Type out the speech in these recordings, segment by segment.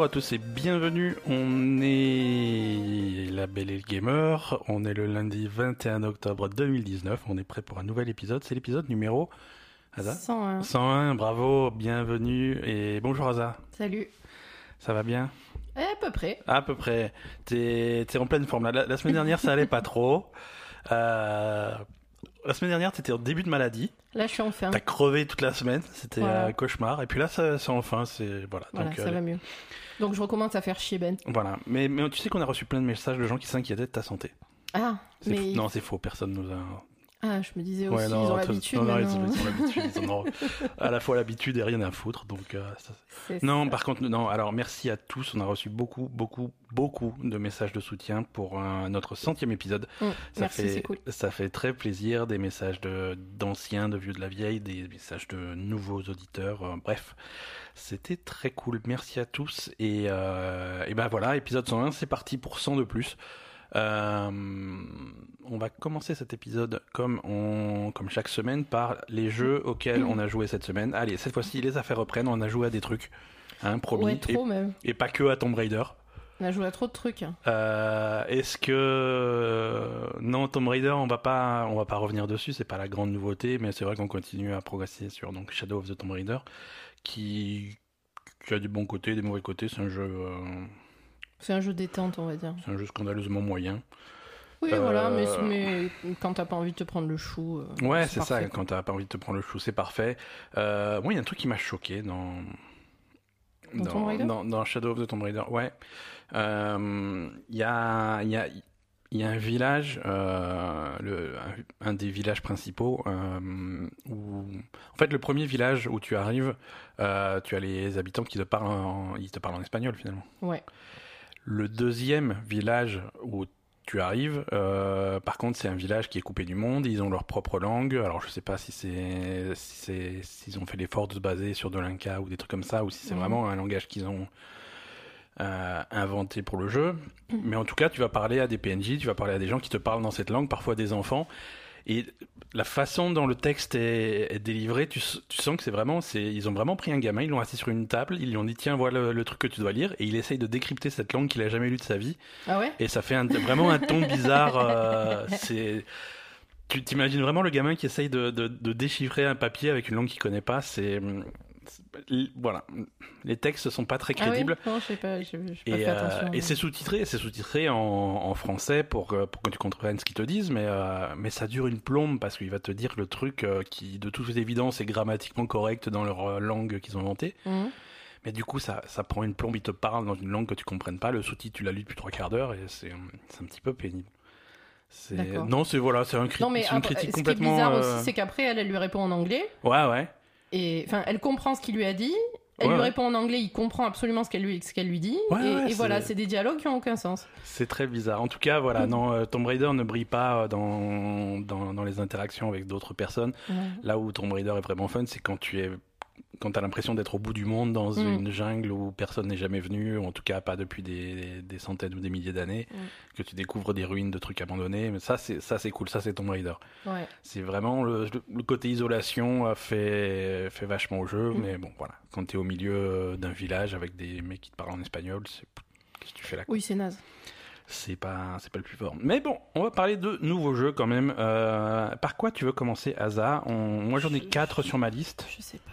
Bonjour à tous et bienvenue. On est la Belle et le Gamer. On est le lundi 21 octobre 2019. On est prêt pour un nouvel épisode. C'est l'épisode numéro Asa 101. 101. Bravo, bienvenue et bonjour Asa. Salut. Ça va bien? Eh, à peu près. À peu près. T'es es en pleine forme. La, la semaine dernière, ça allait pas trop. Euh, la semaine dernière, t'étais en début de maladie. Là, je suis enfin. T'as crevé toute la semaine. C'était Voilà. un cauchemar. Et puis là, ça, ça enfin, c'est voilà. Voilà, Donc, ça euh, va mieux. Donc, je recommence à faire chier Ben. Voilà, mais, mais tu sais qu'on a reçu plein de messages de gens qui s'inquiétaient de ta santé. Ah, mais. Non, c'est faux, personne nous a. Ah, je me disais Ouais, aussi, non, ils ont l'habitude. non, non, ils, ont l'habitude, ils ont à la fois l'habitude et rien à foutre. Donc, euh, ça- non, ça. par contre, non. Alors, merci à tous. On a reçu beaucoup, beaucoup, beaucoup de messages de soutien pour notre centième épisode. Mm, Ça Merci, fait, cool. ça fait très plaisir. Des messages de d'anciens, de vieux de la vieille, des messages de nouveaux auditeurs. euh, bref, c'était très cool. Merci à tous. Et, euh, et ben voilà, épisode 101, c'est parti pour 100 de plus. Euh, on va commencer cet épisode comme, on, comme chaque semaine par les jeux auxquels on a joué cette semaine. Allez, cette fois-ci, les affaires reprennent. On a joué à des trucs, hein, promis. Ouais, trop même. et, et pas que à Tomb Raider. On a joué à trop de trucs. hein. Euh, Est-ce que euh, non Tomb Raider on va pas on va pas revenir dessus c'est pas la grande nouveauté mais c'est vrai qu'on continue à progresser sur donc Shadow of the Tomb Raider qui qui a des bons côtés des mauvais côtés c'est un jeu euh, C'est un jeu détente, on va dire. c'est un jeu scandaleusement moyen Oui, Euh, voilà, mais, mais quand t'as pas envie de te prendre le chou. euh, ouais c'est ça quand t'as pas envie de te prendre le chou c'est parfait euh, moi il y a un truc qui m'a choqué dans Dans Tomb Raider dans, dans Shadow of the Tomb Raider ouais Euh, il y a y a y a un village, euh, le, un, des villages principaux, euh, où, en fait, le premier village où tu arrives, euh, tu as les habitants qui te parlent en, ils te parlent en espagnol finalement. Ouais. Le deuxième village où tu arrives, euh, par contre, c'est un village qui est coupé du monde. Ils ont leur propre langue. Alors, je sais pas si c'est, si c'est, s'ils ont fait l'effort de se baser sur de l'inca ou des trucs comme ça, ou si c'est vraiment un langage qu'ils ont euh, inventé pour le jeu. Mais en tout cas, tu vas parler à des PNJ, tu vas parler à des gens qui te parlent dans cette langue, parfois des enfants. Et la façon dont le texte est, est délivré, tu, sens que c'est vraiment, c'est, ils ont vraiment pris un gamin, ils l'ont assis sur une table, ils lui ont dit tiens voilà le, le truc que tu dois lire, et il essaye de décrypter cette langue qu'il a jamais lue de sa vie, Ah ouais? Et ça fait un- vraiment un ton bizarre. euh, c'est, tu t'imagines vraiment le gamin qui essaye de, de- de déchiffrer un papier avec une langue qu'il connaît pas. C'est- voilà, les textes sont pas très crédibles. Ah oui Non, je sais pas, j'ai j'ai pas Et, fait euh, et c'est sous-titré, c'est sous-titré en, en français pour, que- pour que tu comprennes ce qu'ils te disent, mais, euh, mais ça dure une plombe parce qu'il va te dire le truc euh, qui, de toute évidence, est grammatiquement correct dans leur euh, langue qu'ils ont inventée. Mhm. Mais du coup, ça, ça prend une plombe, il te parle dans une langue que tu comprennes pas. Le sous-titre, tu l'as lu depuis trois quarts d'heure et c'est euh, un petit peu pénible. Non, c'est voilà, c'est un cri- Non, mais une critique ce qui est complètement. bizarre euh, aussi, c'est qu'après, elle, elle lui répond en anglais. Ouais, ouais. Et enfin, elle comprend ce qu'il lui a dit. Elle Ouais, lui ouais. répond en anglais, il comprend absolument ce qu'elle lui, ce qu'elle lui dit. Ouais, et, voilà, c'est- des dialogues qui ont aucun sens. C'est très bizarre. En tout cas, voilà, Mm. non, euh, Tomb Raider ne brille pas euh, dans, dans, dans les interactions avec d'autres personnes. Là où Tomb Raider est vraiment fun, c'est quand tu es quand t'as l'impression d'être au bout du monde dans Mm. une jungle où personne n'est jamais venu, ou en tout cas pas depuis des, des centaines ou des milliers d'années, Mm. que tu découvres des ruines de trucs abandonnés. Mais ça, c'est ça, c'est cool. Ça, c'est Tomb Raider. Ouais. C'est vraiment le, le côté isolation fait fait vachement au jeu. Mm. Mais bon, voilà, quand t'es au milieu euh, d'un village avec des mecs qui te parlent en espagnol, c'est qu'est-ce que tu fais là Oui, c'est naze. c'est pas c'est pas le plus fort. Mais bon, on va parler de nouveaux jeux quand même. Euh, par quoi tu veux commencer, Asa? On- Moi, j'en ai Je- quatre sur ma liste. Je sais pas.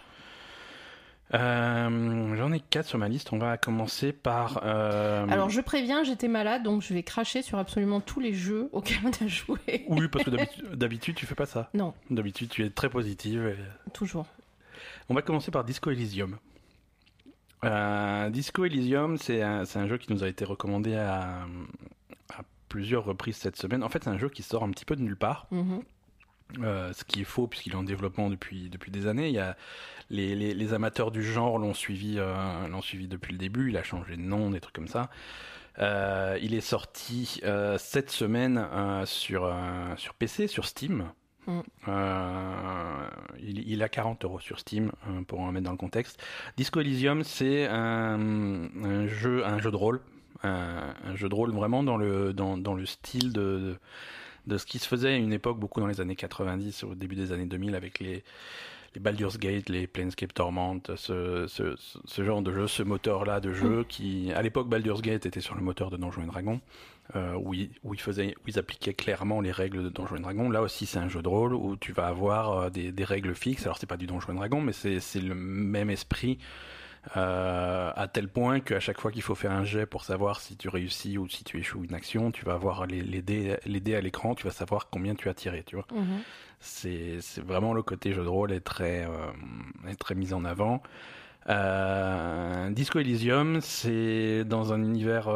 Euh, j'en ai quatre sur ma liste. On va commencer par. euh, Alors, je préviens, j'étais malade, donc je vais cracher sur absolument tous les jeux auxquels on a joué. Oui, parce que d'habitude, tu fais pas ça. Non, D'habitude, tu es très positive. et- toujours. On va commencer par Disco Elysium. Euh, Disco Elysium, c'est un, jeu qui nous a été recommandé à, à plusieurs reprises cette semaine. En fait, c'est un jeu qui sort un petit peu de nulle part. Mhm. Euh, ce qui est faux puisqu'il est en développement depuis, depuis des années. Il y a, les, les, les amateurs du genre l'ont suivi, euh, l'ont suivi depuis le début. Il a changé de nom, des trucs comme ça. Euh, il est sorti cette semaine sur, sur PC, sur Steam. Mm. Il, il a 40 euros sur Steam pour en mettre dans le contexte. Disco Elysium, c'est un, un jeu, un jeu de rôle, un, un jeu de rôle vraiment dans le, dans, dans le style de, de, de ce qui se faisait à une époque, beaucoup dans les années 90, au début des années 2000, avec les, les Baldur's Gate, les Planescape Torment, ce, ce, ce genre de jeu, ce moteur-là de jeu qui, à l'époque, Baldur's Gate était sur le moteur de Donjons et Dragons, euh, où, ils, où, ils faisaient, où ils appliquaient clairement les règles de Donjons et Dragons. Là aussi, c'est un jeu de rôle où tu vas avoir euh, des, des règles fixes. Alors, c'est pas du Donjons et Dragons, mais c'est le même esprit. Euh, à tel point qu'à chaque fois qu'il faut faire un jet pour savoir si tu réussis ou si tu échoues une action, tu vas voir les, les, dés, les dés à l'écran, tu vas savoir combien tu as tiré, tu vois. Mhm. C'est vraiment le côté jeu de rôle est très, euh, est très mis en avant. Euh, Disco Elysium, c'est dans un univers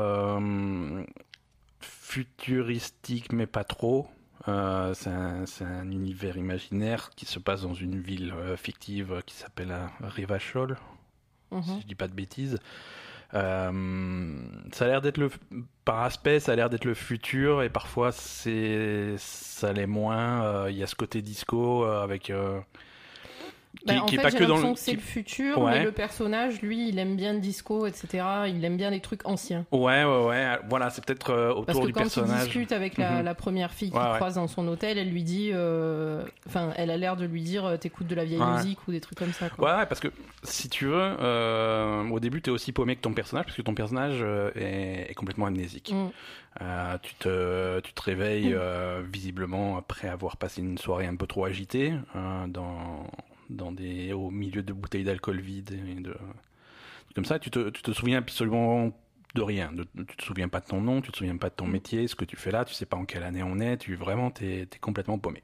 futuristique, mais pas trop. Euh, c'est un, un, univers imaginaire qui se passe dans une ville euh, fictive qui s'appelle Rivachol, Mhm. si je dis pas de bêtises. Euh, ça a l'air d'être le, par aspect, ça a l'air d'être le futur et parfois c'est, ça l'est moins. Il y a ce côté disco euh, avec. Qui, Bah, en qui est fait, pas que dans le. que c'est qui- le futur, Ouais. mais le personnage, lui, il aime bien le disco, etc. Il aime bien les trucs anciens. Ouais, ouais, ouais. Voilà, c'est peut-être euh, Parce autour que du quand il personnage. discute avec la, Mhm. la première fille qu'il Ouais, ouais. croise dans son hôtel, elle lui dit, euh, enfin, elle a l'air de lui dire, euh, t'écoutes de la vieille musique ou des trucs comme ça. Quoi. Ouais, parce que si tu veux, euh, au début, t'es aussi paumé que ton personnage, parce que ton personnage est, est complètement amnésique. Mm. Euh, tu, te, tu te réveilles Mm. euh, visiblement après avoir passé une soirée un peu trop agitée, euh, dans, dans des, au milieu de bouteilles d'alcool vides et de comme ça. Tu te, tu te souviens absolument de rien. De- tu te souviens pas de ton nom, tu te souviens pas de ton Mm. métier, ce que tu fais là, tu sais pas en quelle année on est. Tu vraiment, t'es es complètement paumé.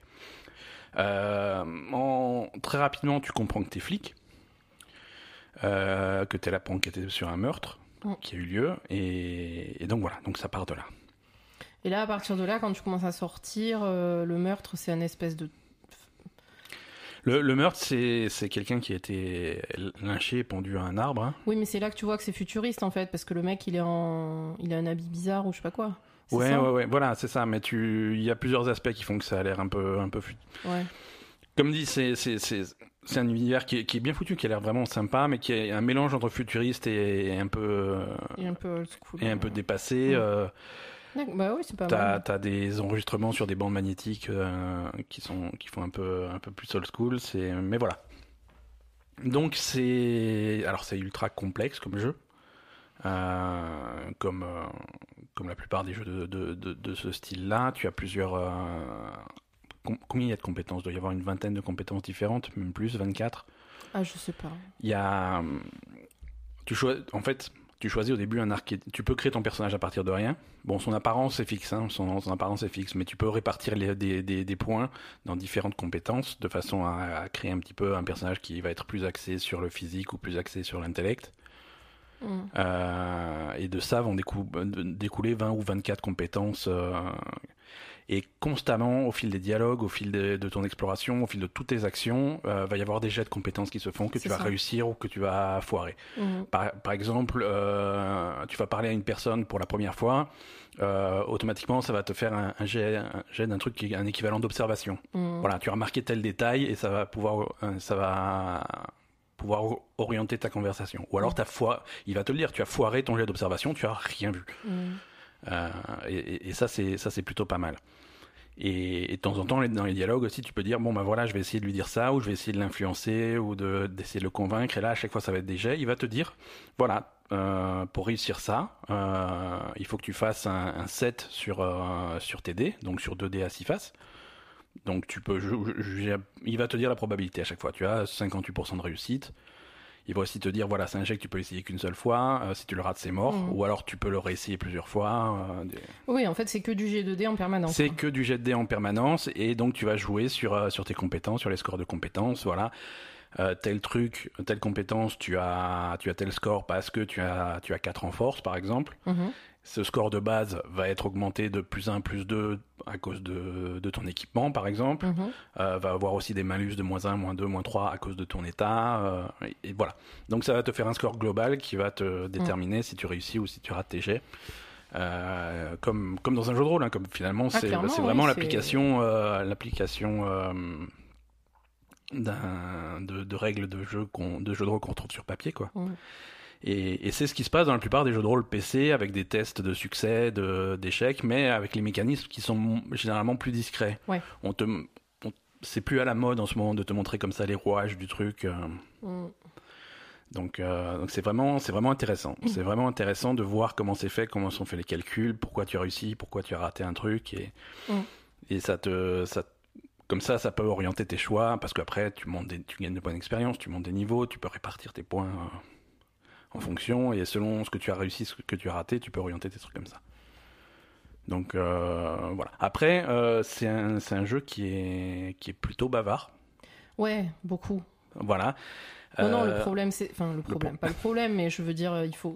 Euh, en- très rapidement, tu comprends que t'es flic, euh, que t'es là pour enquêter sur un meurtre Mm. qui a eu lieu, et, et donc voilà. Donc ça part de là. Et là, à partir de là, quand tu commences à sortir, euh, le meurtre, c'est un espèce de. Le, le meurtre, c'est c'est quelqu'un qui a été lynché, pendu à un arbre. hein. Oui, mais c'est là que tu vois que c'est futuriste en fait, parce que le mec, il est en, il a un habit bizarre ou je sais pas quoi. Ouais, ouais, ouais, voilà, c'est ça. Mais tu, il y a plusieurs aspects qui font que ça a l'air un peu, un peu fut- Ouais. Comme dit, c'est c'est c'est c'est un univers qui est, qui est bien foutu, qui a l'air vraiment sympa, mais qui est un mélange entre futuriste et, un peu un peu old school. et un peu dépassé. Ouais. euh, Bah oui, c'est pas T'as des enregistrements sur des bandes magnétiques euh, qui sont qui font un peu un peu plus old school. C'est mais voilà. Donc c'est alors c'est ultra complexe comme jeu, euh, comme euh, comme la plupart des jeux de de, de, de ce style-là. Tu as plusieurs com- combien il y a de compétences? Il doit y avoir une vingtaine de compétences différentes, même plus, 24. Ah, je sais pas. Il y a tu choisis en fait tu choisis au début un archétype. Tu peux créer ton personnage à partir de rien. Bon, son apparence est fixe, hein, son, apparence est fixe, mais tu peux répartir des, points dans différentes compétences de façon à créer un petit peu un personnage qui va être plus axé sur le physique ou plus axé sur l'intellect. Mm. Euh, et de ça vont décou- découler 20 ou 24 compétences. euh, et constamment, au fil des dialogues, au fil de, de ton exploration, au fil de toutes tes actions, euh, va y avoir des jets de compétences qui se font que tu vas ça. réussir ou que tu vas foirer. Mhm. Par, par exemple, euh, tu vas parler à une personne pour la première fois, automatiquement ça va te faire un, un jet, un jet d'un truc qui est un équivalent d'observation. Mhm. Voilà, tu as remarqué tel détail et ça va pouvoir, ça va pouvoir orienter ta conversation. Ou alors Mm. t'as foi, il va te le dire, tu as foiré ton jet d'observation, tu as rien vu. Mhm. Euh, et, ça c'est ça c'est plutôt pas mal. Et, et de temps en temps, dans les dialogues aussi, tu peux dire bon ben voilà, je vais essayer de lui dire ça, ou je vais essayer de l'influencer, ou de d'essayer de le convaincre. Et là, à chaque fois, ça va être des jets. Il va te dire voilà, euh, pour réussir ça, euh, il faut que tu fasses un, un set sur sur tes dés, donc sur 2 dés à 6 faces. Donc tu peux, il va te dire la probabilité à chaque fois. Tu as 58% de réussite. Il va aussi te dire voilà, c'est un jet que tu peux essayer qu'une seule fois. euh, si tu le rates, c'est mort. Mhm. Ou alors tu peux le réessayer plusieurs fois. euh, des- Oui, en fait, c'est que du G2D en permanence. c'est que du jet de dés en permanence et donc tu vas jouer sur, euh, sur tes compétences, sur les scores de compétences, voilà. Euh, tel truc, telle compétence, tu as, tu as tel score parce que tu as, tu as 4 en force par exemple. Mhm. Ce score de base va être augmenté de plus 1, plus 2 à cause de, de ton équipement par exemple. Mhm. Euh, va avoir aussi des malus de moins 1, moins 2, moins 3 à cause de ton état. euh, et, et voilà. Donc ça va te faire un score global qui va te déterminer si tu réussis ou si tu rates tes jets. Euh, comme, comme dans un jeu de rôle, hein, comme finalement c'est clairement, c'est vraiment oui, l'application l'application de, de règles de jeu, de jeu de rôle qu'on trouve sur papier. quoi. Et, et c'est ce qui se passe dans la plupart des jeux de rôle PC avec des tests de succès, de- d'échecs, mais avec les mécanismes qui sont généralement plus discrets. Ouais. On te, c'est plus à la mode en ce moment de te montrer comme ça les rouages du truc. euh. Mm. Donc, euh, donc c'est vraiment, c'est vraiment intéressant. C'est vraiment intéressant de voir comment c'est fait, comment sont faits les calculs, pourquoi tu as réussi, pourquoi tu as raté un truc, et Mm. et ça te, ça, comme ça, ça peut orienter tes choix, parce qu'après tu montes, des, tu gagnes de bonnes expériences, tu montes des niveaux, tu peux répartir tes points euh, en fonction, et selon ce que tu as réussi, ce que tu as raté, tu peux orienter tes trucs comme ça. Donc euh, voilà. Après, euh, c'est un, jeu qui est, qui est plutôt bavard. Ouais, beaucoup. Voilà. Non, non, le problème, c'est. Enfin, le problème, pas le problème, mais je veux dire, il faut.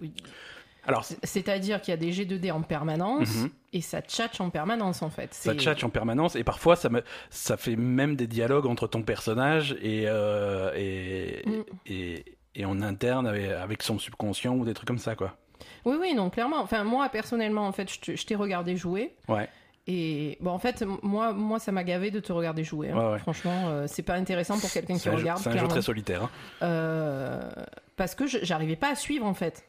Alors, c'est- C'est-à-dire qu'il y a des G2D en permanence Mhm. et ça tchatche en permanence, en fait. Ça tchatche en permanence et parfois ça, me, ça fait même des dialogues entre ton personnage et, euh, et, Mm. et, et en interne avec, avec son subconscient ou des trucs comme ça quoi. Oui, oui, non, clairement. Enfin, moi, personnellement, en fait, je t'ai regardé jouer. Ouais. Et bon, en fait, moi, moi ça m'a gavé de te regarder jouer. hein. Ouais, ouais. Franchement, euh, c'est pas intéressant pour quelqu'un qui regarde. c'est un jeu très solitaire. hein. Euh, parce que j'arrivais pas à suivre en fait.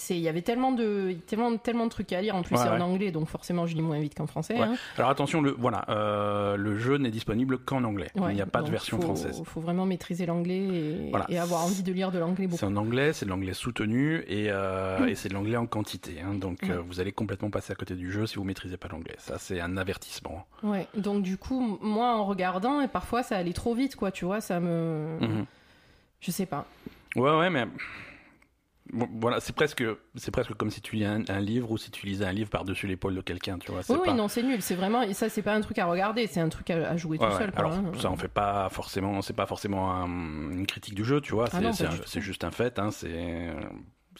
C'est il y avait tellement de tellement tellement de trucs à lire en plus Ouais, c'est ouais. en anglais donc forcément je lis moins vite qu'en français. Ouais. hein. Alors attention, le, voilà, euh, le jeu n'est disponible qu'en anglais. Il n'y a pas de version faut- française. faut vraiment maîtriser l'anglais et, Voilà. et avoir envie de lire de l'anglais beaucoup. C'est en anglais, c'est de l'anglais soutenu et, euh, et c'est de l'anglais en quantité. hein. donc euh, vous allez complètement passer à côté du jeu si vous maîtrisez pas l'anglais. Ça c'est un avertissement. Ouais. Donc du coup moi en regardant et parfois ça allait trop vite quoi tu vois ça me Mhm. je sais pas. Ouais, ouais, mais bon, voilà, c'est presque, c'est presque comme si tu lis un, un livre ou si tu lisais un livre par-dessus l'épaule de quelqu'un, tu vois. Oui, pas- oui non c'est nul c'est vraiment et ça c'est pas un truc à regarder c'est un truc à, à jouer Ouais, tout ouais. seul. quoi, Alors, hein. ça en fait pas forcément, c'est pas forcément un- une critique du jeu, tu vois. Ah c'est juste un fait. Hein, c'est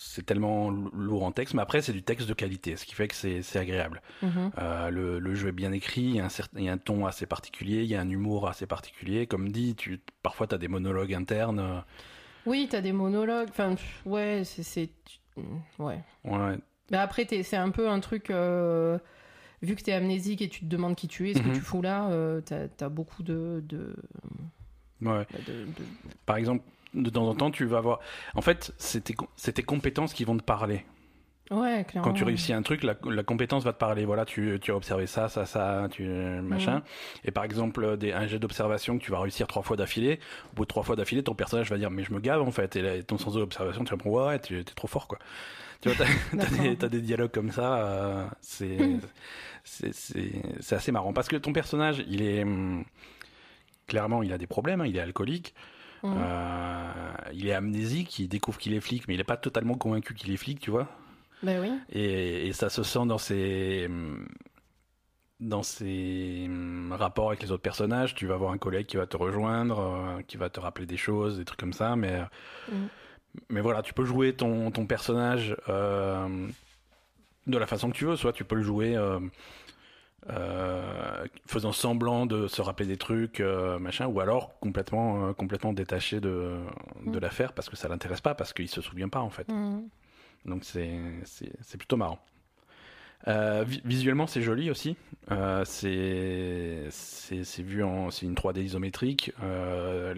c'est tellement lourd en texte, mais après c'est du texte de qualité, ce qui fait que c'est c'est agréable. Mhm. Euh, le, le jeu est bien écrit, il y, a un certain, il y a un ton assez particulier, il y a un humour assez particulier. Comme dit, tu, parfois tu as des monologues internes. Oui t'as des monologues enfin ouais c'est c'est ouais. Ouais, Mais après, t'es- c'est un peu un truc. euh, vu que t'es amnésique et tu te demandes qui tu es, ce Mhm. que tu fous là, euh, t'as as beaucoup de. de, ouais. de- de- Par exemple, de temps en temps, tu vas voir. En fait, c'est tes, com- c'est tes compétences qui vont te parler. Ouais, clairement. Quand tu réussis un truc, la, la compétence va te parler. Voilà, tu, tu as observé ça, ça, ça, tu, machin. Et par exemple, des, un jet d'observation que tu vas réussir trois fois d'affilée. Au bout de trois fois d'affilée, ton personnage va dire Mais je me gave en fait. Et là, ton sens de l'observation, tu vas Ouais, tu es trop fort quoi. Tu vois, t'as des, t'as des dialogues comme ça. euh, c'est c'est- c'est c'est assez marrant. Parce que ton personnage, il est. hum, Clairement, il a des problèmes, hein, il est alcoolique. Euh, il est amnésique, il découvre qu'il est flic, mais il n'est pas totalement convaincu qu'il est flic, tu vois. Ben oui. Et, et ça se sent dans ses dans ses hum, rapports avec les autres personnages. Tu vas avoir un collègue qui va te rejoindre, euh, qui va te rappeler des choses, des trucs comme ça. Mais Mhm. mais voilà, tu peux jouer ton ton personnage euh, de la façon que tu veux. Soit tu peux le jouer. euh, euh, faisant semblant de se rappeler des trucs, euh, machin, ou alors complètement, euh, complètement détaché de, de Mhm. l'affaire parce que ça l'intéresse pas, parce qu'il se souvient pas en fait. Mhm. Donc c'est plutôt marrant. Euh, vi- visuellement c'est joli aussi. Euh, c'est vu en c'est une 3D isométrique. Euh,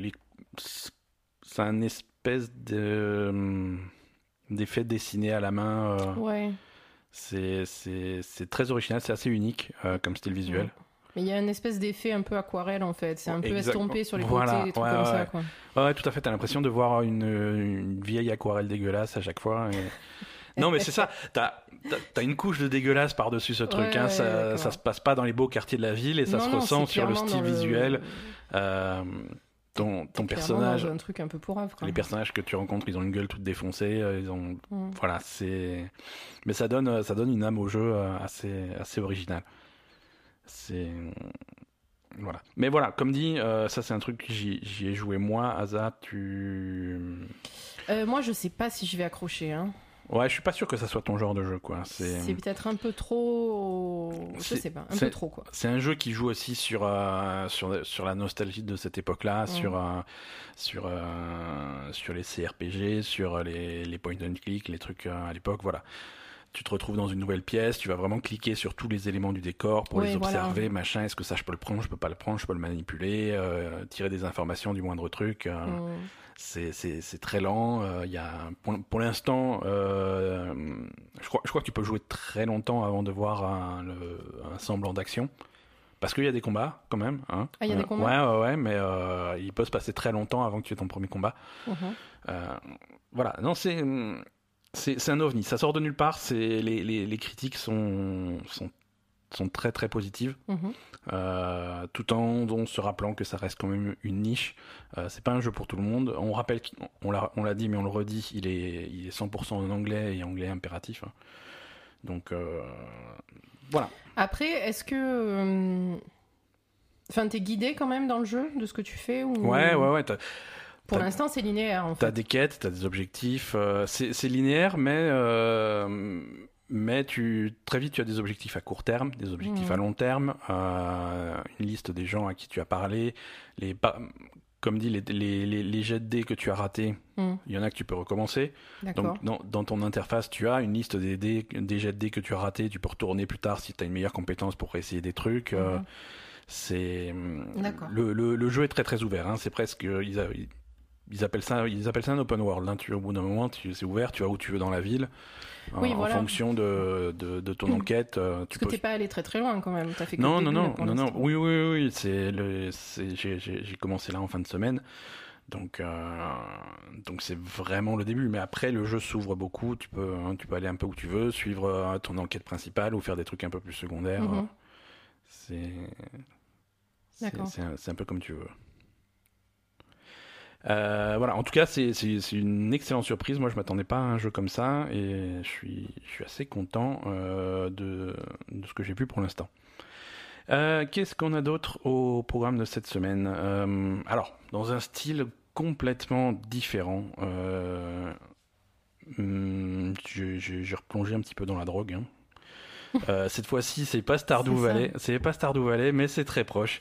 c'est un espèce de hum, d'effet dessiné à la main. euh, Ouais. c'est c'est c'est très original, c'est assez unique comme style visuel. Ouais. Mais il y a une espèce d'effet un peu aquarelle en fait. C'est un peu estompé sur les Voilà, côtés, des trucs ouais, comme ouais, ça. Quoi. Ouais, tout à fait. T'as l'impression de voir une, une vieille aquarelle dégueulasse à chaque fois. et- non, mais c'est ça. T'as t'as une couche de dégueulasse par-dessus ce truc. Hein. ça, ça se passe pas dans les beaux quartiers de la ville et ça Non, se non, ressent sur le style le- visuel. Euh, ton ton personnage, un truc un peu pourrave. Les personnages que tu rencontres, ils ont une gueule toute défoncée. euh, Ils ont, Mhm. voilà, c'est. Mais ça donne, ça donne une âme au jeu euh, assez, assez originale. C'est. Voilà. Mais voilà, comme dit, euh, ça c'est un truc que j'y ai joué moi. Asa, tu. Euh, moi, je sais pas si je vais accrocher. Hein. Ouais, je suis pas sûr que ça soit ton genre de jeu, quoi. C'est peut-être un peu trop. Je sais pas, un peu trop quoi. C'est un jeu qui joue aussi sur, euh, sur, sur la nostalgie de cette époque-là, sur, euh, sur, euh, sur les CRPG, sur les, les point and click, les trucs euh, à l'époque, voilà. Tu te retrouves dans une nouvelle pièce, tu vas vraiment cliquer sur tous les éléments du décor pour les voilà. observer, machin, est-ce que ça je peux le prendre, je peux pas le prendre, je peux le manipuler, euh, tirer des informations du moindre truc. euh, Mhm. c'est- très lent. euh, y a, pour pour l'instant, euh, je, crois, je crois que tu peux jouer très longtemps avant de voir un, le- un semblant d'action. parce qu'il y a des combats quand même. Hein. Ah, il y a des Euh, combats Ouais, ouais, ouais, mais il peut se passer très longtemps avant que tu aies ton premier combat. Euh, voilà, non, c'est c'est un ovni. Ça sort de nulle part. Les, les, les critiques sont, sont sont très très positives, Mhm. euh, tout en, en se rappelant que ça reste quand même une niche. Euh, c'est pas un jeu pour tout le monde. On rappelle, qu'il- on l'a on l'a dit, mais on le redit, il est il est 100% en anglais et anglais impératif. hein. Donc euh, voilà. Après, est-ce que. euh, Enfin, t'es guidé quand même dans le jeu de ce que tu fais ou... Ouais, ouais, ouais. T'as- Pour t'as- l'instant, c'est linéaire en T'as fait. des quêtes, t'as des objectifs. euh, c'est linéaire, mais euh, mais tu très vite tu as des objectifs à court terme, des objectifs Mhm. à long terme, euh, une liste des gens à qui tu as parlé, les comme dit les, les, les, les jets de dés que tu as ratés, Mhm. il y en a que tu peux recommencer. Donc dans, dans ton interface, tu as une liste des, dés, des jets de dés que tu as ratés. Tu peux retourner plus tard si tu as une meilleure compétence pour essayer des trucs. Mhm. c'est le, le, le jeu est très très ouvert. hein. C'est presque ils, a- ils appellent ça ils appellent ça un open world. hein. Tu au bout d'un moment c'est ouvert. Tu vas où tu veux dans la ville. En- Oui, en, voilà. fonction de, de, de ton enquête, euh, tu Parce que peux. t'es pas allé très très loin quand même. Fait Non, non, non, non, non. Oui, oui, oui. C'est j'ai, commencé là en fin de semaine, donc euh, donc c'est vraiment le début. Mais après, le jeu s'ouvre beaucoup. Tu peux, hein, tu peux aller un peu où tu veux, suivre euh, ton enquête principale ou faire des trucs un peu plus secondaires. Mhm. euh, C'est, c'est un peu comme tu veux. Euh, voilà, en tout cas, c'est, une excellente surprise. Moi, je m'attendais pas à un jeu comme ça et je suis, je suis assez content euh, de, de ce que j'ai pu pour l'instant. Euh, Qu'est-ce qu'on a d'autre au programme de cette semaine? Alors, dans un style complètement différent, je- je- j'ai replongé un petit peu dans la drogue. hein. Euh, cette fois-ci, c'est pas Stardew. Valley, c'est pas Stardew Valley, mais c'est très proche.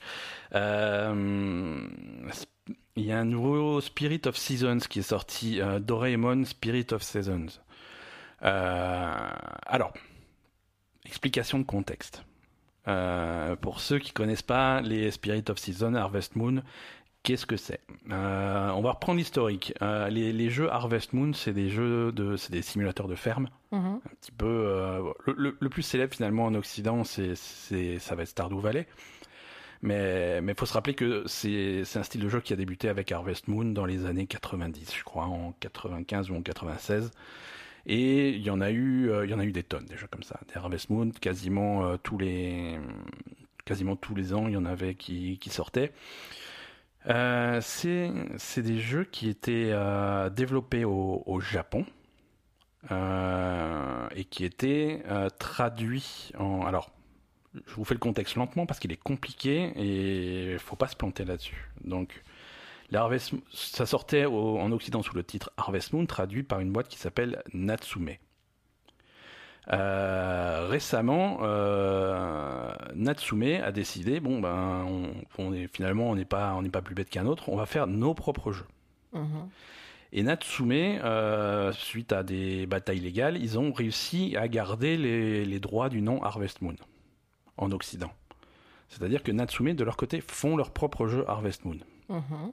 Euh, Il y a un nouveau Spirit of Seasons qui est sorti, euh, Doraemon Spirit of Seasons. Euh, alors, explication de contexte. Euh, pour ceux qui connaissent pas les Spirit of Season, Harvest Moon, qu'est-ce que c'est? Euh, On va reprendre l'historique. Les, les jeux Harvest Moon, c'est des jeux de, c'est des simulateurs de ferme Mhm. un petit peu. le, le- le plus célèbre finalement en Occident, c'est, ça va être Stardew Valley. Mais il faut se rappeler que c'est, un style de jeu qui a débuté avec Harvest Moon dans les années 90, je crois, en 95 ou en 96. Et il y en a eu, euh, il y des tonnes déjà comme ça. Des Harvest Moon, quasiment euh, tous les, quasiment tous les ans, il y en avait qui, sortaient. Euh, c'est, des jeux qui étaient développés au, Japon et qui étaient traduits en. Alors, je vous fais le contexte lentement parce qu'il est compliqué et il faut pas se planter là-dessus. Donc, Harvest- ça sortait au- en Occident sous le titre Harvest Moon, traduit par une boîte qui s'appelle Natsume. Euh, récemment, euh, Natsume a décidé bon ben on, on est finalement on n'est pas on n'est pas plus bête qu'un autre, on va faire nos propres jeux. Mhm. Et Natsume, euh, suite à des batailles légales, ils ont réussi à garder les, les droits du nom Harvest Moon en Occident. C'est-à-dire que Natsume, de leur côté, font leur propre jeu Harvest Moon. Mhm.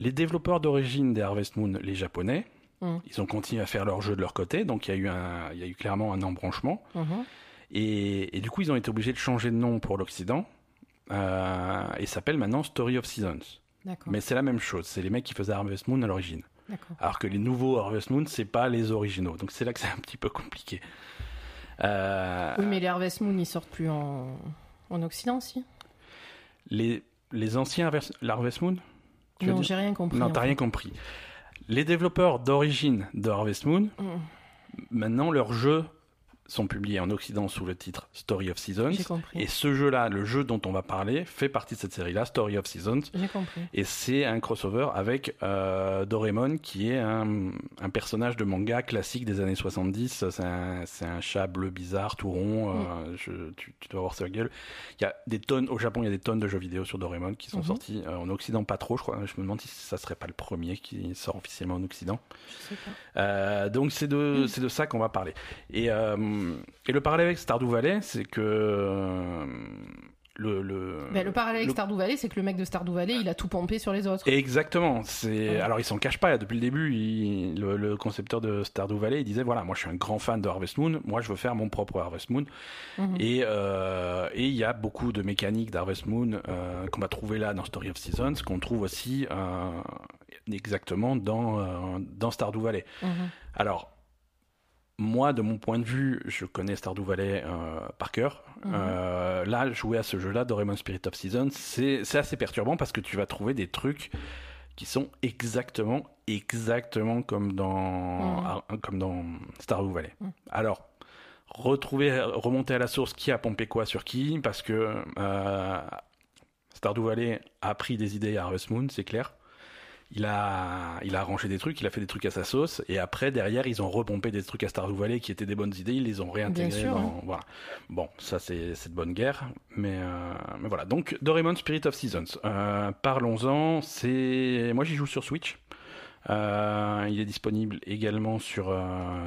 Les développeurs d'origine des Harvest Moon, les Japonais, Mm. ils ont continué à faire leur jeu de leur côté, donc il y a eu, un, il y a eu clairement un embranchement. Mhm. Et, et du coup, ils ont été obligés de changer de nom pour l'Occident, euh, et s'appellent maintenant Story of Seasons. Mais c'est la même chose, c'est les mecs qui faisaient Harvest Moon à l'origine. Alors que les nouveaux Harvest Moon, c'est pas les originaux. Donc c'est là que c'est un petit peu compliqué. Euh, Oui, mais les Harvest Moon, ils sortent plus en, en Occident, si les, les anciens Harvest, Moon tu Non, j'ai rien compris. Non, t'as rien compris. Les développeurs d'origine de Harvest Moon, Mhm. maintenant leurs jeux sont publiés en Occident sous le titre Story of Seasons. Et ce jeu-là, le jeu dont on va parler, fait partie de cette série-là, Story of Seasons. J'ai compris. Et c'est un crossover avec euh, Doraemon, qui est un, un personnage de manga classique des années 70. C'est un, c'est un chat bleu bizarre, tout rond. euh, je- tu, tu dois voir sa gueule. Il y a des tonnes, au Japon, il y a des tonnes de jeux vidéo sur Doraemon qui sont Mhm. sortis. Euh, en Occident, pas trop, je crois. Je me demande si ça serait pas le premier qui sort officiellement en Occident. Je sais pas. Euh, donc c'est de, c'est de ça qu'on va parler. Et, euh, et le parallèle avec Stardew Valley, c'est que euh, le, le, Ben, le parallèle avec le- Stardew Valley, c'est que le mec de Stardew Valley, il a tout pompé sur les autres. Exactement. C'est Ouais. alors il s'en cache pas. Depuis le début, il- le, le concepteur de Stardew Valley, il disait voilà, moi je suis un grand fan de Harvest Moon. Moi, je veux faire mon propre Harvest Moon. Mhm. Et euh, et il y a beaucoup de mécaniques d'Harvest Moon euh, qu'on va trouver là dans Story of Seasons, qu'on trouve aussi euh, exactement dans euh, dans Stardew Valley. Mhm. Alors, moi, de mon point de vue, je connais Stardew Valley euh, par cœur. Mhm. Euh, là, jouer à ce jeu-là, Doraemon Spirit of Seasons, c'est assez perturbant parce que tu vas trouver des trucs qui sont exactement, exactement comme dans, Mhm. ah, comme dans Stardew Valley. Mhm. Alors, retrouver, remonter à la source qui a pompé quoi sur qui, parce que euh, Stardew Valley a pris des idées à Harvest Moon, c'est clair. Il a, il a arrangé des trucs, il a fait des trucs à sa sauce, et après, derrière, ils ont repompé des trucs à Stardew Valley qui étaient des bonnes idées, ils les ont réintégrés sûr, dans. hein. Voilà. Bon, ça, c'est de bonne guerre, mais, euh, mais voilà. Donc, Doraemon Spirit of Seasons. Euh, Parlons-en, c'est. Moi, j'y joue sur Switch. Euh, il est disponible également sur,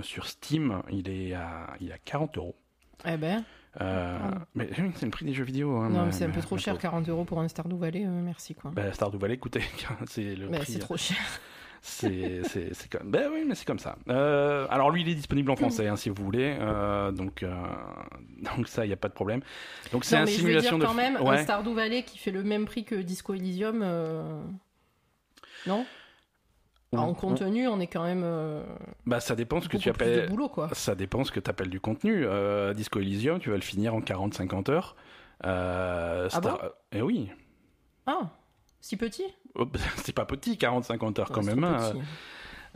sur Steam. Il est à, il est à 40 euros. Eh ben, Euh, mais c'est le prix des jeux vidéo. hein, non, mais- c'est un peu trop cher, faut- 40 euros pour un Stardew Valley, euh, merci quoi. Bah, Stardew Valley, écoutez, c'est le Ben, prix. c'est trop cher. C'est c'est comme. Ben oui, mais c'est comme ça. Euh, alors lui, il est disponible en français, hein, si vous voulez. Euh, donc euh, donc ça, il y a pas de problème. Donc c'est une mais je veux dire simulation de. quand même, un. Stardew Valley qui fait le même prix que Disco Elysium, euh, non? On- En on- contenu, on est quand même euh, Bah ça dépend ce que tu appelles. boulot quoi. Ça dépend ce que tu appelles du contenu. Euh, Disco Elysium, tu vas le finir en 40-50 heures. Euh, Ah bon? Eh oui. Ah, si petit? Oh, C'est pas petit, 40-50 heures quand Ouais, même. hein.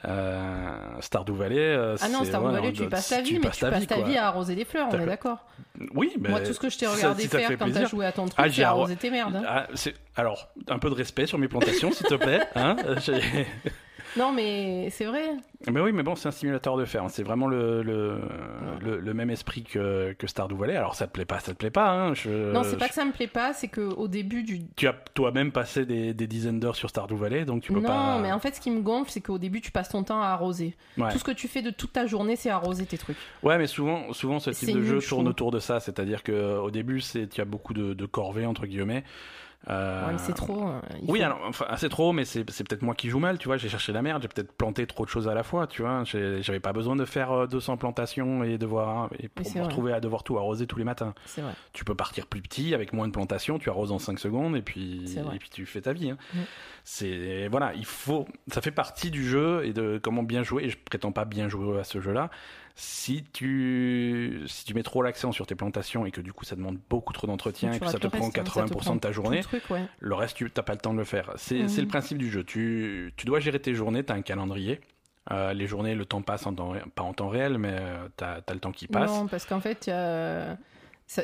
Euh, Stardew Valley. Ah non, Stardew ouais, Valley, on tu y doit- passes ta vie, mais tu passes ta vie à arroser des fleurs, on est d'accord? Oui, mais Moi, tout ce que je t'ai regardé si ça faire quand t'as joué à ton truc, Ah, j'ai arro- arroser tes merdes. hein. Ah, alors, un peu de respect sur mes plantations, s'il te plaît. Hein J'ai- Non, mais c'est vrai. mais oui, mais bon, c'est un simulateur de fer. hein. C'est vraiment le, le, le, le même esprit que, que Stardew Valley. Alors, ça te plaît pas, ça te plaît pas. Hein. Je- Non, c'est pas que ça me plaît pas, c'est que au début du. Tu as toi-même passé des, des dizaines d'heures sur Stardew Valley, donc tu peux non, pas. mais en fait, ce qui me gonfle, c'est qu'au début, tu passes ton temps à arroser. Ouais. Tout ce que tu fais de toute ta journée, c'est arroser tes trucs. Ouais, mais souvent, souvent ce type de jeu je tourne autour de ça. C'est-à-dire que au début, c'est tu as beaucoup de, de corvées entre guillemets. Euh, Ouais, mais c'est trop. euh, il Oui, faut- alors, enfin, c'est trop, mais c'est c'est peut-être moi qui joue mal, tu vois. J'ai cherché la merde, j'ai peut-être planté trop de choses à la fois, tu vois. J'avais pas besoin de faire euh, 200 plantations et devoir et pour me retrouver à devoir tout arroser tous les matins. C'est vrai. Tu peux partir plus petit avec moins de plantations, tu arroses en 5 secondes et puis et puis tu fais ta vie. hein. Mm. C'est voilà, il faut, ça fait partie du jeu et de comment bien jouer. Et je prétends pas bien jouer à ce jeu-là. Si tu si tu mets trop l'accent sur tes plantations et que du coup ça demande beaucoup trop d'entretien et que ça te prend reste, hein, ça te 80% prend de ta journée, le truc, ouais. le reste, tu n'as pas le temps de le faire. C'est le principe du jeu. Tu, tu dois gérer tes journées, tu as un calendrier. Euh, les journées, le temps passe en temps, pas en temps réel, mais tu as, le temps qui passe. Non, parce qu'en fait, il y a-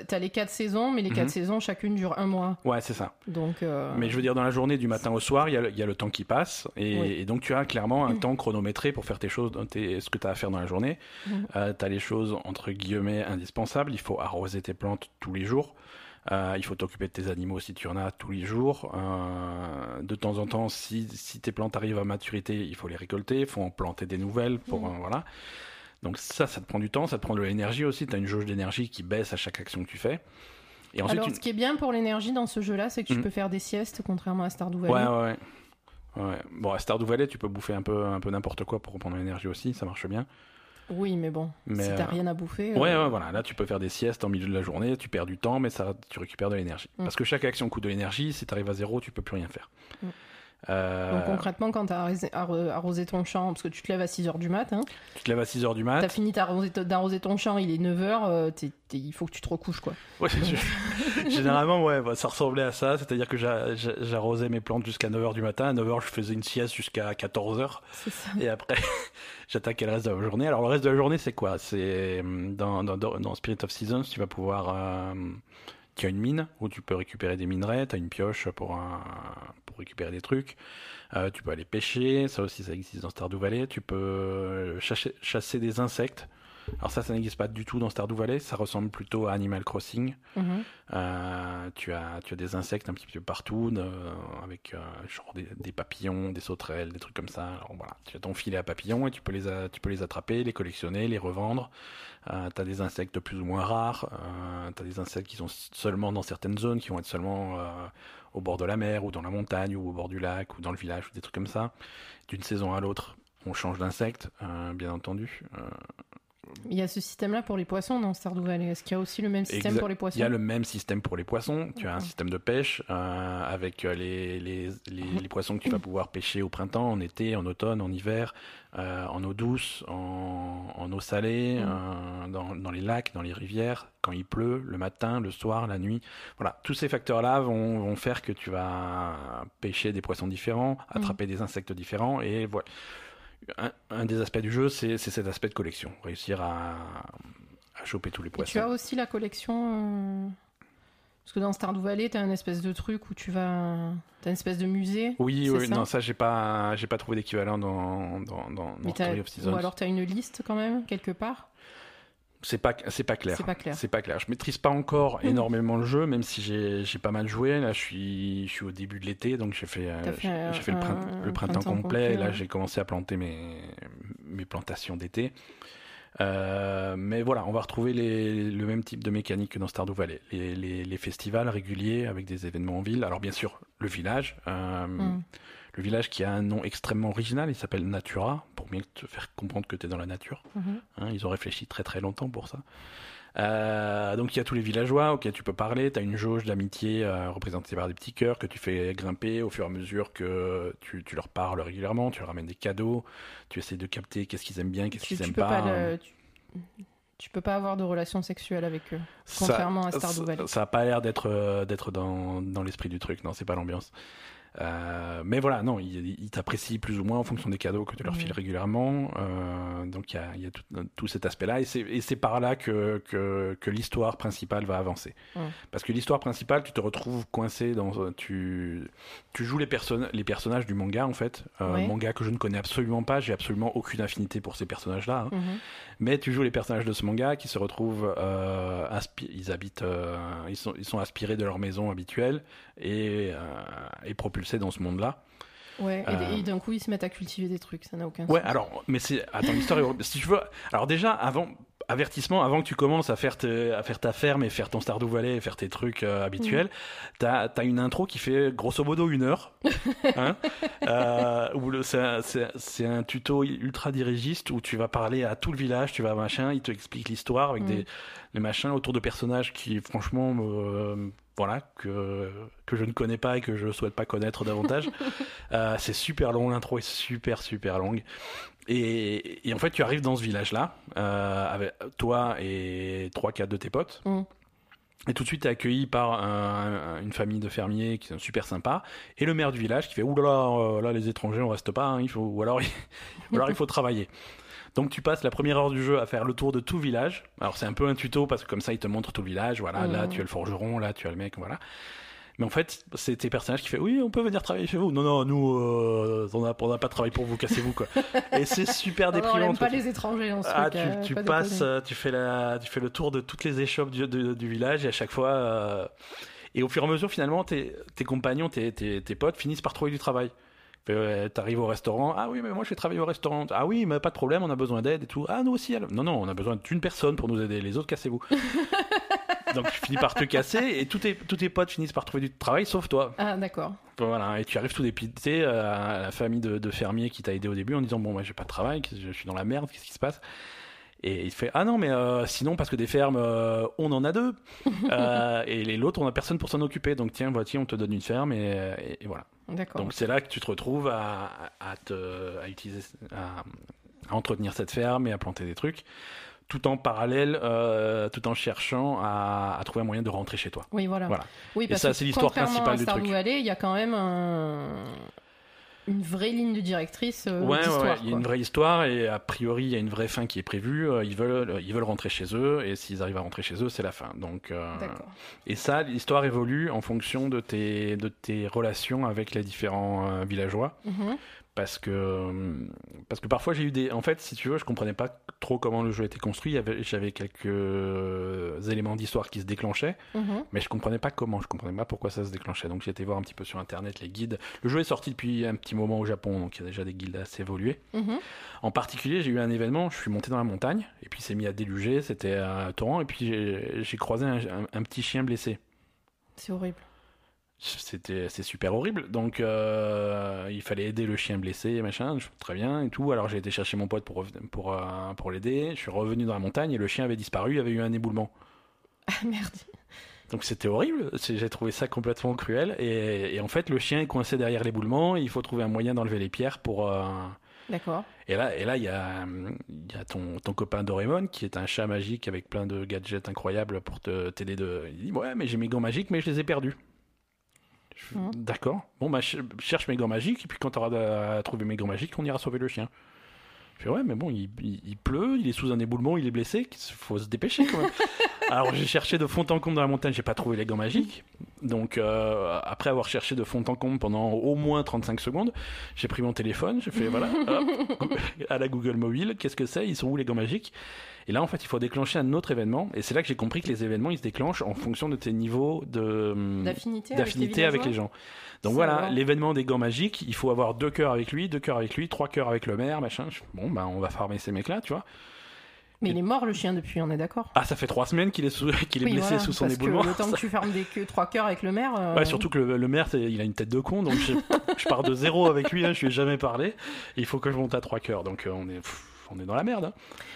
t'as les quatre saisons, mais les quatre Mhm. saisons, chacune dure un mois. Ouais, c'est ça. Donc. euh, Mais je veux dire, dans la journée, du matin au soir, il y, a le- il y a le temps qui passe. Et, Oui. et donc, tu as clairement un temps chronométré pour faire tes choses, tes- ce que tu as à faire dans la journée. Mhm. tu as les choses, entre guillemets, indispensables. Il faut arroser tes plantes tous les jours. Euh, il faut t'occuper de tes animaux si tu en as tous les jours. Euh, de temps en temps, si, si tes plantes arrivent à maturité, il faut les récolter. Il faut en planter des nouvelles. Pour, Mhm. euh, voilà. Donc ça, ça te prend du temps, ça te prend de l'énergie aussi. Tu as une jauge d'énergie qui baisse à chaque action que tu fais. Et ensuite, Alors, ce qui est bien pour l'énergie dans ce jeu-là, c'est que tu Mhm. peux faire des siestes, contrairement à Stardew Valley. Ouais, ouais, ouais. Ouais. Bon, à Stardew Valley, tu peux bouffer un peu, un peu n'importe quoi pour reprendre l'énergie aussi, ça marche bien. Oui, mais bon, Mais, si t'as euh, rien à bouffer. Ouais, euh, ouais, voilà. Là, tu peux faire des siestes en milieu de la journée, tu perds du temps, mais ça, tu récupères de l'énergie. Mm. Parce que chaque action coûte de l'énergie. Si tu arrives à zéro, tu peux plus rien faire. Mm. Euh, Donc concrètement, quand arrosé- arro- arrosé ton champ, parce que tu te lèves à 6h du mat, hein, tu te lèves à 6h du mat. t'as fini d'arroser ton champ, il est 9h, il faut que tu te recouches quoi. Ouais, je- Généralement, ouais, bah, ça ressemblait à ça. C'est-à-dire que j'a- j'a- j'arrosais mes plantes jusqu'à 9h du matin. À 9h, je faisais une sieste jusqu'à 14h. C'est ça. Et après, j'attaquais le reste de la journée. Alors, le reste de la journée, c'est quoi? C'est hum, dans, dans, dans Spirit of Seasons, tu vas pouvoir. Euh, tu as une mine où tu peux récupérer des minerais. Tu une pioche pour, récupérer des trucs. Euh, tu peux aller pêcher. Ça aussi, ça existe dans Stardew Valley. Tu peux chasser, chasser des insectes. Alors ça, ça n'existe pas du tout dans Stardew Valley. Ça ressemble plutôt à Animal Crossing. Mhm. Euh, tu, as, tu as des insectes un petit peu partout, euh, avec euh, genre des, des papillons, des sauterelles, des trucs comme ça. Alors voilà, tu as ton filet à papillons et tu peux les, a- tu peux les attraper, les collectionner, les revendre. Tu as des insectes plus ou moins rares. Tu as des insectes qui sont seulement dans certaines zones, qui vont être seulement au bord de la mer ou dans la montagne ou au bord du lac ou dans le village ou des trucs comme ça. D'une saison à l'autre, on change d'insecte, euh, bien entendu. Euh, Il y a ce système-là pour les poissons dans Stardew Valley. Est-ce qu'il y a aussi le même système pour les poissons Il y a le même système pour les poissons. Tu as un système de pêche euh, avec euh, les, les, les, les poissons que tu vas pouvoir pêcher au printemps, en été, en automne, en hiver, euh, en eau douce, en, en eau salée, euh, dans, dans les lacs, dans les rivières, quand il pleut, le matin, le soir, la nuit. Voilà, tous ces facteurs-là vont, vont faire que tu vas pêcher des poissons différents, attraper des insectes différents et voilà. Un, un des aspects du jeu, c'est cet aspect de collection, réussir à, à choper tous les Et poissons. tu as aussi la collection. euh, Parce que dans Stardew Valley, tu as un espèce de truc où tu vas. Tu as une espèce de musée. Oui, oui, ça non, ça j'ai pas, j'ai pas trouvé d'équivalent dans dans dans, mais dans t'as- Story of Seasons. Ou alors tu as une liste quand même, quelque part. C'est pas, c'est pas clair. C'est pas clair. C'est pas clair. Je maîtrise pas encore Mhm. énormément le jeu, même si j'ai, pas mal joué. Là, je suis, je suis au début de l'été, donc j'ai fait, euh, j'ai fait le, un printemps, printemps complet. complet, et là, ouais. j'ai commencé à planter mes, mes plantations d'été. Euh, mais voilà, on va retrouver les, le même type de mécanique que dans Stardew Valley. Les, les, les festivals réguliers avec des événements en ville. Alors bien sûr, le village. euh, Mm. Le village qui a un nom extrêmement original, il s'appelle Natura, pour bien te faire comprendre que tu es dans la nature. Mhm. Hein, ils ont réfléchi très très longtemps pour ça. Euh, donc il y a tous les villageois auxquels tu peux parler. Tu as une jauge d'amitié euh, représentée par des petits cœurs que tu fais grimper au fur et à mesure que tu, tu leur parles régulièrement. Tu leur ramènes des cadeaux. Tu essaies de capter qu'est-ce qu'ils aiment bien, qu'est-ce qu'ils aiment pas. pas le- tu- tu peux pas avoir de relations sexuelles avec eux. Ça- contrairement à Stardew Valley. Ça, ça a pas l'air d'être euh, d'être dans, dans l'esprit du truc. Non, c'est pas l'ambiance. Euh, mais voilà, non, il, il t'apprécie plus ou moins en fonction des cadeaux que tu leur files régulièrement. Euh, donc il y a, il y a tout, tout cet aspect-là, et c'est par là que, que, que l'histoire principale va avancer. Parce que l'histoire principale, tu te retrouves coincé dans. Tu, tu joues les, personnages du manga, en fait. Euh. Manga que je ne connais absolument pas, j'ai absolument aucune affinité pour ces personnages-là. hein. Mhm. Mais tu joues les personnages de ce manga qui se retrouvent, euh, ils habitent, euh, ils, sont, ils sont aspirés de leur maison habituelle et, euh, et propulsés dans ce monde-là. Ouais, et- Euh. et, d'un coup ils se mettent à cultiver des trucs, ça n'a aucun Ouais, sens. alors, mais c'est, attends, l'histoire est, si tu veux, alors déjà, avant, avertissement, avant que tu commences à faire, te- à faire ta ferme et faire ton Stardew Valley et faire tes trucs euh, habituels, t'as, t'as une intro qui fait grosso modo une heure, hein, euh, c'est, un- c'est, c'est un tuto ultra dirigiste où tu vas parler à tout le village, tu vas machin, il te explique l'histoire avec Mm. des, des machins autour de personnages qui, franchement, me- voilà, que, que je ne connais pas et que je souhaite pas connaître davantage. Euh, c'est super long, l'intro est super super longue. Et, et en fait, tu arrives dans ce village-là, euh, avec toi et trois, quatre de tes potes. Mm. Et tout de suite, tu es accueilli par un- un- une famille de fermiers qui sont super sympas. Et le maire du village qui fait Ouh là là, euh, là les étrangers, on reste pas, hein, il faut... ou, alors, ou alors il faut travailler. Donc tu passes la première heure du jeu à faire le tour de tout village. Alors c'est un peu un tuto parce que comme ça il te montre tout le village. Voilà, là tu as le forgeron, là tu as le mec, voilà. Mais en fait, c'est tes personnages qui fait oui, on peut venir travailler chez vous. Non, non, nous, euh, on n'a pas de travail pour vous, cassez-vous quoi. Et c'est super Non, non, on déprimant. pas les étrangers dans ce Ah, tu, euh, tu pas passes, euh, tu fais la, tu fais le tour de toutes les échoppes du, village et à chaque fois, euh, et au fur et à mesure finalement, tes, tes compagnons, tes, tes, tes potes finissent par trouver du travail. Euh, T'arrives au restaurant, ah oui mais moi je vais travailler au restaurant, ah oui mais pas de problème, on a besoin d'aide et tout, ah nous aussi, alors. non non, on a besoin d'une personne pour nous aider, les autres cassez-vous. Donc tu finis par te casser et tous tes, tous tes potes finissent par trouver du travail sauf toi. Ah, d'accord. Voilà, et tu arrives tout dépité à la famille de, de fermiers qui t'a aidé au début en disant bon moi j'ai pas de travail, je suis dans la merde, qu'est-ce qui se passe? Et il fait ah non mais euh, sinon parce que des fermes euh, on en a deux Euh, et l'autre on a personne pour s'en occuper donc tiens voici on te donne une ferme et, et- et voilà. D'accord. Donc c'est là que tu te retrouves à, à te à utiliser à, à entretenir cette ferme et à planter des trucs tout en parallèle, tout en cherchant à, trouver un moyen de rentrer chez toi. Oui, voilà. Voilà. Oui, Et parce ça, que c'est l'histoire principale à du Stardew truc. Valley, il y a quand même un- une vraie ligne de directrice euh, Ouais, ouais, d'histoire. ouais, il y a une vraie histoire et a priori il y a une vraie fin qui est prévue. Euh, Ils veulent, ils veulent rentrer chez eux et s'ils arrivent à rentrer chez eux, c'est la fin. Donc, euh, et ça, l'histoire évolue en fonction de tes, de tes relations avec les différents euh, villageois, Mhm. Parce que parce que parfois j'ai eu des en fait si tu veux je comprenais pas trop comment le jeu était construit. J'avais quelques éléments d'histoire qui se déclenchaient Mhm. mais je comprenais pas comment. Je comprenais pas pourquoi ça se déclenchait. Donc j'ai été voir un petit peu sur internet les guides. Le jeu est sorti depuis un petit moment au Japon donc il y a déjà des guides assez évolués. Mhm. en particulier j'ai eu un événement. Je suis monté dans la montagne et puis c'est mis à déluger. C'était un torrent et puis j'ai- j'ai croisé un, un- un petit chien blessé. C'est horrible. C'était c'est super horrible. Donc euh, il fallait aider le chien blessé machin très bien et tout. Alors j'ai été chercher mon pote pour pour euh, pour l'aider. Je suis revenu dans la montagne et le chien avait disparu il y avait eu un éboulement. Ah merde. donc c'était horrible. J'ai trouvé ça complètement cruel et, et en fait le chien est coincé derrière l'éboulement. Il faut trouver un moyen d'enlever les pierres pour euh, D'accord. et là et là il y a il y a ton ton copain Doraemon qui est un chat magique avec plein de gadgets incroyables pour te t'aider de il dit ouais mais j'ai mes gants magiques mais je les ai perdus Mhm. D'accord. Bon, bah, je cherche mes gants magiques, et puis quand tu auras trouvé mes gants magiques, on ira sauver le chien. Je fais, ouais, mais bon, il, il- il pleut, il est sous un éboulement, il est blessé, il faut se dépêcher quand même. Alors j'ai cherché de fond en comble dans la montagne, j'ai pas trouvé les gants magiques. Donc euh, après avoir cherché de fond en comble pendant au moins 35 secondes, j'ai pris mon téléphone, j'ai fait voilà, hop, à la Google mobile, qu'est-ce que c'est Ils sont où les gants magiques? Et là en fait il faut déclencher un autre événement, et c'est là que j'ai compris que les événements ils se déclenchent en fonction de tes niveaux de D'affinité avec avec les gens. Donc voilà, l'événement des gants magiques, il faut avoir deux cœurs avec lui, deux cœurs avec lui, trois cœurs avec le maire, machin. Bon, bah on va farmer ces mecs-là, tu vois. Mais il est mort le chien depuis, on est d'accord. Ah, ça fait trois semaines qu'il est, sous- qu'il est Oui, blessé voilà, sous son parce éboulement. Que le temps que tu fermes des queues, trois cœurs avec le maire. euh, Ouais, surtout que le, le maire, c'est- il a une tête de con, donc je, je pars de zéro avec lui, hein, je lui ai jamais parlé. Il faut que je monte à trois cœurs, donc euh, on est, pff, on est dans la merde. hein.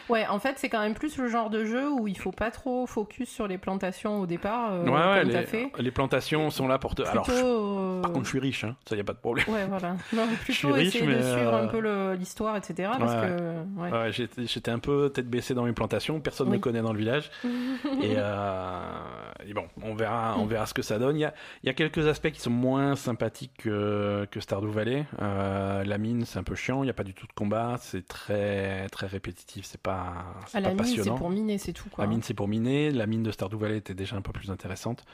Ouais, en fait, c'est quand même plus le genre de jeu où il faut pas trop focus sur les plantations au départ. euh, ouais, ouais, les, fait. les plantations sont là pour te. Alors, je- euh, par contre, je suis riche, hein, ça y a pas de problème. Ouais, voilà. Non, suis plutôt riche, essayer de suivre euh, un peu le- l'histoire, etc. Parce que. J'étais j'étais un peu tête baissée dans mes plantations, personne ne Oui. me connaît dans le village. et, euh, et bon, on verra, on verra ce que ça donne. Il y a, il y a quelques aspects qui sont moins sympathiques que, que Stardew Valley. Euh, la mine, c'est un peu chiant, il n'y a pas du tout de combat, c'est très, très répétitif, c'est pas, pas la mine, c'est pour miner, c'est tout. Quoi. La mine, c'est pour miner. La mine de Stardew Valley était déjà un peu plus intéressante.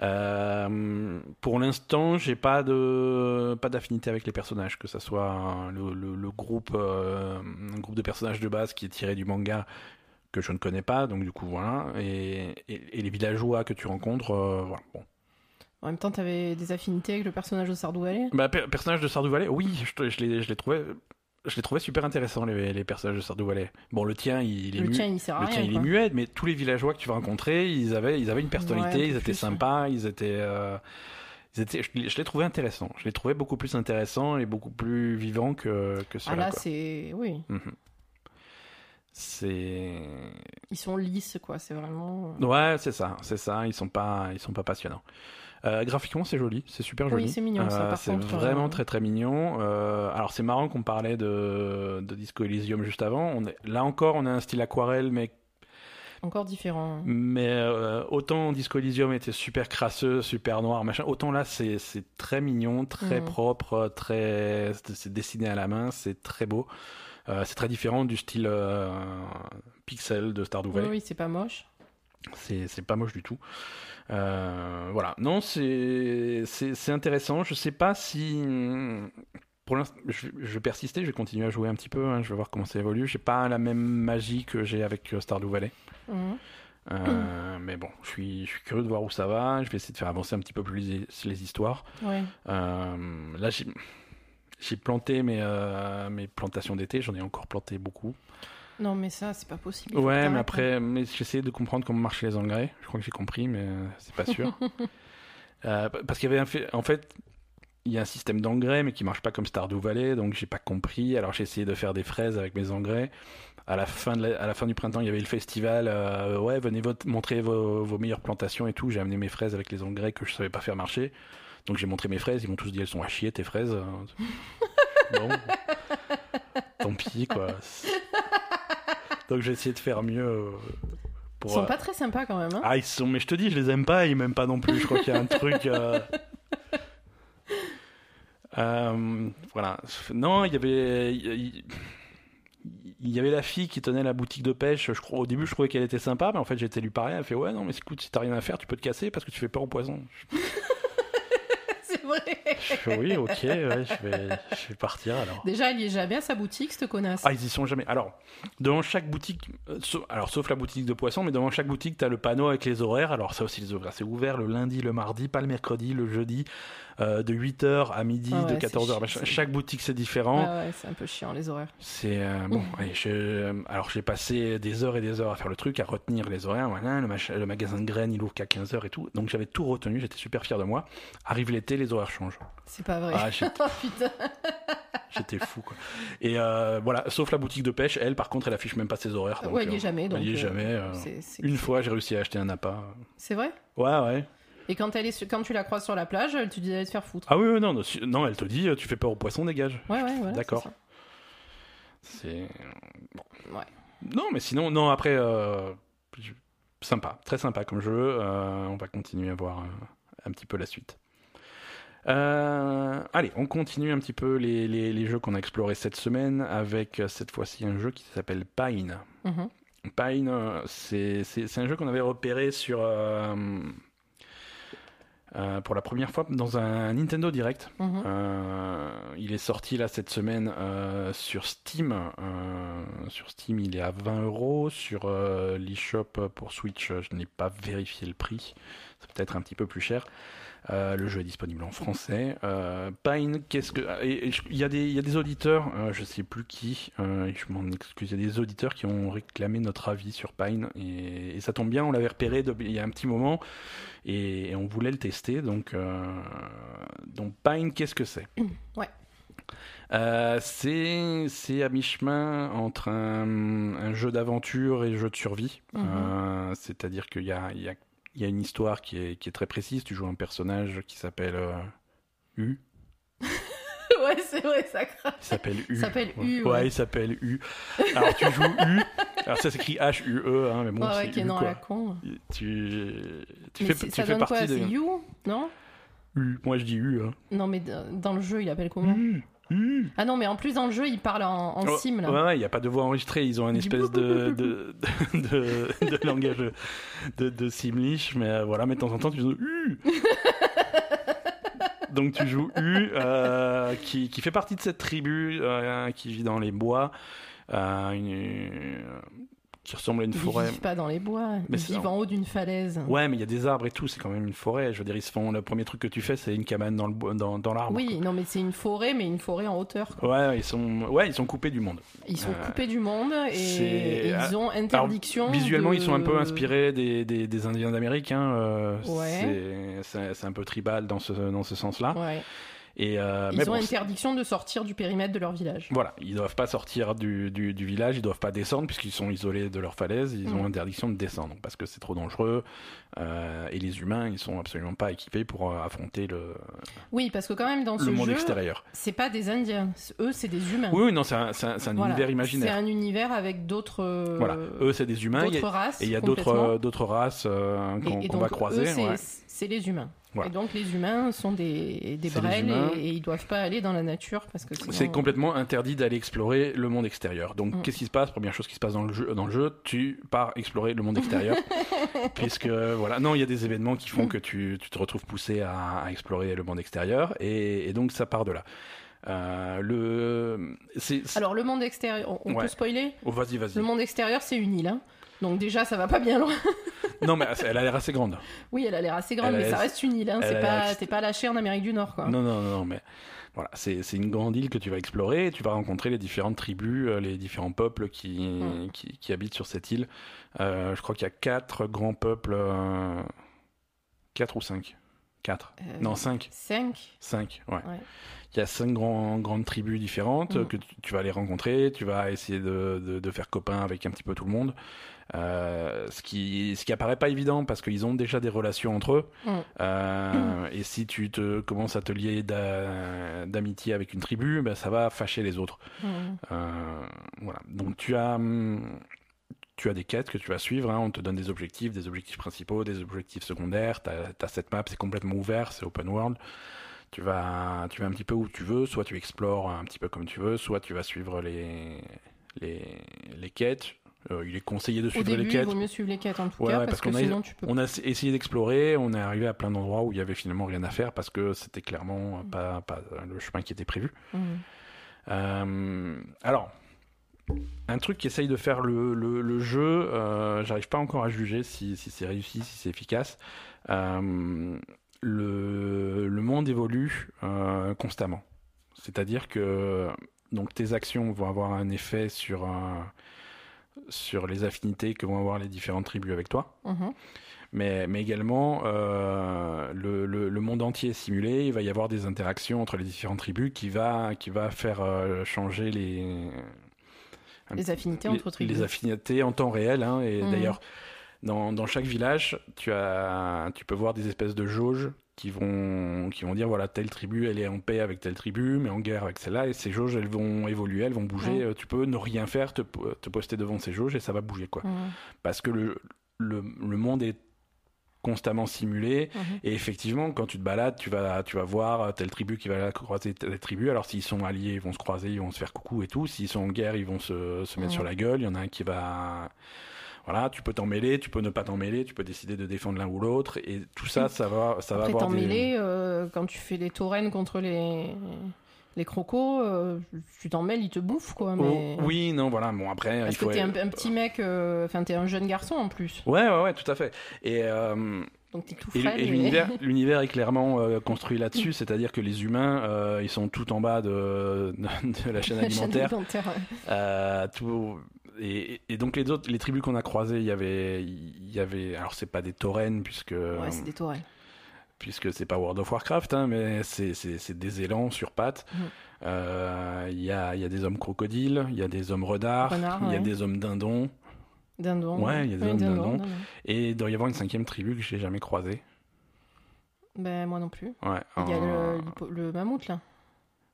Euh, pour l'instant, j'ai pas de pas d'affinité avec les personnages, que ça soit le, le- le groupe euh, un groupe de personnages de base qui est tiré du manga que je ne connais pas, donc du coup voilà, et, et- et les villageois que tu rencontres, euh, voilà. Bon. En même temps, t'avais des affinités avec le personnage de Sardou Valley. Bah, per- personnage de Valley, oui, je, je l'ai trouvé. Je l'ai trouvé super intéressant les, les personnages de Valley. Bon, le tien, il, est Le mu- tien, il sert à Le rien. tien, il est muet, mais tous les villageois que tu vas rencontrer, ils avaient, ils avaient une personnalité, Ouais, ils étaient sympas, ils étaient, euh, ils étaient. Je, je l'ai trouvé intéressant. Je l'ai trouvé beaucoup plus intéressant et beaucoup plus vivant que que Ah cela. là, c'est. Oui, Mhm. C'est. ils sont lisses, quoi. C'est vraiment. Ouais, c'est ça, c'est ça. Ils sont pas, ils sont pas passionnants. Euh, graphiquement, c'est joli, c'est super Oui, joli. c'est mignon, ça, Euh, c'est vraiment euh, très très mignon. Euh, alors c'est marrant qu'on parlait de, de Disco Elysium juste avant. On est, là encore, on a un style aquarelle, mais Encore différent. Mais euh, autant Disco Elysium était super crasseux, super noir, machin, autant là c'est très mignon, très Mhm. propre, très c'est dessiné à la main, c'est très beau. Euh, c'est très différent du style euh, pixel de Stardew Valley. oui, c'est pas moche. C'est c'est pas moche du tout. Euh, voilà, non, c'est c'est c'est intéressant. Je sais pas si pour l'instant, je, je vais persister, je vais continuer à jouer un petit peu. hein, je vais voir comment ça évolue. J'ai pas la même magie que j'ai avec Stardew Valley. Mhm. Euh, mais bon, je suis, je suis curieux de voir où ça va. Je vais essayer de faire avancer un petit peu plus les, les histoires. Ouais. Euh, là, j'ai, planté mes, euh, mes plantations d'été. J'en ai encore planté beaucoup. Non, mais ça, c'est pas possible. Ouais, mais hein. après, mais j'essaie de comprendre comment marchaient les engrais. Je crois que j'ai compris, mais euh, c'est pas sûr. Euh, parce qu'il y avait un fait, en fait, il y a un système d'engrais, mais qui marche pas comme Stardew Valley, donc j'ai pas compris. Alors j'ai essayé de faire des fraises avec mes engrais. À la fin, de la- à la fin du printemps, il y avait le festival. euh, ouais, venez vote- montrer vos, vos meilleures plantations et tout. J'ai amené mes fraises avec les engrais que je savais pas faire marcher. Donc j'ai montré mes fraises. Ils m'ont tous dit elles sont à chier tes fraises. bon, tant pis quoi. Donc j'ai essayé de faire mieux. euh, Pour, Ils sont euh, pas très sympas quand même. Hein ah, ils sont, mais je te dis, je les aime pas, ils m'aiment pas non plus. Je crois qu'il y a un truc. euh, euh, voilà. Non, il y avait. Il y avait la fille qui tenait la boutique de pêche. Je crois, au début, je trouvais qu'elle était sympa, mais en fait, j'étais lui parler. Elle fait Ouais, non, mais écoute, si t'as rien à faire, tu peux te casser parce que tu fais peur au poison. vrai. Oui, ok, ouais, je, vais, je vais partir alors. Déjà, il y est jamais à sa boutique, cette connasse. Ah, ils y sont jamais. Alors, devant chaque boutique, euh, sauf, alors sauf la boutique de poisson, mais devant chaque boutique, tu as le panneau avec les horaires. Alors, ça aussi, les horaires, c'est ouvert le lundi, le mardi, pas le mercredi, le jeudi, euh, de 8h à midi, Ah ouais, de c'est 14h. chiant, machin. c'est- Chaque boutique, c'est différent. Ouais, c'est un peu chiant, les horaires. C'est euh, bon. Mmh. allez, je- alors j'ai passé des heures et des heures à faire le truc, à retenir les horaires. Voilà, le, mach- le magasin de graines il ouvre qu'à 15 heures et tout. Donc j'avais tout retenu, j'étais super fier de moi. Arrive l'été, les horaires changent. C'est pas vrai. Ah, j'étais- j'étais fou quoi. Et euh, voilà, sauf la boutique de pêche, elle par contre, elle affiche même pas ses horaires. donc, ouais, il y euh, est jamais. Donc, elle y est euh, jamais. euh, c'est- c'est- Une fois, j'ai réussi à acheter un appât. C'est vrai? Ouais, ouais. Et quand, elle est su- quand tu la croises sur la plage, elle te dit d'aller te faire foutre. Ah oui, oui, non, non, si- non, elle te dit, euh, tu fais peur aux poissons, dégage. Ouais, ouais, voilà. D'accord. c'est C'est ça. Ouais. Non, mais sinon, non, après, euh, je- sympa, très sympa comme jeu. euh, on va continuer à voir euh, un petit peu la suite. Euh, allez, on continue un petit peu les, les- les jeux qu'on a explorés cette semaine avec euh, cette fois-ci un jeu qui s'appelle Pine. Mhm. Pine, euh, c'est c'est- c'est un jeu qu'on avait repéré sur. euh, euh, pour la première fois dans un Nintendo Direct. Mhm. Euh, il est sorti là cette semaine euh, sur Steam. Sur Steam, il est à 20 euros. Sur l'eShop pour Switch, je n'ai pas vérifié le prix. C'est peut-être un petit peu plus cher. Euh, le jeu est disponible en français. Euh, Pine, qu'est-ce que il y a des il y a des auditeurs, euh, je sais plus qui, euh, je m'en excuse, il y a des auditeurs qui ont réclamé notre avis sur Pine et, et ça tombe bien, on l'avait repéré il y a un petit moment et, et on voulait le tester. Donc donc Pine, qu'est-ce que c'est? Ouais. Euh, c'est à mi-chemin entre un, un jeu d'aventure et un jeu de survie. Mhm. Euh, C'est-à-dire qu'il y y, a, y a une histoire qui est, qui est très précise. Tu joues un personnage qui s'appelle euh, U. ouais, c'est vrai, ça craint. Il s'appelle U. Il s'appelle Ouais. U, Ouais, ouais. il s'appelle U. Alors tu joues U. Alors ça s'écrit H-U-E, hein, mais bon, ouais, ouais, c'est qui est U, dans quoi. la con. Tu, tu Mais fais, tu ça fais donne partie quoi des? C'est You Non? U. Moi je dis U. Hein. Non, mais dans le jeu, il appelle comment? U. U. Ah non, mais en plus, dans le jeu, il parle en, en Oh, sim, là. Ouais, ouais, il n'y a pas de voix enregistrée. Ils ont une espèce de, de, de, de- langage de, de simlish, mais euh, voilà, mais de temps en temps, tu joues U. Donc tu joues U, euh, qui, qui fait partie de cette tribu euh, qui vit dans les bois, euh, une- qui ressemble à une Ils forêt. vivent pas dans les bois, Mais ils vivent en haut d'une falaise. Ouais, mais il y a des arbres et tout, c'est quand même une forêt. Je veux dire, ils se font. Le premier truc que tu fais, c'est une cabane dans le bois- dans, dans l'arbre. Oui, non, mais c'est une forêt, mais une forêt en hauteur. quoi. Ouais, ils sont, ouais, ils sont coupés du monde. Ils sont Euh, coupés du monde et, ils ont interdiction. Visuellement, de- ils sont un peu inspirés des, des, des Indiens d'Amérique. Hein, euh, Ouais. c'est- un peu tribal dans ce, dans ce sens-là. Ouais. Et euh, Ils mais ont bon, interdiction de sortir du périmètre de leur village. Voilà, ils doivent pas sortir du, du, du village, ils doivent pas descendre puisqu'ils sont isolés de leur falaise, ils ont Mm. interdiction de descendre parce que c'est trop dangereux euh, et les humains ils sont absolument pas équipés pour euh, affronter le, Oui, parce que quand même dans le ce monde jeu, extérieur. c'est pas des Indiens. Eux, c'est des humains. Oui, oui, non, c'est un, c'est un- c'est un Voilà. univers C'est imaginaire. un univers avec d'autres. Voilà, eux c'est des humains y d'autres a- races. et il y a d'autres races euh, qu'on va croiser. eux, c'est, ouais. C'est les humains. Voilà. Et donc les humains sont des, des brels et, et ils doivent pas aller dans la nature parce que sinon- C'est complètement interdit d'aller explorer le monde extérieur. Donc, Mm. qu'est-ce qui se passe? Première chose qui se passe dans le jeu, dans le jeu tu pars explorer le monde extérieur. puisque, voilà, non, il y a des événements qui font Mm. que tu, tu te retrouves poussé à, à explorer le monde extérieur. Et, et donc, ça part de là. Euh, le. c'est- c'est- Alors le monde extérieur, on, on Ouais. peut spoiler? Oh, vas-y, vas-y. Le monde extérieur, c'est une île. hein. Donc déjà, ça va pas bien loin. Non, mais elle a l'air assez grande. Oui, elle a l'air assez grande, Elle mais ça reste une île. Hein. C'est pas, t'es pas lâché en Amérique du Nord, quoi. Non, non, non, non, mais voilà, c'est c'est une grande île que tu vas explorer et tu vas rencontrer les différentes tribus, euh, les différents peuples qui, Mm. qui, qui habitent sur cette île. Euh, je crois qu'il y a quatre grands peuples. euh, Quatre ou cinq? Quatre. Euh, Non, cinq. 5 Cinq, ouais. Ouais. Il y a cinq grands, grandes tribus différentes Mm. euh, que tu, tu vas aller rencontrer. Tu vas essayer de, de, de faire copain avec un petit peu tout le monde. Euh, ce qui ce qui apparaît pas évident parce qu'ils ont déjà des relations entre eux. Mm. Euh, Et si tu te commences à te lier d'a- d'amitié avec une tribu, ben, ça va fâcher les autres. Mm. Euh, voilà. Donc tu as hum, tu as des quêtes que tu vas suivre. hein. On te donne des objectifs, des objectifs principaux, des objectifs secondaires. Tu as, cette map, c'est complètement ouvert, c'est open world. Tu vas, tu vas un petit peu où tu veux, soit tu explores un petit peu comme tu veux, soit tu vas suivre les, les, les quêtes. Euh, il est conseillé de Au suivre début, les il quêtes. vaut mieux suivre les quêtes en tout Ouais, cas, ouais, parce, parce que a- sinon tu peux. On a essayé d'explorer, on est arrivé à plein d'endroits où il y avait finalement rien à faire parce que c'était clairement pas, pas le chemin qui était prévu. Mhm. Euh, alors, un truc qui essaye de faire le, le- le jeu, euh, j'arrive pas encore à juger si, si c'est réussi, si c'est efficace. Euh, le, le monde évolue constamment. C'est-à-dire que donc tes actions vont avoir un effet sur, un- sur les affinités que vont avoir les différentes tribus avec toi Mhm. mais, mais également euh, le, le- le monde entier est simulé. Il va y avoir des interactions entre les différentes tribus qui va, qui va faire euh, changer les, affinités les- entre tribus. les affinités en temps réel. hein. et Mhm. d'ailleurs, dans, dans chaque village, tu, as, tu peux voir des espèces de jauges qui vont, qui vont dire voilà, telle tribu, elle est en paix avec telle tribu, mais en guerre avec celle-là. Et ces jauges, elles vont évoluer, elles vont bouger. Ouais. Euh, Tu peux ne rien faire, te, te poster devant ces jauges et ça va bouger. quoi parce que le, le, le monde est constamment simulé et effectivement quand tu te balades tu vas tu vas voir telle tribu qui va croiser telle tribu alors s'ils sont alliés ils vont se croiser ils vont se faire coucou et tout s'ils sont en guerre ils vont se, se mettre sur la gueule il y en a un qui va voilà tu peux t'en mêler tu peux ne pas t'en mêler tu peux décider de défendre l'un ou l'autre et tout ça ça va ça va Après, avoir t'en des... euh, quand tu fais les taurennes contre les, les crocos, euh, tu t'en mêles, ils te bouffent, quoi. Mais... Oh, oui non voilà bon après Parce il faut que t'es un, un petit mec, euh, enfin, t'es un jeune garçon en plus. ouais ouais ouais tout à fait et euh, Donc t'es tout Et, frêle. et et- l'univers, l'univers est clairement euh, construit là-dessus, c'est-à-dire que les humains, euh, ils sont tout en bas de, de, la chaîne La chaîne alimentaire. alimentaire, ouais. Euh, tout- et, et donc les autres, les tribus qu'on a croisées, il y avait, il y avait, alors c'est pas des taurennes puisque Ouais, c'est des taurennes. puisque c'est pas World of Warcraft, hein, mais c'est, des élans sur pattes. Mhm. Euh, Il y, a, y a des hommes crocodiles, il y a des hommes renards, il y a des hommes dindons, Dindon. Ouais, il y a des Oui, hommes dindon, dindons. dindon. et il doit y avoir une cinquième tribu que j'ai jamais croisée. Ben, moi non plus. Ouais, Il y a euh, le mammouth, là.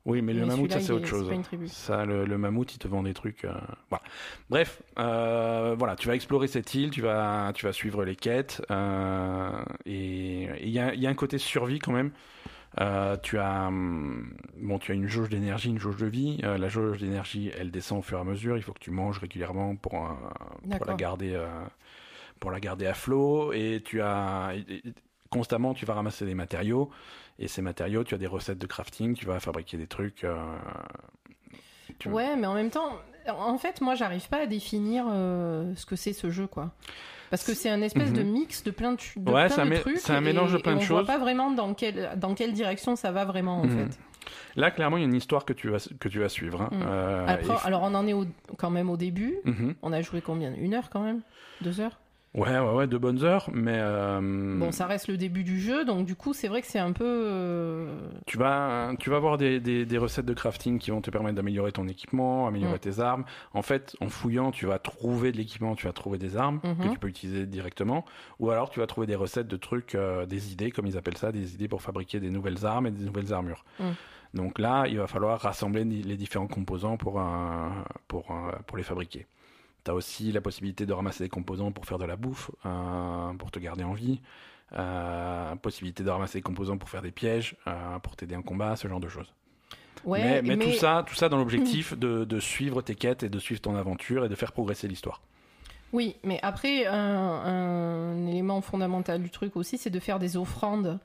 Oui, mais, le mammouth, ça c'est autre chose. Ça, le, le mammouth, il te vend des trucs. euh, Voilà. Bref, euh, voilà, tu vas explorer cette île, tu vas, tu vas suivre les quêtes, euh, et il y a, y a un côté survie quand même. Euh, tu as, hum, bon, tu as une jauge d'énergie, une jauge de vie. La jauge d'énergie, elle descend au fur et à mesure. Il faut que tu manges régulièrement pour, pour la garder, pour la garder à flot. Et tu as et- et- constamment, tu vas ramasser des matériaux. Et ces matériaux, tu as des recettes de crafting. Tu vas fabriquer des trucs. euh, tu- Ouais, mais en même temps, en fait, moi, j'arrive pas à définir euh, ce que c'est ce jeu, quoi. Parce que c'est un espèce de Mhm. mix de plein de, de, Ouais, plein de trucs. c'est un mélange de plein de on voit choses. pas vraiment dans quelle, dans quelle direction ça va vraiment, en Mhm. fait. Là, clairement, il y a une histoire que tu vas, que tu vas suivre. hein. Mhm. Euh, Après, et- alors, on en est au- quand même au début. On a joué combien? Une heure quand même? Deux heures? Ouais, ouais, ouais, de bonnes heures, mais euh, Bon, ça reste le début du jeu, donc du coup, c'est vrai que c'est un peu. euh, tu vas, tu vas avoir des, des, des recettes de crafting qui vont te permettre d'améliorer ton équipement, améliorer tes armes. En fait, en fouillant, tu vas trouver de l'équipement, tu vas trouver des armes que Mhm. tu peux utiliser directement, ou alors tu vas trouver des recettes de trucs, euh, des idées, comme ils appellent ça, des idées pour fabriquer des nouvelles armes et des nouvelles armures. Donc là, il va falloir rassembler les différents composants pour, un- pour, un- pour les fabriquer. Tu as aussi la possibilité de ramasser des composants pour faire de la bouffe, euh, pour te garder en vie. Euh, possibilité de ramasser des composants pour faire des pièges, euh, pour t'aider en combat, ce genre de choses. Ouais, mais, mais tout ça, tout ça dans l'objectif de, de suivre tes quêtes et de suivre ton aventure et de faire progresser l'histoire. Oui, mais après, un, un élément fondamental du truc aussi, c'est de faire des offrandes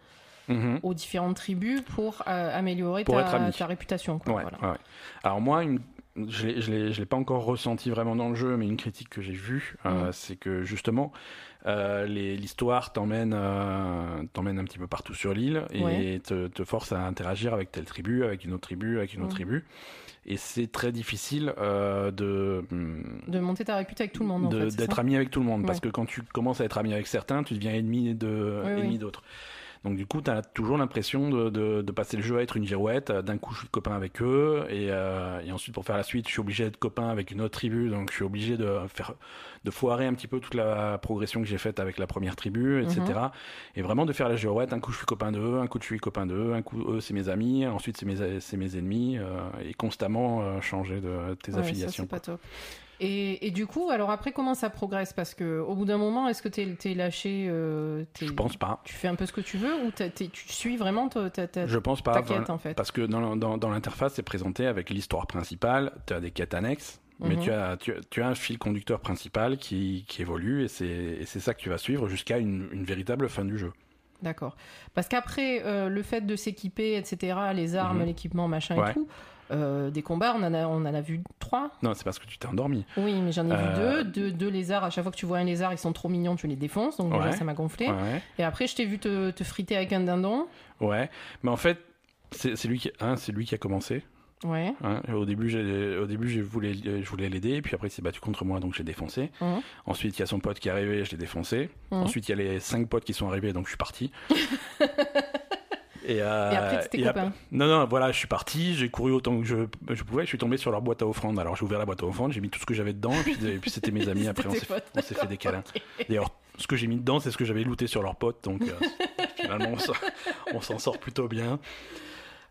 Mhm. aux différentes tribus pour améliorer Pour ta, réputation. Quoi, Ouais, voilà. ouais, ouais. Alors moi, une, je l'ai- je l'ai pas encore ressenti vraiment dans le jeu, mais une critique que j'ai vue, euh, c'est que justement, euh, l'histoire t'emmène euh, t'emmène un petit peu partout sur l'île et Ouais. te, te force à interagir avec telle tribu, avec une autre tribu, avec une autre tribu. Et c'est très difficile euh, de hum, De monter ta réputation avec tout le monde, en fait. d'être ami avec tout le monde. Parce que quand tu commences à être ami avec certains, tu deviens ennemi de Donc du coup, tu as toujours l'impression de, de- de passer le jeu à être une girouette. D'un coup, je suis copain avec eux, et, euh, et ensuite pour faire la suite, je suis obligé d'être copain avec une autre tribu. Donc je suis obligé de faire de foirer un petit peu toute la progression que j'ai faite avec la première tribu, etc. Mhm. Et vraiment de faire la girouette. Un coup, je suis copain d'eux, un coup, je suis copain d'eux, un coup, eux, c'est mes amis, ensuite c'est mes c'est mes ennemis, euh, et constamment euh, changer de tes Ouais, ça, affiliations. c'est pas top. Et, et du coup, alors après, comment ça progresse? Parce que au bout d'un moment, est-ce que t'es es lâché euh, Je pense pas. Tu fais un peu ce que tu veux ou t'es- tu suis vraiment ta, Je pense pas. ta quête en fait? Parce que dans, dans, dans l'interface, c'est présenté avec l'histoire principale, tu as des quêtes annexes, Mais Mhm. tu as, tu, as- tu as un fil conducteur principal qui, qui évolue et c'est ça que tu vas suivre jusqu'à une, une véritable fin du jeu. D'accord. Parce qu'après, euh, le fait de s'équiper, etc., les armes, Mhm. l'équipement, machin Ouais. et tout, euh, des combats, on en, a, on en a vu trois. Non, c'est parce que tu t'es endormi. Oui, mais j'en ai Euh, vu deux. deux. Deux lézards. À chaque fois que tu vois un lézard, ils sont trop mignons, tu les défonces. Donc déjà, Ouais. ça m'a gonflé. Ouais. Et après, je t'ai vu te, te friter avec un dindon. Ouais. Mais en fait, c'est lui, qui- hein, lui qui a commencé. Ouais. hein. Au début, au début je voulais, je voulais l'aider, puis après, il s'est battu contre moi, donc j'ai défoncé. Mhm. Ensuite, il y a son pote qui est arrivé, je l'ai défoncé. Mhm. Ensuite, il y a les cinq potes qui sont arrivés, donc je suis parti. et, euh, Et après, ap- copain. Non, non, voilà, je suis parti, j'ai couru autant que je, je pouvais, je suis tombé sur leur boîte à offrandes. Alors j'ai ouvert la boîte à offrandes, j'ai mis tout ce que j'avais dedans, et puis, c'était mes amis, après on s'est tes fait des câlins. D'ailleurs, ce que j'ai mis dedans, c'est ce que j'avais looté sur leurs potes, donc euh, finalement on s'en- sort plutôt bien.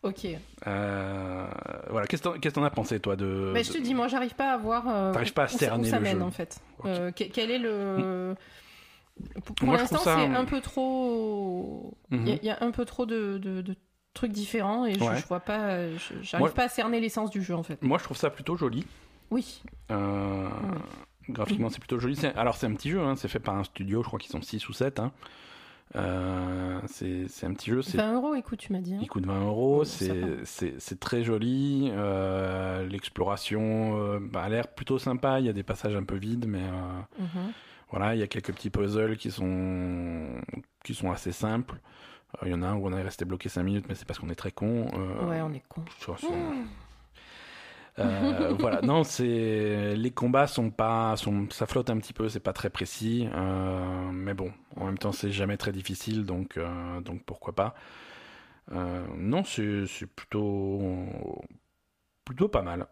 Ok. Euh, voilà, qu'est-ce que t'en- qu'est-ce que t'en as pensé toi de... Mais je te de- dis, moi, j'arrive pas à voir. T'arrives pas à ça- où cerner ça le mène, jeu. en fait. Quel est le. Pour, l'instant, c'est un peu trop. Il y a- Mhm. il y, a un peu trop de, de- de trucs différents et je, Ouais. je vois pas. J'arrive pas à cerner l'essence du jeu, en fait. Moi je trouve ça plutôt joli. Oui. Euh, Graphiquement, c'est plutôt joli. Alors, c'est un petit jeu, hein, c'est fait par un studio, je crois qu'ils sont 6 ou 7. Hein. Euh, c'est un petit jeu, c'est 20 euros, écoute, tu m'as dit. hein. Il coûte 20 euros, Ouais, c'est- très joli. euh, L'exploration euh, bah, a l'air plutôt sympa. Il y a des passages un peu vides, mais euh, Mhm. Voilà, il y a quelques petits puzzles qui sont, qui sont assez simples. Euh, Il y en a un où on est resté bloqué 5 minutes, mais c'est parce qu'on est très con. euh, Ouais, on est con. sur- sur- Euh, voilà, non, c'est les combats sont pas, sont, ça flotte un petit peu, c'est pas très précis, euh, mais bon, en même temps c'est jamais très difficile, donc euh, donc pourquoi pas. Non, c'est c'est plutôt plutôt pas mal.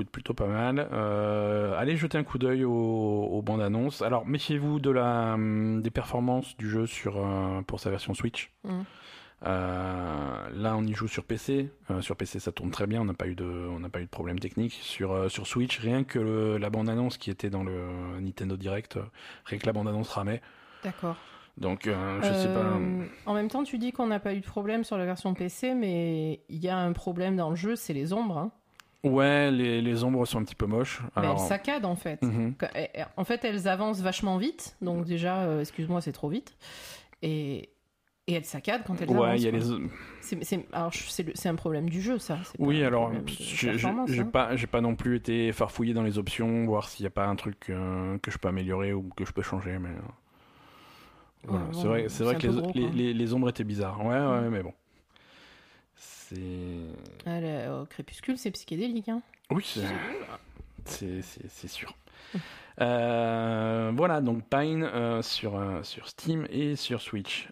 Écoute, plutôt pas mal. Euh, allez jeter un coup d'œil aux, aux bandes annonces. Alors méfiez-vous de la hum, des performances du jeu sur euh, pour sa version Switch. Mhm. Euh, là, on y joue sur PC. Euh, sur PC, ça tourne très bien. On n'a pas eu de, on n'a pas eu de problème technique. Sur euh, sur Switch, rien que le- la bande annonce qui était dans le Nintendo Direct, rien que la bande annonce ramait. D'accord. Donc, je sais pas. Euh, En même temps, tu dis qu'on n'a pas eu de problème sur la version PC, mais il y a un problème dans le jeu, c'est les ombres. hein. Ouais, les, les ombres sont un petit peu moches. Mais elles saccadent en fait. Mhm. Eh, eh, En fait, elles avancent vachement vite, donc déjà, euh, excuse-moi, c'est trop vite. Et, et elles saccadent quand elles Ouais, avancent. il y a les. C'est- un problème du jeu, ça. Oui, alors, j'ai hein. pas, pas non plus été farfouillé dans les options, voir s'il n'y a pas un truc euh, que je peux améliorer ou que je peux changer, mais. euh, Voilà, Ouais, c'est bon, vrai, vrai que les, gros, les- les ombres étaient bizarres. Ouais, ouais, Mm. mais bon. C'est. Ah, le- au crépuscule, c'est psychédélique. Hein. Oui, c'est- sûr. Euh, voilà, donc Pine euh, sur, euh, sur Steam et sur Switch.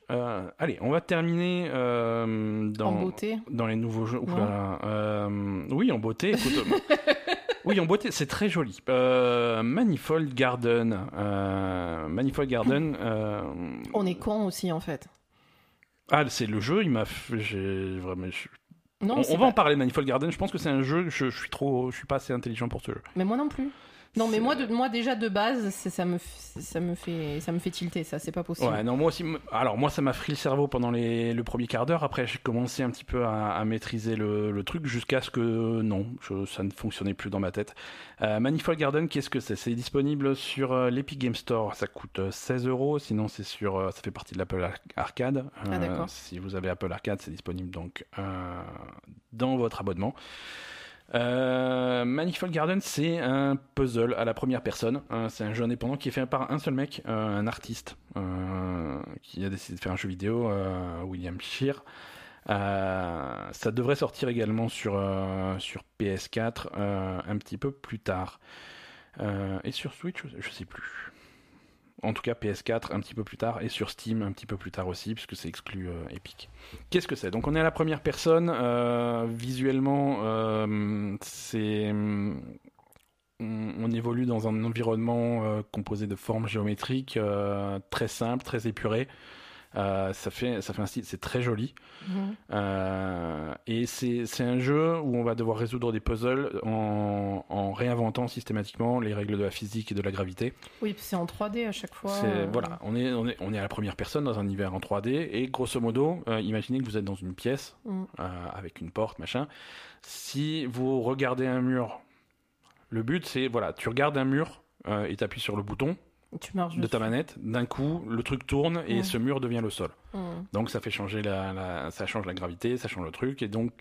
Allez, on va terminer dans, En beauté. dans les nouveaux jeux. Oui, en beauté. écoute, oui, en beauté, c'est très joli. Manifold Garden. Manifold Garden. On est con aussi, en fait. Ah, c'est le jeu. Il m'a. fait- J'ai vraiment. Non, On, va en parler de Manifold Garden. Je pense que c'est un jeu. Je, je suis trop. Je suis pas assez intelligent pour ce jeu. Mais moi non plus. Non, mais moi, de, moi déjà de base, ça me, ça me fait, ça me fait tilter, ça, c'est pas possible. Ouais, non, moi aussi. Alors, moi, ça m'a pris le cerveau pendant les, le premier quart d'heure. Après, j'ai commencé un petit peu à, à maîtriser le, le truc jusqu'à ce que non, je- ça ne fonctionnait plus dans ma tête. Euh, Manifold Garden, qu'est-ce que c'est? C'est disponible sur euh, l'Epic Game Store. Ça coûte euh, 16 euros. Sinon, c'est sur. euh, ça fait partie de l'Apple Ar- Arcade. Euh, Ah, d'accord. si vous avez Apple Arcade, c'est disponible donc euh, dans votre abonnement. Euh, Manifold Garden, c'est un puzzle à la première personne. Euh, c'est un jeu indépendant qui est fait par un seul mec, euh, un artiste, qui a décidé de faire un jeu vidéo, William Shear. Ça devrait sortir également sur, sur PS4 euh, un petit peu plus tard. Et sur Switch, je sais plus. En tout cas, PS4 un petit peu plus tard et sur Steam un petit peu plus tard aussi, puisque c'est exclu euh, Epic. Qu'est-ce que c'est? Donc on est à la première personne. euh, visuellement, euh, c'est on, évolue dans un environnement composé de formes géométriques très simples, très épurées. Euh, ça fait ça fait un style, c'est très joli. Mhm. Euh, et c'est un jeu où on va devoir résoudre des puzzles en, en réinventant systématiquement les règles de la physique et de la gravité. Oui, c'est en 3D à chaque fois. Euh, Voilà, on est, on, est, on est à la première personne dans un univers en 3D et grosso modo, euh, imaginez que vous êtes dans une pièce Mm. avec une porte, machin. Si vous regardez un mur Le but, c'est, voilà, tu regardes un mur et tu appuies sur le bouton Tu marches de ta manette. D'un coup, le truc tourne et ce mur devient le sol. Donc ça fait changer la, la- ça change la gravité, ça change le truc. Et donc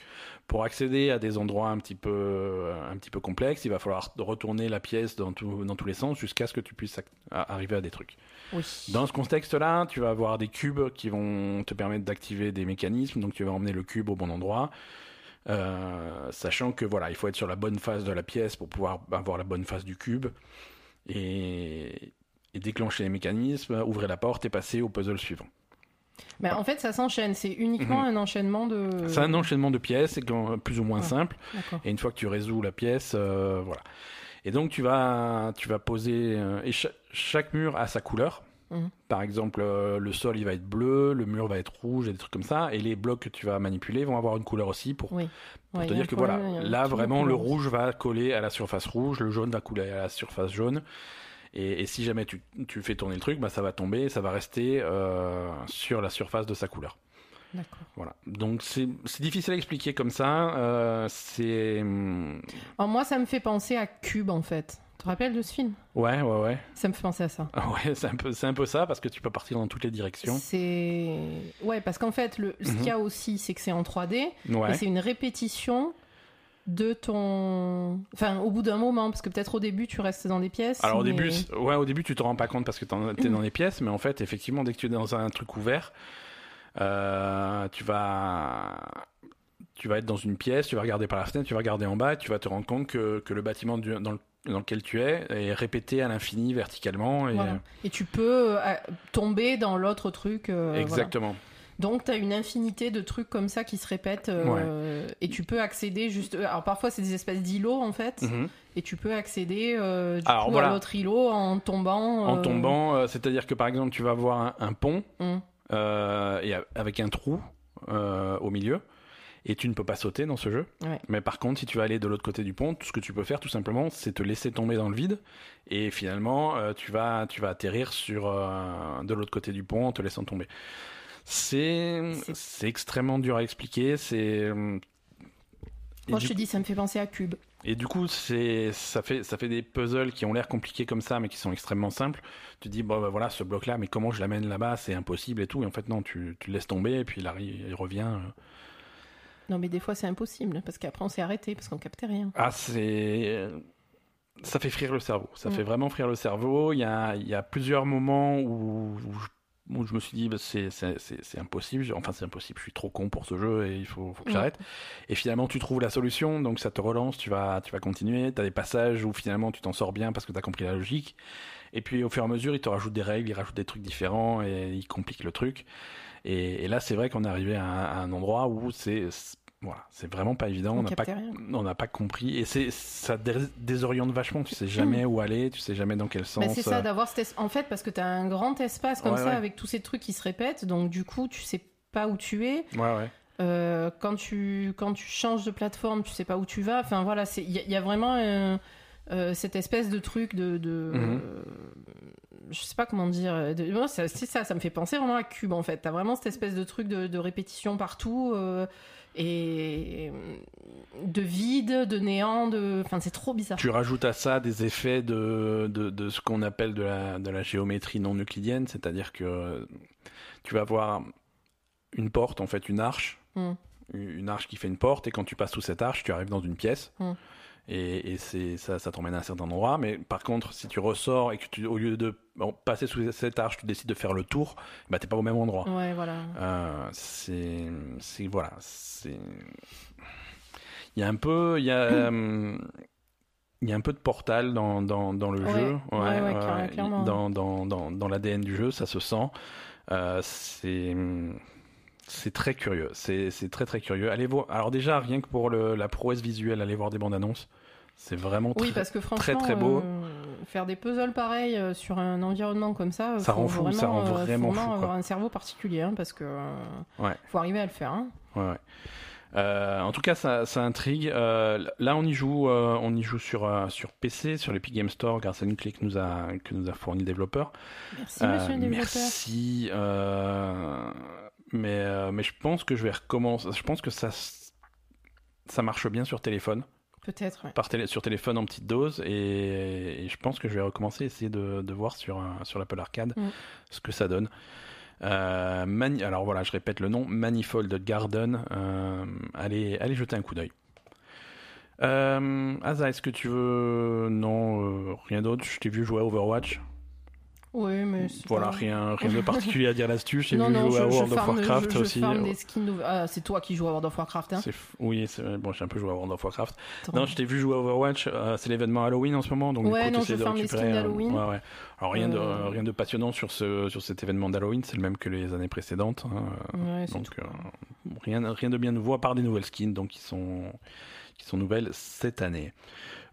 pour accéder à des endroits un petit peu, un petit peu complexes, il va falloir retourner la pièce dans, tout- dans tous les sens jusqu'à ce que tu puisses à- arriver à des trucs. Oui. Dans ce contexte-là, tu vas avoir des cubes qui vont te permettre d'activer des mécanismes. Donc tu vas emmener le cube au bon endroit. Euh, sachant que voilà, il faut être sur la bonne face de la pièce pour pouvoir avoir la bonne face du cube et, et déclencher les mécanismes, ouvrir la porte et passer au puzzle suivant. Mais en fait, ça s'enchaîne. C'est uniquement un enchaînement de. C'est un enchaînement de pièces, plus ou moins Ouais. simple. Et une fois que tu résous la pièce, euh, voilà. Et donc tu vas, tu vas poser. euh, et cha- chaque mur a sa couleur. Mhm. Par exemple, euh, le sol il va être bleu, le mur va être rouge et des trucs comme ça. Et les blocs que tu vas manipuler vont avoir une couleur aussi pour, Oui. pour Ouais, te dire que voilà, problème, là vraiment le rouge va coller à la surface rouge, le jaune va coller à la surface jaune. Et, et si jamais tu, tu fais tourner le truc, bah, ça va tomber, ça va rester euh, sur la surface de sa couleur. D'accord. Voilà. Donc c'est difficile à expliquer comme ça. euh, c'est hum, Alors, moi, ça me fait penser à Cube, en fait. Tu te rappelles de ce film? Ouais ouais ouais Ça me fait penser à ça. Ah ouais c'est un peu c'est un peu ça parce que tu peux partir dans toutes les directions. C'est. Ouais, parce qu'en fait, le... ce Mhm. qu'il y a aussi, c'est que c'est en 3D. Et Ouais. c'est une répétition de ton. Enfin, au bout d'un moment, parce que peut-être au début, tu restes dans des pièces. Alors au mais- début ouais au début tu te rends pas compte parce que t'en- t'es dans les pièces mais en fait effectivement dès que tu es dans un truc ouvert euh, tu vas tu vas être dans une pièce tu vas regarder par la fenêtre tu vas regarder en bas et tu vas te rendre compte que, que le bâtiment du- dans, le- dans lequel tu es est répété à l'infini verticalement et Voilà. Et tu peux euh, tomber dans l'autre truc. euh, voilà. Donc, tu as une infinité de trucs comme ça qui se répètent. euh, Et tu peux accéder juste. Alors, parfois, c'est des espèces d'îlots, en fait. Mhm. Et tu peux accéder euh, du Alors, coup, voilà. à l'autre îlot en tombant. en euh, tombant euh, c'est-à-dire que par exemple tu vas avoir un, un pont hum, euh, et a- avec un trou euh, au milieu. Et tu ne peux pas sauter dans ce jeu. Ouais. Mais par contre, si tu vas aller de l'autre côté du pont, tout ce que tu peux faire, tout simplement, c'est te laisser tomber dans le vide. Et finalement, euh, tu, vas, tu vas atterrir sur, euh, de l'autre côté du pont en te laissant tomber. C'est C'est- extrêmement dur à expliquer. C'est. euh, Moi, du je te dis, ça me fait penser à Cube. et du coup, c'est ça fait ça fait des puzzles qui ont l'air compliqués comme ça, mais qui sont extrêmement simples. Tu dis bon bah voilà ce bloc là, mais comment je l'amène là-bas? C'est impossible et tout. Et en fait non, tu, tu le laisses tomber et puis il arrive, il revient. euh. Non, mais des fois, c'est impossible. Parce qu'après, on s'est arrêté. Parce qu'on captait rien. Ah c'est ça fait frire le cerveau. Ça Mm. fait vraiment frire le cerveau. Il y a il y a plusieurs moments où, où je, où je me suis dit bah, c'est impossible. Enfin c'est impossible. Je suis trop con pour ce jeu et il faut, faut que j'arrête. Et finalement, tu trouves la solution, donc ça te relance, tu vas, tu vas continuer. Tu as des passages où finalement tu t'en sors bien parce que tu as compris la logique. Et puis au fur et à mesure, il te rajoute des règles, il rajoute des trucs différents et il complique le truc. Et, et là, c'est vrai qu'on est arrivé à, un- à un endroit où c'est- voilà, c'est vraiment pas évident. On n'a pas, rien. on n'a pas compris. Et c'est ça dé- désoriente vachement. Tu sais jamais où aller, tu sais jamais dans quel sens. Bah, c'est ça, euh, d'avoir cet es- En fait, parce que tu as un grand espace comme Ouais, ça ouais. avec tous ces trucs qui se répètent. Donc, du coup, tu sais pas où tu es. Ouais, ouais. Euh, quand, tu, quand tu changes de plateforme, tu sais pas où tu vas. Enfin, voilà, c'est- il y, a- il y a vraiment euh, euh, cette espèce de truc de. de euh, je sais pas comment dire. de- moi, c'est ça, ça me fait penser vraiment à Cube en fait. T'as vraiment cette espèce de truc de, de répétition partout. Et de vide, de néant, de. Enfin, c'est trop bizarre. Tu rajoutes à ça des effets de, de, de ce qu'on appelle de la, de la géométrie non euclidienne, c'est-à-dire que tu vas avoir une porte, en fait, une arche, Mm. une arche qui fait une porte, et quand tu passes sous cette arche, tu arrives dans une pièce. Mm. Et, et c'est ça, ça t'emmène à un certain endroit. Mais par contre, si tu ressors et que tu, au lieu de bon, passer sous cette arche, tu décides de faire le tour, bah t'es pas au même endroit. Ouais, voilà. Euh, c'est, c'est voilà, c'est. Il y a un peu, il y a, euh, il y a un peu de portal dans, dans, dans le Ouais. jeu, Ouais, ouais, clairement, clairement. dans, dans, dans, dans l'ADN du jeu, ça se sent. Euh, c'est, c'est très curieux, c'est, c'est très très curieux. Allez voir. Alors déjà, rien que pour le, la prouesse visuelle, allez voir des bandes annonces. C'est vraiment Oui, très, parce que franchement, très beau. euh, faire des puzzles pareils euh, sur un environnement comme ça, euh, Ça faut rend fou, ça rend faut vraiment fou, avoir un cerveau particulier, hein, parce que Ouais. faut arriver à le faire. hein. Ouais, ouais. Euh, en tout cas, ça, ça intrigue. Euh, là, on y joue, euh, on y joue sur, sur PC, sur l'Epic Game Store, grâce à une clé que nous a, que nous a fourni le développeur. Merci, monsieur le développeur. Merci. mais, mais je pense que je vais recommencer. Je pense que ça, ça marche bien sur téléphone. Peut-être, ouais. par télé- sur téléphone en petite dose et, et je pense que je vais recommencer à essayer de, de voir sur, sur l'Apple Arcade Mm. ce que ça donne. Euh, Mani- alors voilà, je répète le nom, Manifold Garden. Euh, allez, allez jeter un coup d'œil. Euh, Asa, est-ce que tu veux Non, euh, rien d'autre? Je t'ai vu jouer à Overwatch. Oui, mais Voilà, rien, rien de particulier à dire là-dessus. Non, vu jouer à World of Warcraft je, je aussi. farme des skins nouveaux. Ah, c'est toi qui joues à World of Warcraft, hein Oui, bon, j'ai un peu joué à World of Warcraft. Non, je t'ai vu jouer à Overwatch. euh, c'est l'événement Halloween en ce moment, donc Ouais, du coup, non, je de les récupérer. skins euh, d'Halloween. ouais, ouais. Alors rien de Euh. rien de passionnant sur ce sur cet événement d'Halloween, c'est le même que les années précédentes. hein. Donc euh, rien rien de bien nouveau à part des nouvelles skins, donc qui sont qui sont nouvelles cette année.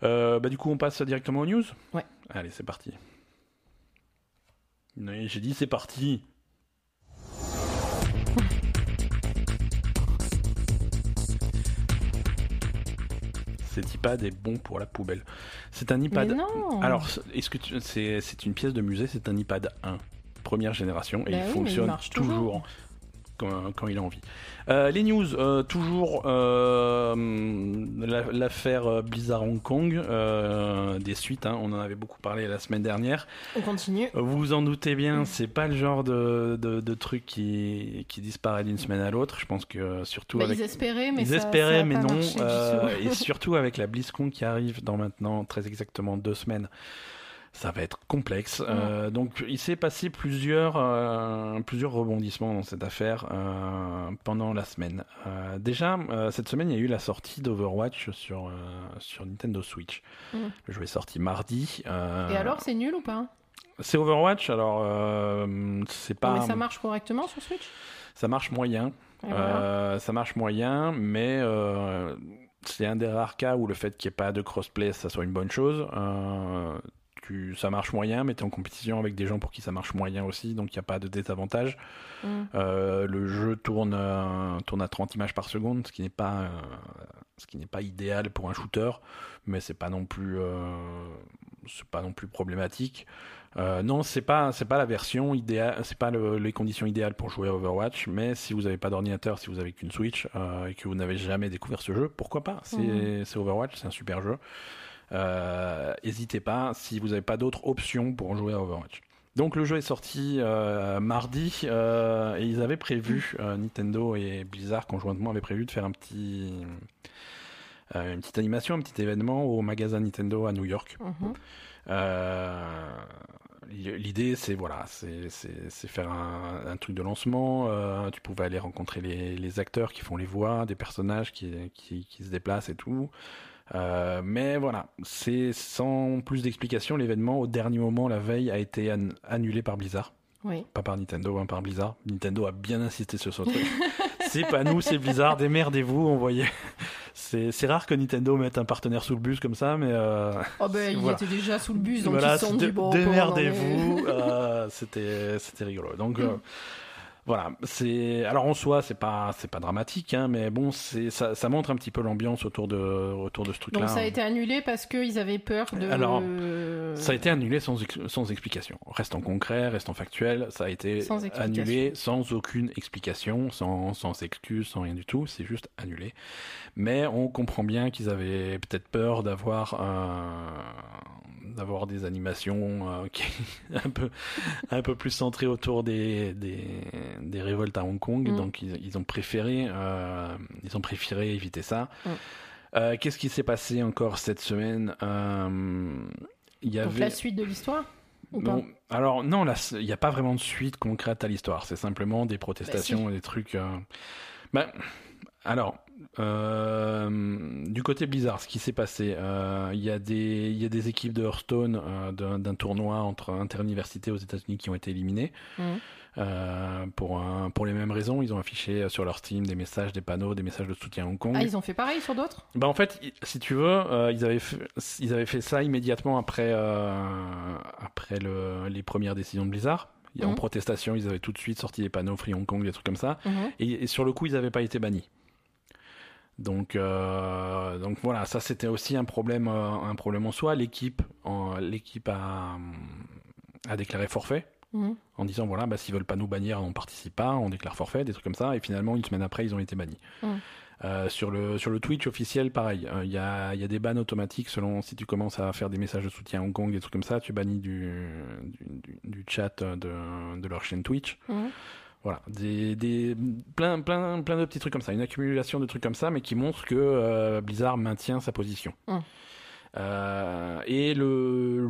Euh, bah du coup, on passe directement aux news? Ouais. Allez, c'est parti. Oui, J'ai dit c'est parti. Cet iPad est bon pour la poubelle. C'est un Mais iPad. non Alors, est-ce que tu- c'est c'est une pièce de musée C'est un iPad 1, première génération, et Bah il oui, mais il fonctionne toujours. Quand, quand il a envie. Euh, les news, euh, toujours euh, la- l'affaire Blizzard Hong Kong, des suites. hein, on en avait beaucoup parlé la semaine dernière. On continue. Vous vous en doutez bien, Mm. c'est pas le genre de, de, de truc qui, qui disparaît d'une semaine à l'autre. Je pense que surtout Bah, avec Ils espéraient, mais ils ça, espéraient, ça a mais non. et surtout avec la BlizzCon qui arrive dans maintenant très exactement deux semaines, ça va être complexe. Euh, donc il s'est passé plusieurs, euh, plusieurs rebondissements dans cette affaire euh, pendant la semaine. Déjà, cette semaine, il y a eu la sortie d'Overwatch sur, sur Nintendo Switch. Mm. Le jeu est sorti mardi. Et alors, c'est nul ou pas? C'est Overwatch, alors c'est Non, pas. Mais ça marche correctement sur Switch? Ça marche moyen. Voilà. Ça marche moyen, mais c'est un des rares cas où le fait qu'il n'y ait pas de crossplay, ça soit une bonne chose. Euh, tu, ça marche moyen, mais tu es en compétition avec des gens pour qui ça marche moyen aussi, donc il n'y a pas de désavantage. Mm. Euh, le jeu tourne, euh, tourne à 30 images par seconde, ce qui n'est pas, euh, ce qui n'est pas idéal pour un shooter, mais c'est pas non plus, c'est pas non plus problématique. Non, c'est pas, c'est pas la version idéale, c'est pas le- les conditions idéales pour jouer à Overwatch, mais si vous n'avez pas d'ordinateur, si vous avez qu'une Switch et que vous n'avez jamais découvert ce jeu, pourquoi pas? C'est c'est Overwatch, c'est un super jeu. Euh, N'hésitez pas si vous n'avez pas d'autres options pour jouer à Overwatch. Donc le jeu est sorti euh, mardi euh, et ils avaient prévu, euh, Nintendo et Blizzard conjointement avaient prévu de faire un petit, euh, une petite animation, un petit événement au magasin Nintendo à New York. Mhm. Euh, L'idée, c'est voilà, c'est faire un, un truc de lancement. euh, tu pouvais aller rencontrer les, les acteurs qui font les voix, des personnages qui, qui, qui se déplacent et tout. Euh, mais voilà, c'est sans plus d'explications. L'événement, au dernier moment, la veille, a été an- annulé par Blizzard. Oui. Pas par Nintendo, hein, par Blizzard. Nintendo a bien insisté sur ce truc. c'est pas nous, c'est Blizzard. Démerdez-vous, on voyait. C'est rare que Nintendo mette un partenaire sous le bus comme ça, mais. euh, Oh ben, il Voilà. était déjà sous le bus, donc voilà, ils sont dit, bon, démerdez-vous. euh, C'était c'était rigolo. Donc. euh, voilà, c'est alors en soi c'est pas c'est pas dramatique hein, mais bon c'est ça, ça montre un petit peu l'ambiance autour de autour de ce truc là. Donc ça a été annulé parce qu'ils avaient peur de... Alors, Ça a été annulé sans, sans explication. Restant concret, restant factuel, ça a été Sans annulé sans aucune explication, sans, sans excuse, sans rien du tout, c'est juste annulé. Mais on comprend bien qu'ils avaient peut-être peur d'avoir un- d'avoir des animations euh, qui un peu un peu plus centrées autour des des, des révoltes à Hong Kong, Mm. donc ils, ils ont préféré euh, ils ont préféré éviter ça. Mm. Euh, Qu'est-ce qui s'est passé encore cette semaine Il y Donc avait la suite de l'histoire non, alors non, il n'y a pas vraiment de suite concrète à l'histoire. C'est simplement des protestations et des trucs. bah, alors, euh, du côté Blizzard, ce qui s'est passé, euh, il y a des, il y a des équipes de Hearthstone euh, d'un tournoi entre interuniversités aux États-Unis qui ont été éliminées. Euh, pour, un- pour les mêmes raisons, ils ont affiché sur leur Steam des messages, des panneaux, des messages de soutien à Hong Kong. Ah, ils ont fait pareil sur d'autres? Bah en fait, si tu veux, ils, avaient fait, ils avaient fait ça immédiatement après, après le, les premières décisions de Blizzard. Et En protestation, ils avaient tout de suite sorti des panneaux Free Hong Kong, des trucs comme ça. Et, et sur le coup, ils n'avaient pas été bannis. Donc, euh, donc voilà, ça c'était aussi un problème, euh, un problème en soi. L'équipe, l'équipe a, a déclaré forfait Mhm. en disant voilà, bah, s'ils veulent pas nous bannir, on participe pas, on déclare forfait, des trucs comme ça. Et finalement, une semaine après, ils ont été bannis. Euh, sur le sur le Twitch officiel, pareil. Il y, a, y a des bans automatiques selon si tu commences à faire des messages de soutien à Hong Kong, des trucs comme ça, tu bannis du, du, du chat de, de, leur chaîne Twitch. Mhm. Voilà, des, des, plein, plein, plein de petits trucs comme ça, une accumulation de trucs comme ça, mais qui montrent que Blizzard maintient sa position. Mhm. et le,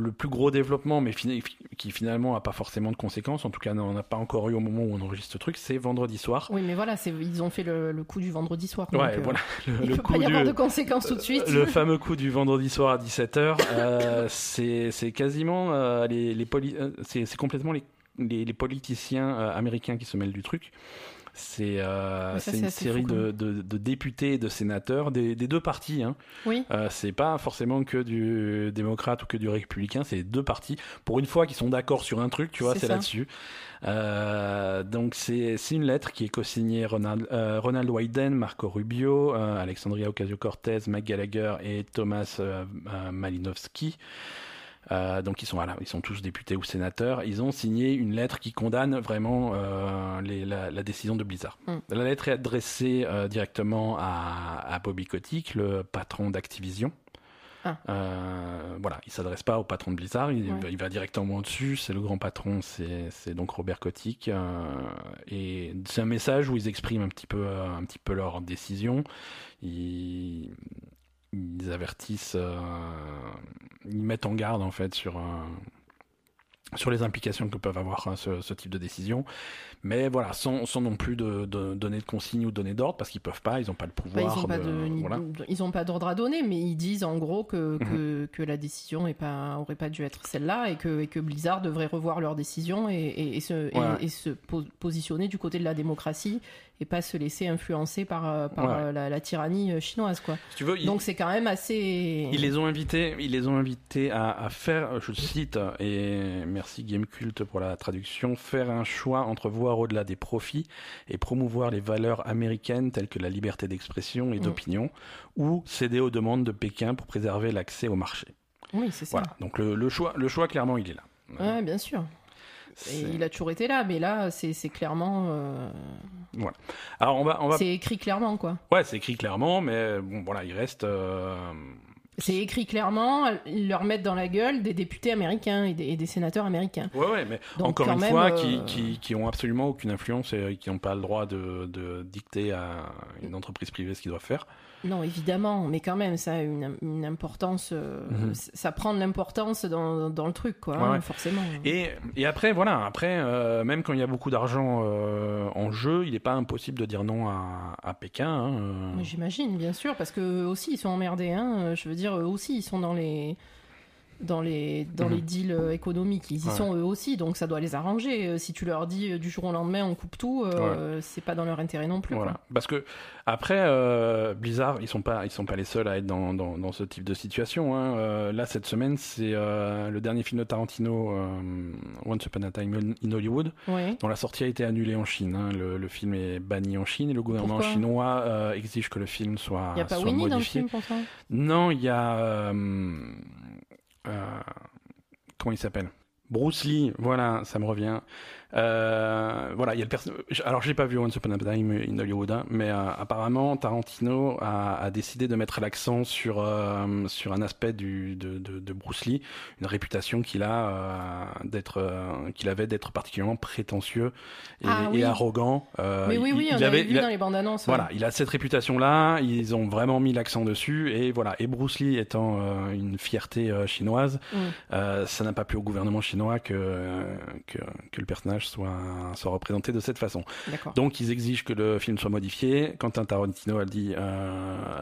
le plus gros développement, mais qui finalement n'a pas forcément de conséquences, en tout cas on n'a pas encore eu au moment où on enregistre ce truc, c'est vendredi soir. Oui, mais voilà, ils ont fait le, coup du vendredi soir. ouais, voilà. Le, il ne peut pas y avoir de conséquences tout de suite. Le fameux coup du vendredi soir à 17h, euh, c'est quasiment euh, les, les euh, c'est complètement les, les, les politiciens américains qui se mêlent du truc. C'est euh, une série de, de, de, députés et de sénateurs des, des deux partis. Hein. Oui. Euh, c'est pas forcément que du démocrate ou que du républicain, c'est deux partis. Pour une fois qu'ils sont d'accord sur un truc, tu vois, c'est là-dessus. Euh, donc c'est une lettre qui est co-signée Ronald, euh, Ronald Wyden, Marco Rubio, euh, Alexandria Ocasio-Cortez, Mike Gallagher et Thomas euh, Malinowski. Euh, donc ils sont voilà, ils sont tous députés ou sénateurs. Ils ont signé une lettre qui condamne vraiment euh, les, la, la, décision de Blizzard. Mm. La lettre est adressée euh, directement à, à, Bobby Kotick, le patron d'Activision. Ah. Voilà, il s'adresse pas au patron de Blizzard, il, il va directement au-dessus. C'est le grand patron, c'est donc Robert Kotick. Et c'est un message où ils expriment un petit peu, un petit peu leur décision. Ils, ils avertissent, euh, ils mettent en garde en fait sur euh, sur les implications que peuvent avoir hein, ce, ce, type de décision. Mais voilà, sans, sans non plus de, de, donner de consignes ou donner d'ordre, parce qu'ils peuvent pas, ils n'ont pas le pouvoir. Bah, ils n'ont pas, d'ordre à donner, mais ils disent en gros que, mhm. que, que, la décision est pas, aurait pas dû être celle-là et que, et que Blizzard devrait revoir leur décision et, et, et se, et, se positionner du côté de la démocratie et pas se laisser influencer par, euh, par euh, la, tyrannie euh, chinoise quoi. tu veux, Donc c'est quand même assez. Ils les ont invités, ils les ont invités à, à faire, je cite et merci Game Cult pour la traduction, faire un choix entre voir au-delà des profits et promouvoir les valeurs américaines telles que la liberté d'expression et mm. d'opinion, ou céder aux demandes de Pékin pour préserver l'accès au marché. Oui, c'est ça. Voilà. Donc le, le, choix, le choix clairement il est là. Ouais, bien sûr. Et il a toujours été là, mais là, c'est clairement. Euh... Voilà. Alors on va, on va... C'est écrit clairement, quoi. Ouais, c'est écrit clairement, mais bon, voilà, il reste. Euh... C'est écrit clairement, ils leur mettent dans la gueule des députés américains et des, des sénateurs américains. Ouais, ouais, mais encore une fois, qui, euh, qui, qui, ont absolument aucune influence et qui n'ont pas le droit de, de, dicter à une entreprise privée ce qu'ils doivent faire. Non, évidemment, mais quand même, ça a une, une importance. Euh, mhm. Ça prend de l'importance dans, dans, le truc, quoi, hein, forcément. Et, et, après, voilà, après, euh, même quand il y a beaucoup d'argent euh, en jeu, il n'est pas impossible de dire non à, à Pékin. Hein, J'imagine, bien sûr, parce que aussi ils sont emmerdés. Hein, je veux dire, eux aussi, ils sont dans les dans les, dans les mhm. deals euh, économiques. Ils y sont eux aussi, donc ça doit les arranger. Euh, si tu leur dis euh, du jour au lendemain on coupe tout, c'est pas dans leur intérêt non plus. Voilà. Parce que après, Blizzard, ils sont pas, ils sont pas les seuls à être dans, dans, dans ce type de situation. Hein. là, cette semaine, c'est le dernier film de Tarantino, Once Upon a Time in Hollywood, dont la sortie a été annulée en Chine. Hein. Le, le, film est banni en Chine et le gouvernement chinois exige que le film soit, il y a pas Winnie modifié. Dans le film, non, il y a comment il s'appelle? Bruce Lee, voilà, ça me revient. Euh, voilà, il y a le personnage. Alors, j'ai pas vu Once Upon a Time in Hollywood, hein, mais euh, apparemment Tarantino a, a, décidé de mettre l'accent sur euh, sur un aspect du de, de, de, Bruce Lee, une réputation qu'il a euh, d'être euh, qu'il avait d'être particulièrement prétentieux et, ah et arrogant. mais oui, oui, il, on avait vu dans les bandes annonces. Voilà, il a cette réputation là. Ils ont vraiment mis l'accent dessus et voilà. Et Bruce Lee étant une fierté chinoise, mm. ça n'a pas plu au gouvernement chinois que que, que le personnage soit, représenté de cette façon. Donc ils exigent que le film soit modifié. Quentin Tarantino a dit euh,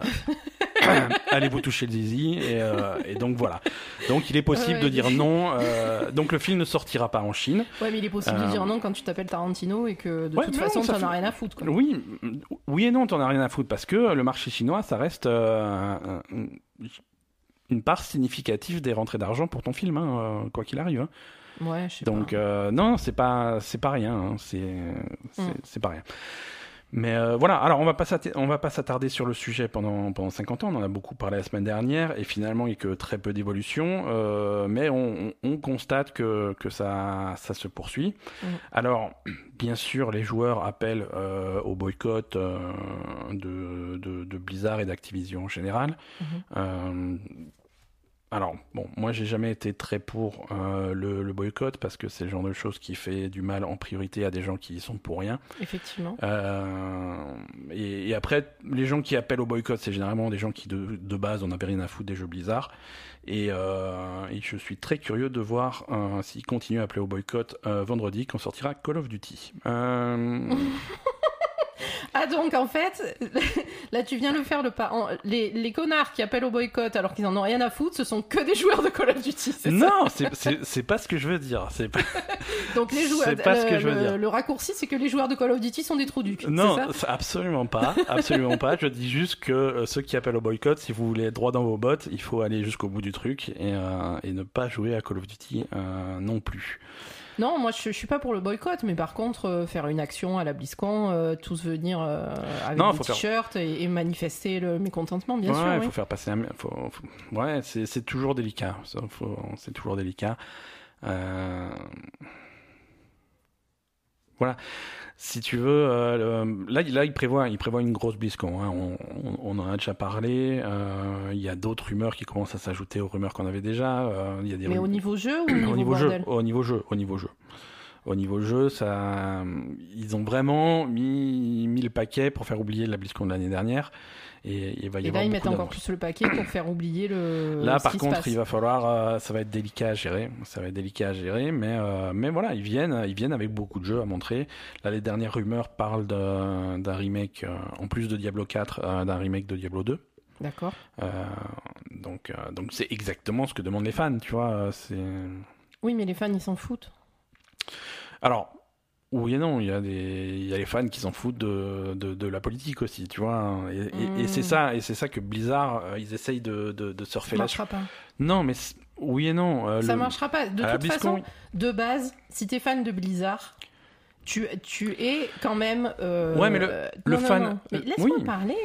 allez vous toucher le zizi et, euh, et, donc voilà. Donc il est possible de dire non. Euh, donc le film ne sortira pas en Chine. Ouais, mais il est possible de dire non quand tu t'appelles Tarantino et que de toute façon t'en as rien à foutre. Quoi. Oui, oui et non, t'en as rien à foutre parce que le marché chinois, ça reste une part significative des rentrées d'argent pour ton film, hein, quoi qu'il arrive. Hein. Ouais, je sais Donc, euh, non, c'est pas, c'est pas rien. Hein. C'est, c'est, mm. pas rien. Mais euh, voilà, alors on va pas on va pas s'attarder sur le sujet pendant, pendant 50 ans, on en a beaucoup parlé la semaine dernière, et finalement il n'y a que très peu d'évolution, euh, mais on, on- on constate que, que ça, ça se poursuit. Mhm. Alors, bien sûr, les joueurs appellent euh, au boycott de, de, de Blizzard et d'Activision en général. Mhm. Alors, bon, moi j'ai jamais été très pour euh, le, le boycott parce que c'est le genre de choses qui fait du mal en priorité à des gens qui y sont pour rien. Effectivement. Euh, et, et après, les gens qui appellent au boycott, c'est généralement des gens qui de, de base on avait rien à foutre des jeux Blizzard. Et, euh, et je suis très curieux de voir euh, s'ils continuent à appeler au boycott vendredi quand sortira Call of Duty. Ah donc en fait, là tu viens de faire le pas. Les, les connards qui appellent au boycott alors qu'ils en ont rien à foutre, ce sont que des joueurs de Call of Duty. non, c'est- pas ce que je veux dire. C'est pas... Donc les joueurs. pas ce le, que je veux le- dire. le raccourci, c'est que les joueurs de Call of Duty sont des trous du cul. Non, ça absolument pas, absolument pas. Je dis juste que euh, ceux qui appellent au boycott, si vous voulez être droit dans vos bottes, il faut aller jusqu'au bout du truc et, euh, et ne pas jouer à Call of Duty euh, non plus. Non, moi je, je suis pas pour le boycott, mais par contre euh, faire une action à la BlizzCon, euh, tous venir euh, avec Non, des faire- t-shirts et, et manifester le mécontentement, bien ouais, sûr. il oui. faut faire passer un. Faut, faut- Ouais, c'est toujours délicat. faut- C'est toujours délicat. Voilà. Si tu veux, euh, là, là, il prévoit, il prévoit une grosse BlizzCon. hein. On, on- on en a déjà parlé. euh, Il y a d'autres rumeurs qui commencent à s'ajouter aux rumeurs qu'on avait déjà. euh, Il y a des Mais au niveau jeu ou au niveau, au niveau jeu, au niveau jeu, au niveau jeu. Au niveau jeu, ça, ils ont vraiment mis, mis le paquet pour faire oublier la BlizzCon de l'année dernière. Et il va y Et avoir là, ils mettent encore plus le paquet pour faire oublier le. Là, ce par qui se contre, passe. il va falloir, euh, ça va être délicat à gérer. Ça va être délicat à gérer, mais euh, mais voilà, ils viennent, ils viennent avec beaucoup de jeux à montrer. Là, les dernières rumeurs parlent d'un remake, euh, en plus de Diablo 4, euh, d'un remake de Diablo 2. D'accord. Donc donc c'est exactement ce que demandent les fans, tu vois. Oui, mais les fans, ils s'en foutent. alors. Oui et non, il y a des, il y a les fans qui s'en foutent de, de, de la politique aussi, tu vois. hein. Et, et- et c'est Mm. ça, et c'est ça que Blizzard, euh, ils essayent de, de, de surfer Ça là. marchera pas. Non, mais oui et non. euh, Ça le- marchera pas. De à toute BlizzCon, façon, de base, si t'es fan de Blizzard, tu, tu es quand même. euh, Ouais, mais le- euh, le non, fan- non. Mais laisse-moi oui. parler.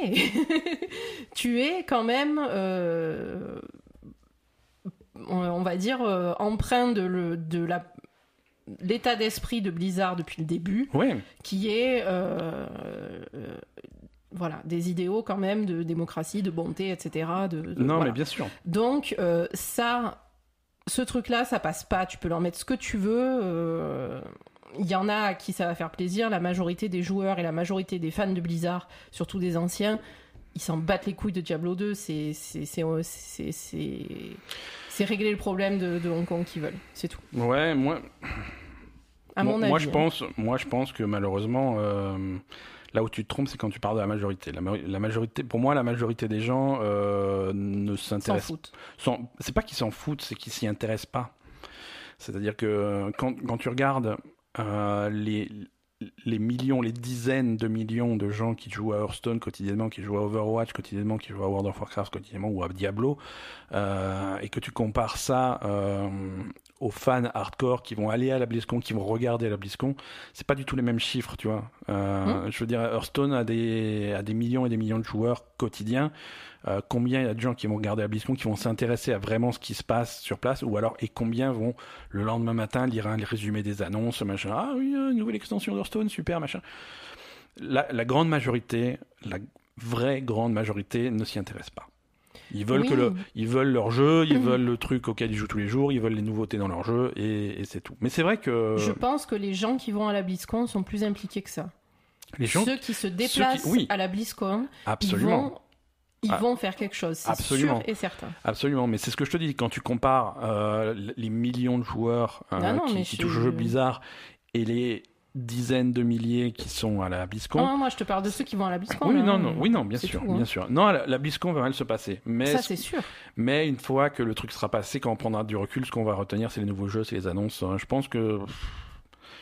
tu es quand même. euh, on va dire empreint de, le, de la l'état d'esprit de Blizzard depuis le début, Ouais, qui est euh, euh, voilà des idéaux quand même de démocratie, de bonté, etc. De, de- non, voilà. mais bien sûr. Donc euh, ça, ce truc-là, ça passe pas. Tu peux leur mettre ce que tu veux. Il y en a à qui ça va faire plaisir. La majorité des joueurs et la majorité des fans de Blizzard, surtout des anciens, ils s'en battent les couilles de Diablo 2. C'est c'est c'est régler le problème de, de Hong Kong qu'ils veulent. C'est tout. Ouais, moi, À mon avis. moi, je hein. pense, moi, je pense que malheureusement, euh, là où tu te trompes, c'est quand tu parles de la majorité. La, ma- la majorité, pour moi, la majorité des gens euh, ne S'en s'intéressent. foutent. s'en- C'est pas qu'ils s'en foutent, c'est qu'ils s'y intéressent pas. C'est-à-dire que quand, quand tu regardes euh, les les millions, les dizaines de millions de gens qui jouent à Hearthstone quotidiennement, qui jouent à Overwatch quotidiennement, qui jouent à World of Warcraft quotidiennement ou à Diablo, euh, et que tu compares ça euh, aux fans hardcore qui vont aller à la BlizzCon, qui vont regarder la BlizzCon, c'est pas du tout les mêmes chiffres, tu vois. Euh, Je veux dire, Hearthstone a des, a des millions et des millions de joueurs quotidiens. Euh, combien il y a de gens qui vont regarder la BlizzCon, qui vont s'intéresser à vraiment ce qui se passe sur place, ou alors, et combien vont le lendemain matin lire un résumé des annonces, machin, ah oui, euh, une nouvelle extension d'Hearthstone, super, machin. La, la grande majorité, la vraie grande majorité ne s'y intéresse pas. Ils veulent, Oui. que le, ils veulent leur jeu, ils Mhm. veulent le truc auquel ils jouent tous les jours, ils veulent les nouveautés dans leur jeu, et, et c'est tout. Mais c'est vrai que Je pense que les gens qui vont à la BlizzCon sont plus impliqués que ça. les gens, Ceux qui se déplacent oui. à la BlizzCon, absolument, ils vont, ils Ah. vont faire quelque chose. C'est Absolument. sûr et certain. Absolument, mais c'est ce que je te dis, quand tu compares euh, les millions de joueurs euh, Ah non, qui, qui je- touchent au jeu Blizzard et les dizaines de milliers qui sont à la BlizzCon. Non, moi je te parle de ceux qui vont à la BlizzCon. oui, hein. non, non, oui, non, bien sûr, tout, hein. bien sûr. Non, la, la BlizzCon va mal se passer, mais, Ça c'est sûr. mais une fois que le truc sera passé, quand on prendra du recul, ce qu'on va retenir, c'est les nouveaux jeux, c'est les annonces. Euh, Je pense que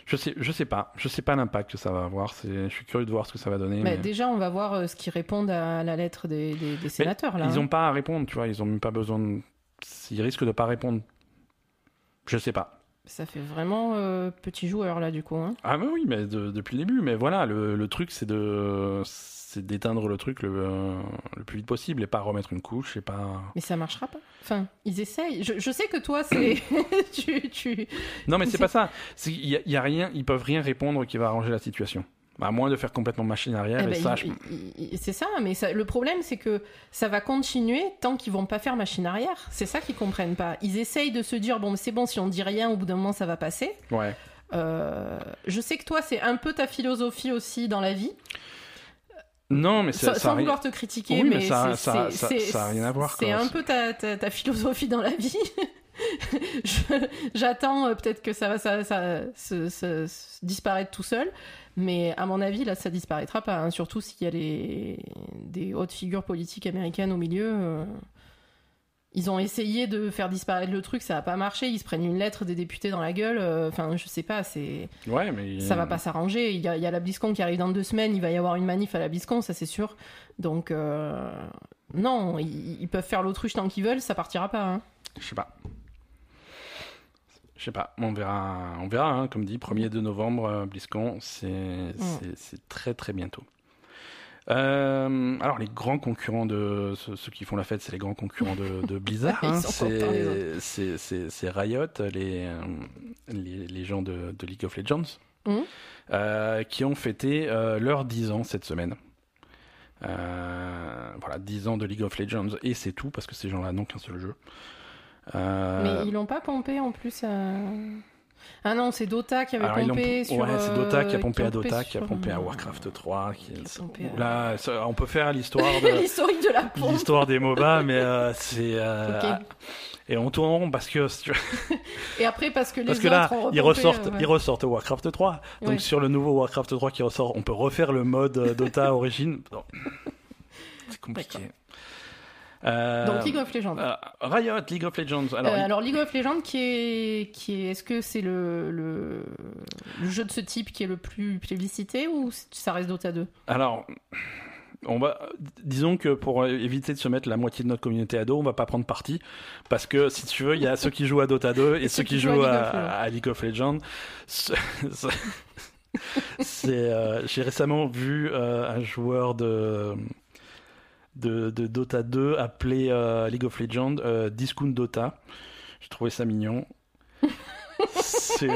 je sais, je sais pas, je sais pas l'impact que ça va avoir. Je suis curieux de voir ce que ça va donner. Mais mais- déjà, on va voir euh, ce qu'ils répondent à la lettre des, des- des sénateurs. Là, Ils hein. ont pas à répondre, tu vois, ils ont même pas besoin de... Ils risquent de pas répondre. Je sais pas. Ça fait vraiment euh, petit joueur là du coup. Hein. Ah bah oui, mais de- depuis le début. Mais voilà, le, le truc c'est de c'est d'éteindre le truc le, euh, le plus vite possible et pas remettre une couche et pas. Mais ça marchera pas. Enfin, ils essayent. Je, je sais que toi, c'est. tu, tu... Non mais c'est pas ça. Y, il y a rien, ils peuvent rien répondre qui va arranger la situation. À moins de faire complètement machine arrière Eh et ça. je- c'est ça, mais ça- le problème, c'est que ça va continuer tant qu'ils vont pas faire machine arrière. C'est ça qu'ils comprennent pas. Ils essayent de se dire bon, c'est bon, si on dit rien, au bout d'un moment, ça va passer. Ouais. Euh, je sais que toi, c'est un peu ta philosophie aussi dans la vie. Non mais ça, Sans, ça rien- vouloir te critiquer, Oui, mais mais, ça- ça- a rien à voir, C'est un peu ta, ta, ta philosophie dans la vie. J'attends euh, peut-être que ça va ça, ça, se, se- se disparaître tout seul, mais à mon avis, là, ça disparaîtra pas. hein, surtout s'il y a les, des hautes figures politiques américaines au milieu. euh, Ils ont essayé de faire disparaître le truc, ça a pas marché. Ils se prennent une lettre des députés dans la gueule. euh, Enfin, je sais pas, c'est Ouais mais ça va pas s'arranger. Il y, a, il y a la BlizzCon qui arrive dans deux semaines, il va y avoir une manif à la BlizzCon, ça c'est sûr. Donc, euh, non, ils, ils peuvent faire l'autruche tant qu'ils veulent, ça partira pas. hein. Je sais pas. Je sais pas, on verra, on verra hein, comme dit, 1er de novembre, euh, BlizzCon, c'est Mm. c'est- très très bientôt. Euh, alors les grands concurrents de ceux, ceux qui font la fête, c'est les grands concurrents de, de Blizzard. Hein. C'est- Riot, les, les, les gens de, de League of Legends, Mhm. euh, qui ont fêté euh, leurs 10 ans cette semaine. Voilà, 10 ans de League of Legends, et c'est tout, parce que ces gens-là n'ont qu'un seul jeu. Euh, Mais ils l'ont pas pompé en plus. à- Ah non, c'est Dota qui avait alors, pompé sur. ouais, c'est Dota qui a euh, pompé à Dota, qui a pompé à Warcraft 3. Qui... Qui a pompé à- Là, on peut faire l'histoire de L'historique de la pompe. l'histoire des MOBA, mais euh, c'est euh, et on tourne en rond parce que Et après, parce que les parce que là, ils ressortent euh, ouais. ils ressortent Warcraft 3. Donc Ouais. sur le nouveau Warcraft 3 qui ressort, on peut refaire le mode euh, Dota origine. C'est compliqué. Euh, Donc League of Legends. euh, Riot, League of Legends. Alors, Euh, alors League of Legends qui est qui est est-ce que c'est le, le le jeu de ce type qui est le plus plébiscité ou ça reste Dota 2 Alors, on va, disons que pour éviter de se mettre la moitié de notre communauté à dos, on va pas prendre parti parce que si tu veux, il y a ceux qui jouent à Dota 2 et, ceux qui jouent à, à League of Legends. Ce- ce- C'est, euh, j'ai récemment vu euh, un joueur de, de de Dota 2 appelé euh, League of Legends euh, Discount Dota. J'ai trouvé ça mignon. C'est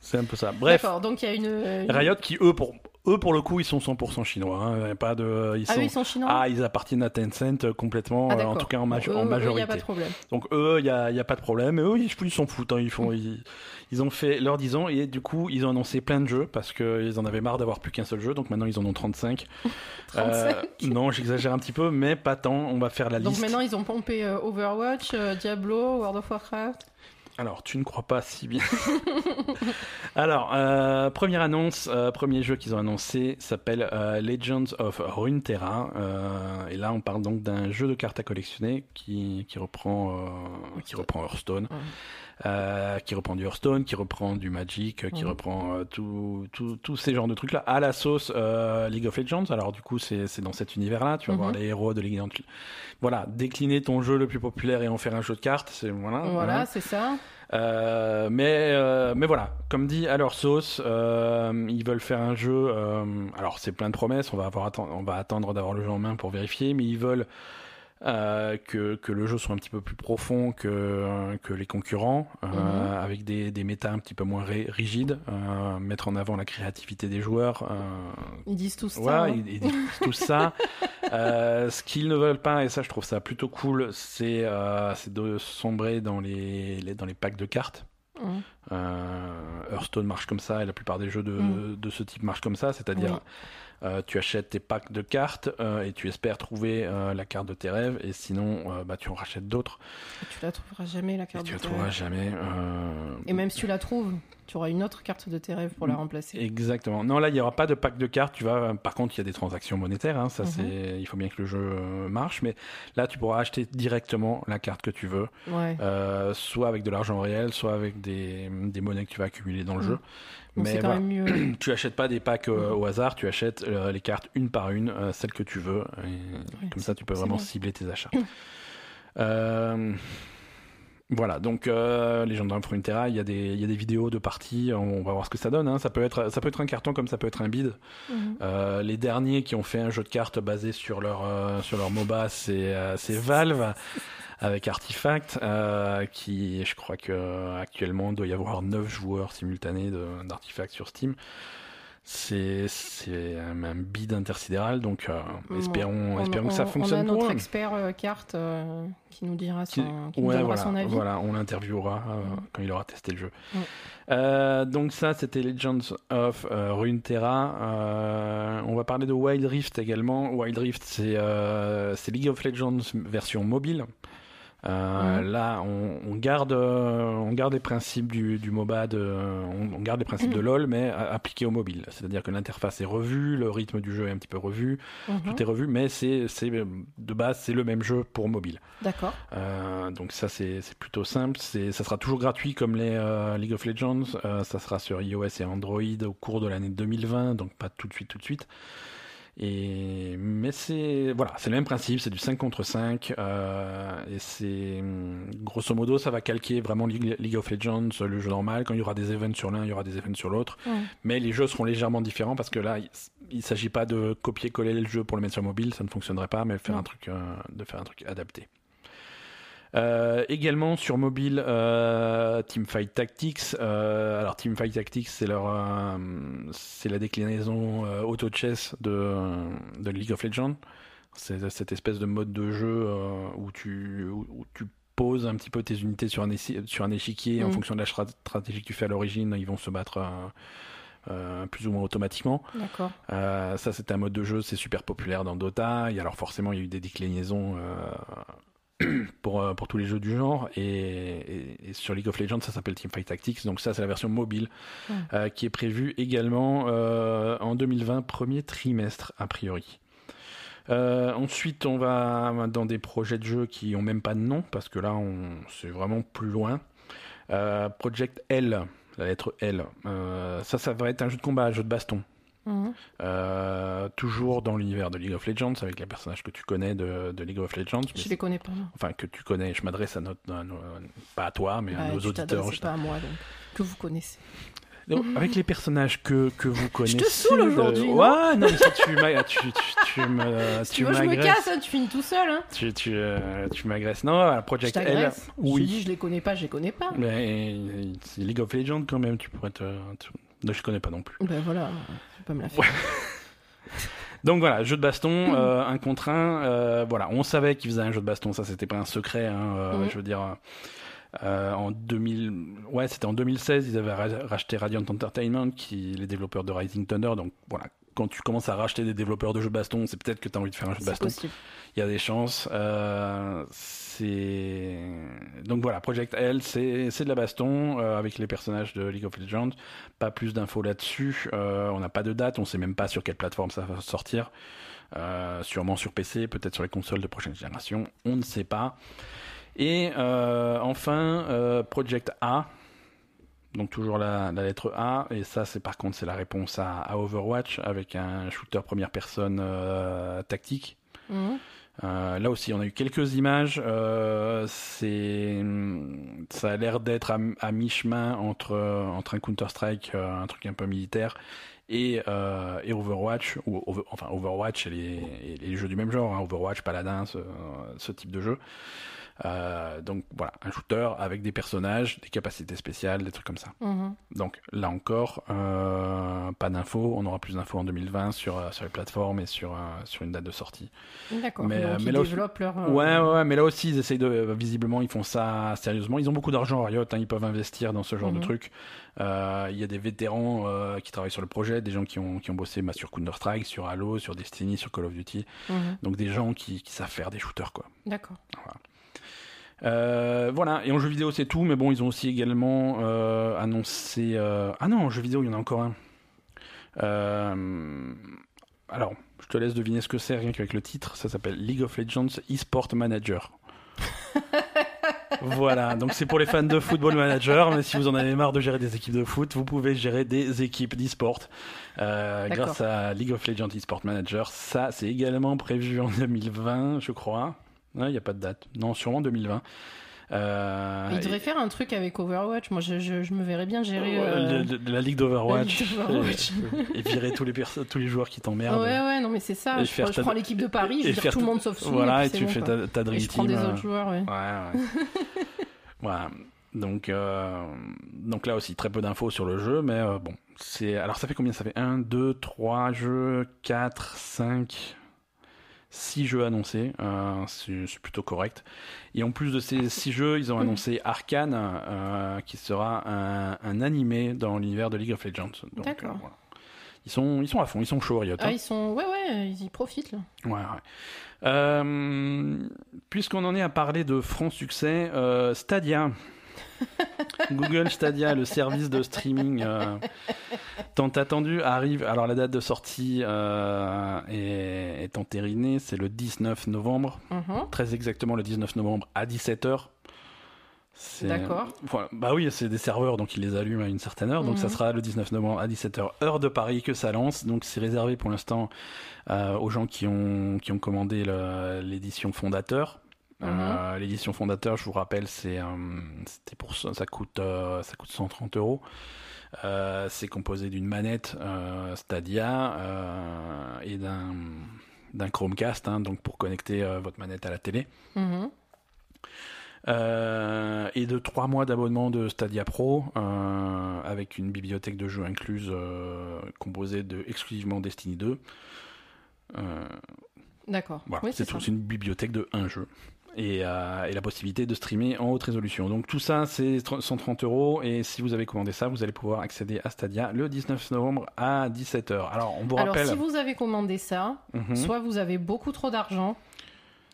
c'est un peu ça. Bref. D'accord, donc il y a une, une- Riot qui eux pour eux pour le coup ils sont 100% chinois hein, pas de ils Ah sont oui, ils sont chinois? ah ils appartiennent à Tencent euh, complètement Ah, en tout cas en, maj- Eux, en eux, majorité Il n'y a pas de problème. donc eux il y a, y a pas de problème et eux ils ils s'en foutent hein, ils font ils, ils ont fait leurs 10 ans et du coup ils ont annoncé plein de jeux parce que ils en avaient marre d'avoir plus qu'un seul jeu donc maintenant ils en ont 35 Euh, 35. non j'exagère un petit peu mais pas tant on va faire la Donc liste maintenant ils ont pompé euh, Overwatch, euh, Diablo, World of Warcraft. Alors, tu ne crois pas si bien. Alors, euh, première annonce, euh, premier jeu qu'ils ont annoncé s'appelle euh, Legends of Runeterra. Euh, et là, on parle donc d'un jeu de cartes à collectionner qui, qui reprend, euh, qui reprend Hearthstone. Ouais. Euh, qui reprend du Hearthstone, qui reprend du Magic, euh, qui Mhm. reprend euh, tout- tout- tous ces genres de trucs-là à la sauce euh, League of Legends. Alors du coup, c'est c'est dans cet univers-là. Tu vas Mhm. voir les héros de League of Legends. Voilà, décliner ton jeu le plus populaire et en faire un jeu de cartes. C'est voilà. Voilà, c'est ça. Euh, mais, euh, mais voilà, comme dit, à leur sauce, euh, ils veulent faire un jeu. euh, alors, c'est plein de promesses, on va, avoir on va attendre d'avoir le jeu en main pour vérifier, mais ils veulent euh, que, que le jeu soit un petit peu plus profond que, que les concurrents, euh, Mhm. avec des, des méta un petit peu moins ri- rigides, euh, mettre en avant la créativité des joueurs. euh, Ils disent tout ça. Ouais, ils, ils disent tout ça. Euh, ce qu'ils ne veulent pas, et ça je trouve ça plutôt cool, c'est euh, de sombrer dans les, les- dans les packs de cartes. Mhm. Euh, Hearthstone marche comme ça, et la plupart des jeux de, Mm. de ce type marchent comme ça, c'est-à-dire Oui. Euh, tu achètes tes packs de cartes euh, et tu espères trouver euh, la carte de tes rêves, et sinon bah, tu en rachètes d'autres, Tu la trouveras jamais la et carte tu de la tes trouveras rêves. jamais. euh, Et même si tu la trouves, tu auras une autre carte de tes rêves pour la Mm. remplacer. Exactement. Non, là, il n'y aura pas de pack de cartes. Tu vas, par contre, il y a des transactions monétaires. hein, ça, Mhm. c'est, il faut bien que le jeu marche. Mais là, tu pourras acheter directement la carte que tu veux, Ouais. euh, soit avec de l'argent réel, soit avec des, des monnaies que tu vas accumuler dans le Mhm. jeu. Donc Mais c'est quand voilà. même mieux. tu achètes pas des packs euh, au hasard. Tu achètes euh, les cartes une par une, euh, celles que tu veux. Et comme ça, tu peux vraiment bien. cibler tes achats. Voilà, donc euh, Legend of Runeterra, il y, a des, il y a des vidéos de parties, on va voir ce que ça donne. Hein. Ça, peut être, ça peut être un carton comme ça peut être un bid. Mhm. Euh, les derniers qui ont fait un jeu de cartes basé sur leur, euh, sur leur MOBA, c'est euh, c'est Valve avec Artifact, euh, qui je crois que actuellement doit y avoir 9 joueurs simultanés d'Artifact sur Steam. C'est un, bid intersidéral, donc euh, espérons, On- espérons que ça on- fonctionne On a pour notre eux. expert euh, carte euh, qui nous dira Qui- son, qui Ouais, voilà, son avis. voilà, on l'interviewera Mm. quand il aura testé le jeu. Donc ça, c'était Legends of Runeterra. On va parler de Wild Rift également. Wild Rift, c'est League of Legends version mobile. Euh. Là, on, on garde, euh, on garde les principes du, du MOBA, de, on, on garde les principes de Mm. LoL, mais appliqués au mobile. C'est-à-dire que l'interface est revue, le rythme du jeu est un petit peu revu, Mhm. tout est revu, mais c'est c'est, de base, c'est le même jeu pour mobile. D'accord. Euh, donc ça c'est c'est plutôt simple. C'est ça sera toujours gratuit comme les euh, League of Legends. Euh, ça sera sur iOS et Android au cours de l'année 2020, donc pas tout de suite tout de suite. Et mais c'est voilà, c'est le même principe, c'est du 5 contre 5 euh, et c'est hum, grosso modo ça va calquer vraiment League, of Legends, le jeu normal. Quand il y aura des events sur l'un, il y aura des events sur l'autre. Ouais. Mais les jeux seront légèrement différents parce que là, il, il s'agit pas de copier-coller le jeu pour le mettre sur mobile, ça ne fonctionnerait pas, mais faire un truc, euh, de faire un truc adapté. Euh, également sur mobile, euh, Teamfight Tactics. Euh, alors Teamfight Tactics, c'est leur, euh, c'est la déclinaison euh, auto chess de, de League of Legends. C'est cette espèce de mode de jeu où tu, où, où tu poses un petit peu tes unités sur un, échi- sur un échiquier en Mm. fonction de la stra- stratégie que tu fais à l'origine. Ils vont se battre. euh, plus ou moins automatiquement. Euh, ça, c'est un mode de jeu, c'est super populaire dans Dota. Et alors, forcément, il y a eu des déclinaisons euh, pour, euh, pour tous les jeux du genre. Et, et- et sur League of Legends, ça s'appelle Teamfight Tactics. Donc, ça, c'est la version mobile Ouais. euh, qui est prévue également euh, en 2020, premier trimestre, a priori. Euh, ensuite, on va dans des projets de jeux qui ont même pas de nom, parce que là, on c'est vraiment plus loin. Project L, la lettre L. Ça, ça va être un jeu de combat, un jeu de baston. Mhm. Euh, toujours dans l'univers de League of Legends, avec les personnages que tu connais de, de League of Legends. mais Je les connais pas. Enfin, que tu connais, je m'adresse à notre, à nos- pas à toi, mais à Bah, nos auditeurs. je- pas à moi, donc. Que vous connaissez. Donc, avec les personnages que, que vous connaissez. saoule de- aujourd'hui, non Ouais, non, mais ça, tu tu, tu, tu me, Si tu veux, je me casse, hein, tu finis tout seul. Hein. Tu, tu, euh, tu m'agresses. Non, voilà, Je Project L. t'agresse. Je te Oui. dis, je les connais pas, je les connais pas. Mais euh, c'est League of Legends quand même, tu pourrais te. te- Non, je connais pas non plus. Ben voilà, pas me la faire. Donc voilà, jeu de baston, euh, un contre un. euh, voilà, on savait qu'ils faisaient un jeu de baston, ça c'était pas un secret. Hein, euh. Je veux dire, euh, en 2000, ouais, c'était en 2016, ils avaient ra- racheté Radiant Entertainment, qui les développeurs de Rising Thunder. Donc voilà, quand tu commences à racheter des développeurs de jeux de baston, c'est peut-être que tu as envie de faire un jeu de baston. possible. Il y a des chances. Donc voilà, Project L, c'est de la baston euh, avec les personnages de League of Legends. Pas plus d'infos là-dessus. Euh, on n'a pas de date, on sait même pas sur quelle plateforme ça va sortir. Euh, sûrement sur PC, peut-être sur les consoles de prochaine génération. On ne sait pas. Et enfin, Project A. Donc toujours la, lettre A, et ça c'est par contre c'est la réponse à, Overwatch avec un shooter première personne tactique. Mhm. Euh, là aussi, on a eu quelques images. Euh, ça a l'air d'être à, mi-chemin entre un Counter Strike, un truc un peu militaire, et, euh, Overwatch. Ou, enfin, Overwatch et les, jeux du même genre, hein, Overwatch, Paladin, ce type de jeu. Euh, donc voilà, un shooter avec des personnages, des capacités spéciales, des trucs comme ça. Mhm. Donc là encore, euh, pas d'infos. On aura plus d'infos en 2020 sur, euh, sur les plateformes et sur, sur une date de sortie. D'accord. Mais, Donc, ils mais là aussi- développent leur. Ouais, ouais, ouais, mais là aussi, ils essayent de. Visiblement, ils font ça sérieusement. Ils ont beaucoup d'argent, Riot, hein, ils peuvent investir dans ce genre de Mhm. trucs. Euh, Il y a des vétérans euh, qui travaillent sur le projet, des gens qui ont, qui ont bossé bah, sur Counter-Strike, sur Halo, sur Destiny, sur Call of Duty. mhm. Donc des gens qui, qui savent faire des shooters, quoi. D'accord. Euh, voilà, et en jeu vidéo c'est tout, mais bon, ils ont aussi également euh, annoncé. euh, Ah non, en jeu vidéo il y en a encore un. Alors, je te laisse deviner ce que c'est rien qu'avec le titre. Ça s'appelle League of Legends eSport Manager. voilà, donc c'est pour les fans de Football Manager, mais si vous en avez marre de gérer des équipes de foot, vous pouvez gérer des équipes d'e-sport euh, grâce à League of Legends eSport Manager. Ça, c'est également prévu en 2020, je crois. Il n'y a pas de date. Non, sûrement 2020. Euh, Il devrait faire un truc avec Overwatch. Moi, je, je, je me verrais bien gérer. euh, le- la ligue d'Overwatch la ligue d'Overwatch. et, et virer tous les, perso- tous les joueurs qui t'emmerdent. Ouais, ouais, non, mais c'est ça. Et Je, prends- je ta- prends l'équipe de Paris, je et faire tout le monde sauf Soul. Voilà, et tu fais ta, ta Et Dream je prends des euh, autres joueurs, ouais. Ouais, ouais. voilà. Donc, euh, donc là aussi, très peu d'infos sur le jeu, mais euh, bon. c'est Alors, ça fait combien? Ça fait 1, 2, 3 jeux, 4, 5, 6 jeux annoncés. Euh, c'est plutôt correct. Et en plus de ces 6 jeux, ils ont annoncé Arkane, euh, qui sera un, un animé dans l'univers de League of Legends. D'accord. euh, voilà. Ils sont, ils sont à fond, ils sont chauds, Riot. Ah, hein. ils sont. Ouais, ouais, ils y profitent, là. Ouais, ouais. Euh, Puisqu'on en est à parler de franc succès, Stadia. Google Stadia, le service de streaming euh, tant attendu, arrive. Alors la date de sortie euh, est, est entérinée, c'est le 19 novembre, Mhm. très exactement le 19 novembre à 17h. C'est- D'accord. Voilà. Bah oui, c'est des serveurs, donc ils les allument à une certaine heure. Donc Mhm. ça sera le 19 novembre à 17h, heure de Paris, que ça lance. Donc c'est réservé pour l'instant euh, aux gens qui ont, qui ont commandé l'édition fondateur. Euh, l'édition fondateur, je vous rappelle, c'est euh, c'était pour ça, ça coûte euh, ça coûte 130 euros. C'est composé d'une manette Stadia et d'un d'un Chromecast, hein, donc pour connecter votre manette à la télé. Mhm. Euh, et de 3 mois d'abonnement de Stadia Pro euh, avec une bibliothèque de jeux incluse euh, composée de exclusivement Destiny 2. Euh, D'accord. voilà, Oui, c'est une bibliothèque de un jeu. Et, euh, et la possibilité de streamer en haute résolution. Donc tout ça, c'est 130 euros. Et si vous avez commandé ça, vous allez pouvoir accéder à Stadia le 19 novembre à 17h. Alors, on vous Alors, si vous avez commandé ça, Mhm. soit vous avez beaucoup trop d'argent,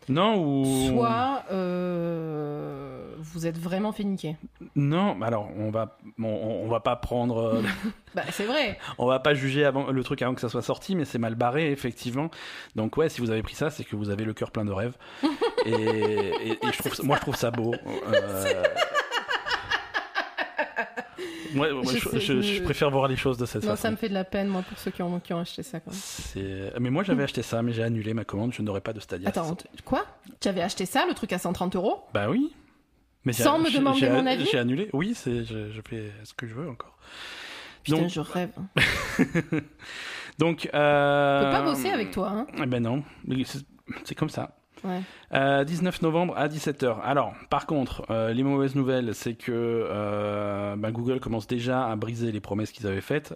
Non, ou. soit euh, vous êtes vraiment fait niquer. Non, alors, on va, on, on va pas prendre. euh, Bah, c'est vrai. On va pas juger avant, le truc avant que ça soit sorti, mais c'est mal barré, effectivement. Donc, ouais, si vous avez pris ça, c'est que vous avez le cœur plein de rêves. Et, et- et je trouve, moi, je trouve ça beau. Euh, Moi, moi, Je je, sais, je- je- je préfère voir les choses de cette Non, ça façon. me fait de la peine, moi, pour ceux qui ont, qui ont acheté ça. Quoi. Mais moi, j'avais acheté ça, mais j'ai annulé ma commande. Je n'aurai pas de Stadia. Attends, quoi? Tu avais acheté ça, le truc à 130 euros? Bah oui. Mais Sans me demander mon avis? J'ai annulé. Oui, je, je fais ce que je veux encore. Putain, Donc- je rêve. Donc, Je euh... peux pas bosser avec toi, hein Eh ben non, c'est comme ça. Ouais. Euh, 19 novembre à 17h. Alors, par contre, euh, les mauvaises nouvelles, c'est que euh, bah, Google commence déjà à briser les promesses qu'ils avaient faites.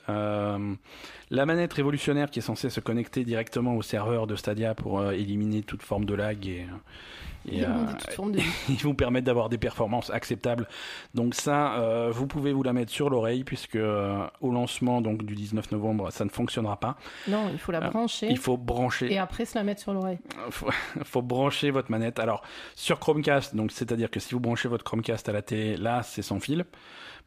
La manette révolutionnaire qui est censée se connecter directement au serveur de Stadia pour éliminer toute forme de lag et, et, euh, de ils vous permettent d'avoir des performances acceptables. Donc ça, euh, vous pouvez vous la mettre sur l'oreille puisque euh, au lancement donc du 19 novembre, ça ne fonctionnera pas. Non, il faut la brancher Il faut brancher et après se la mettre sur l'oreille. faut, faut brancher votre manette. Alors, sur Chromecast, donc c'est-à-dire que si vous branchez votre Chromecast à la télé, là, c'est sans fil.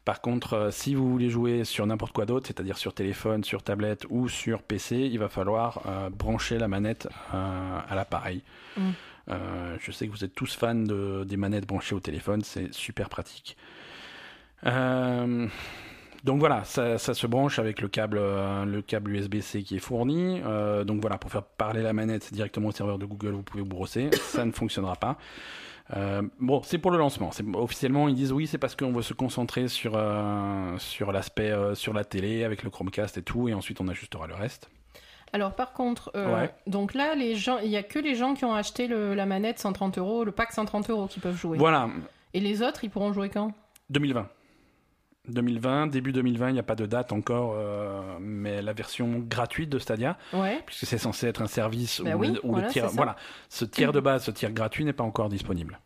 Par contre, si vous voulez jouer sur n'importe quoi d'autre, c'est-à-dire sur téléphone, sur tablette ou sur PC, il va falloir brancher la manette à l'appareil. Mm. Euh, je sais que vous êtes tous fans de, des manettes branchées au téléphone, c'est super pratique. Euh, donc voilà, ça, se branche avec le câble, euh, le câble USB-C qui est fourni. Donc voilà, pour faire parler la manette directement au serveur de Google, vous pouvez vous brosser. Ça ne fonctionnera pas. Bon, c'est pour le lancement. Officiellement ils disent oui, c'est parce qu'on veut se concentrer sur sur l'aspect sur la télé avec le Chromecast et tout, et ensuite on ajustera le reste. Alors par contre, euh, Ouais. donc là, les gens, il y a que les gens qui ont acheté le- la manette 130 euros, le pack 130 euros qui peuvent jouer. Voilà, Et les autres, ils pourront jouer quand? 2020. 2020, début 2020, il n'y a pas de date encore, euh, mais la version gratuite de Stadia, Ouais. puisque c'est censé être un service Bah où, oui, le, tiers, voilà, ce tiers de base, ce tiers gratuit n'est pas encore disponible.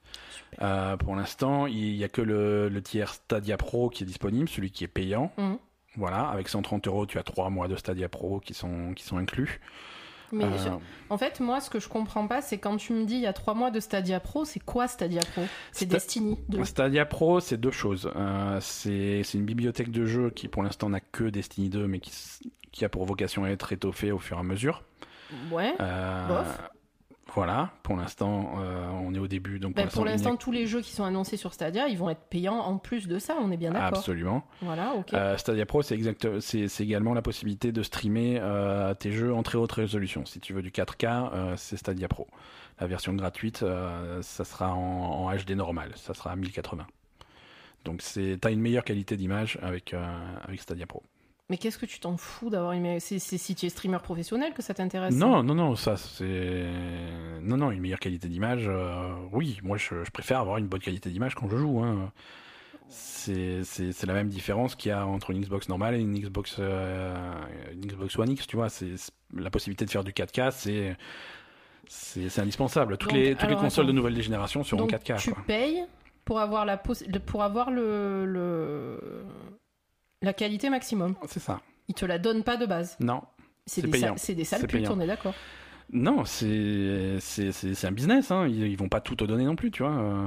Euh, pour l'instant, il n'y a que le, le tiers Stadia Pro qui est disponible, celui qui est payant. Mhm. Voilà, avec 130 euros, tu as trois mois de Stadia Pro qui sont, qui sont inclus. Mais Euh, je- en fait, moi, ce que je comprends pas, c'est quand tu me dis il y a trois mois de Stadia Pro, c'est quoi Stadia Pro? C'est Sta- Destiny 2. Stadia Pro, c'est deux choses. Euh, c'est une bibliothèque de jeux qui, pour l'instant, n'a que Destiny 2, mais qui, qui a pour vocation à être étoffée au fur et à mesure. Ouais. Euh, Bof. Voilà, pour l'instant, euh, on est au début. Donc Ben, pour a- l'instant, tous les jeux qui sont annoncés sur Stadia, ils vont être payants en plus de ça, on est bien d'accord. Absolument. Voilà, ok. Euh, Stadia Pro, c'est exact, c'est c'est également la possibilité de streamer euh, tes jeux en très haute résolution. Si tu veux du 4K, euh, c'est Stadia Pro. La version gratuite, ça sera en, en HD normal, ça sera à 1080. Donc c'est, t'as une meilleure qualité d'image avec avec Stadia Pro. Mais qu'est-ce que tu t'en fous d'avoir une... C'est c'est si tu es streamer professionnel que ça t'intéresse Non, non, non, ça c'est, non, non, une meilleure qualité d'image. euh, oui, moi je, je préfère avoir une bonne qualité d'image quand je joue. Hein. C'est, la même différence qu'il y a entre une Xbox normale et une Xbox, euh, une Xbox One X. Tu vois, c'est la possibilité de faire du 4K, c'est, c'est, indispensable. Toutes Donc, les, toutes les consoles attends. de nouvelle génération seront Donc 4K. tu quoi. payes pour avoir la pour avoir le, le la qualité maximum. C'est ça. Ils te la donnent pas de base. Non, C'est des, payant. sa- des sales putes, on est d'accord. non, c'est, un business. Hein. Ils, ils vont pas tout te donner non plus, tu vois. euh.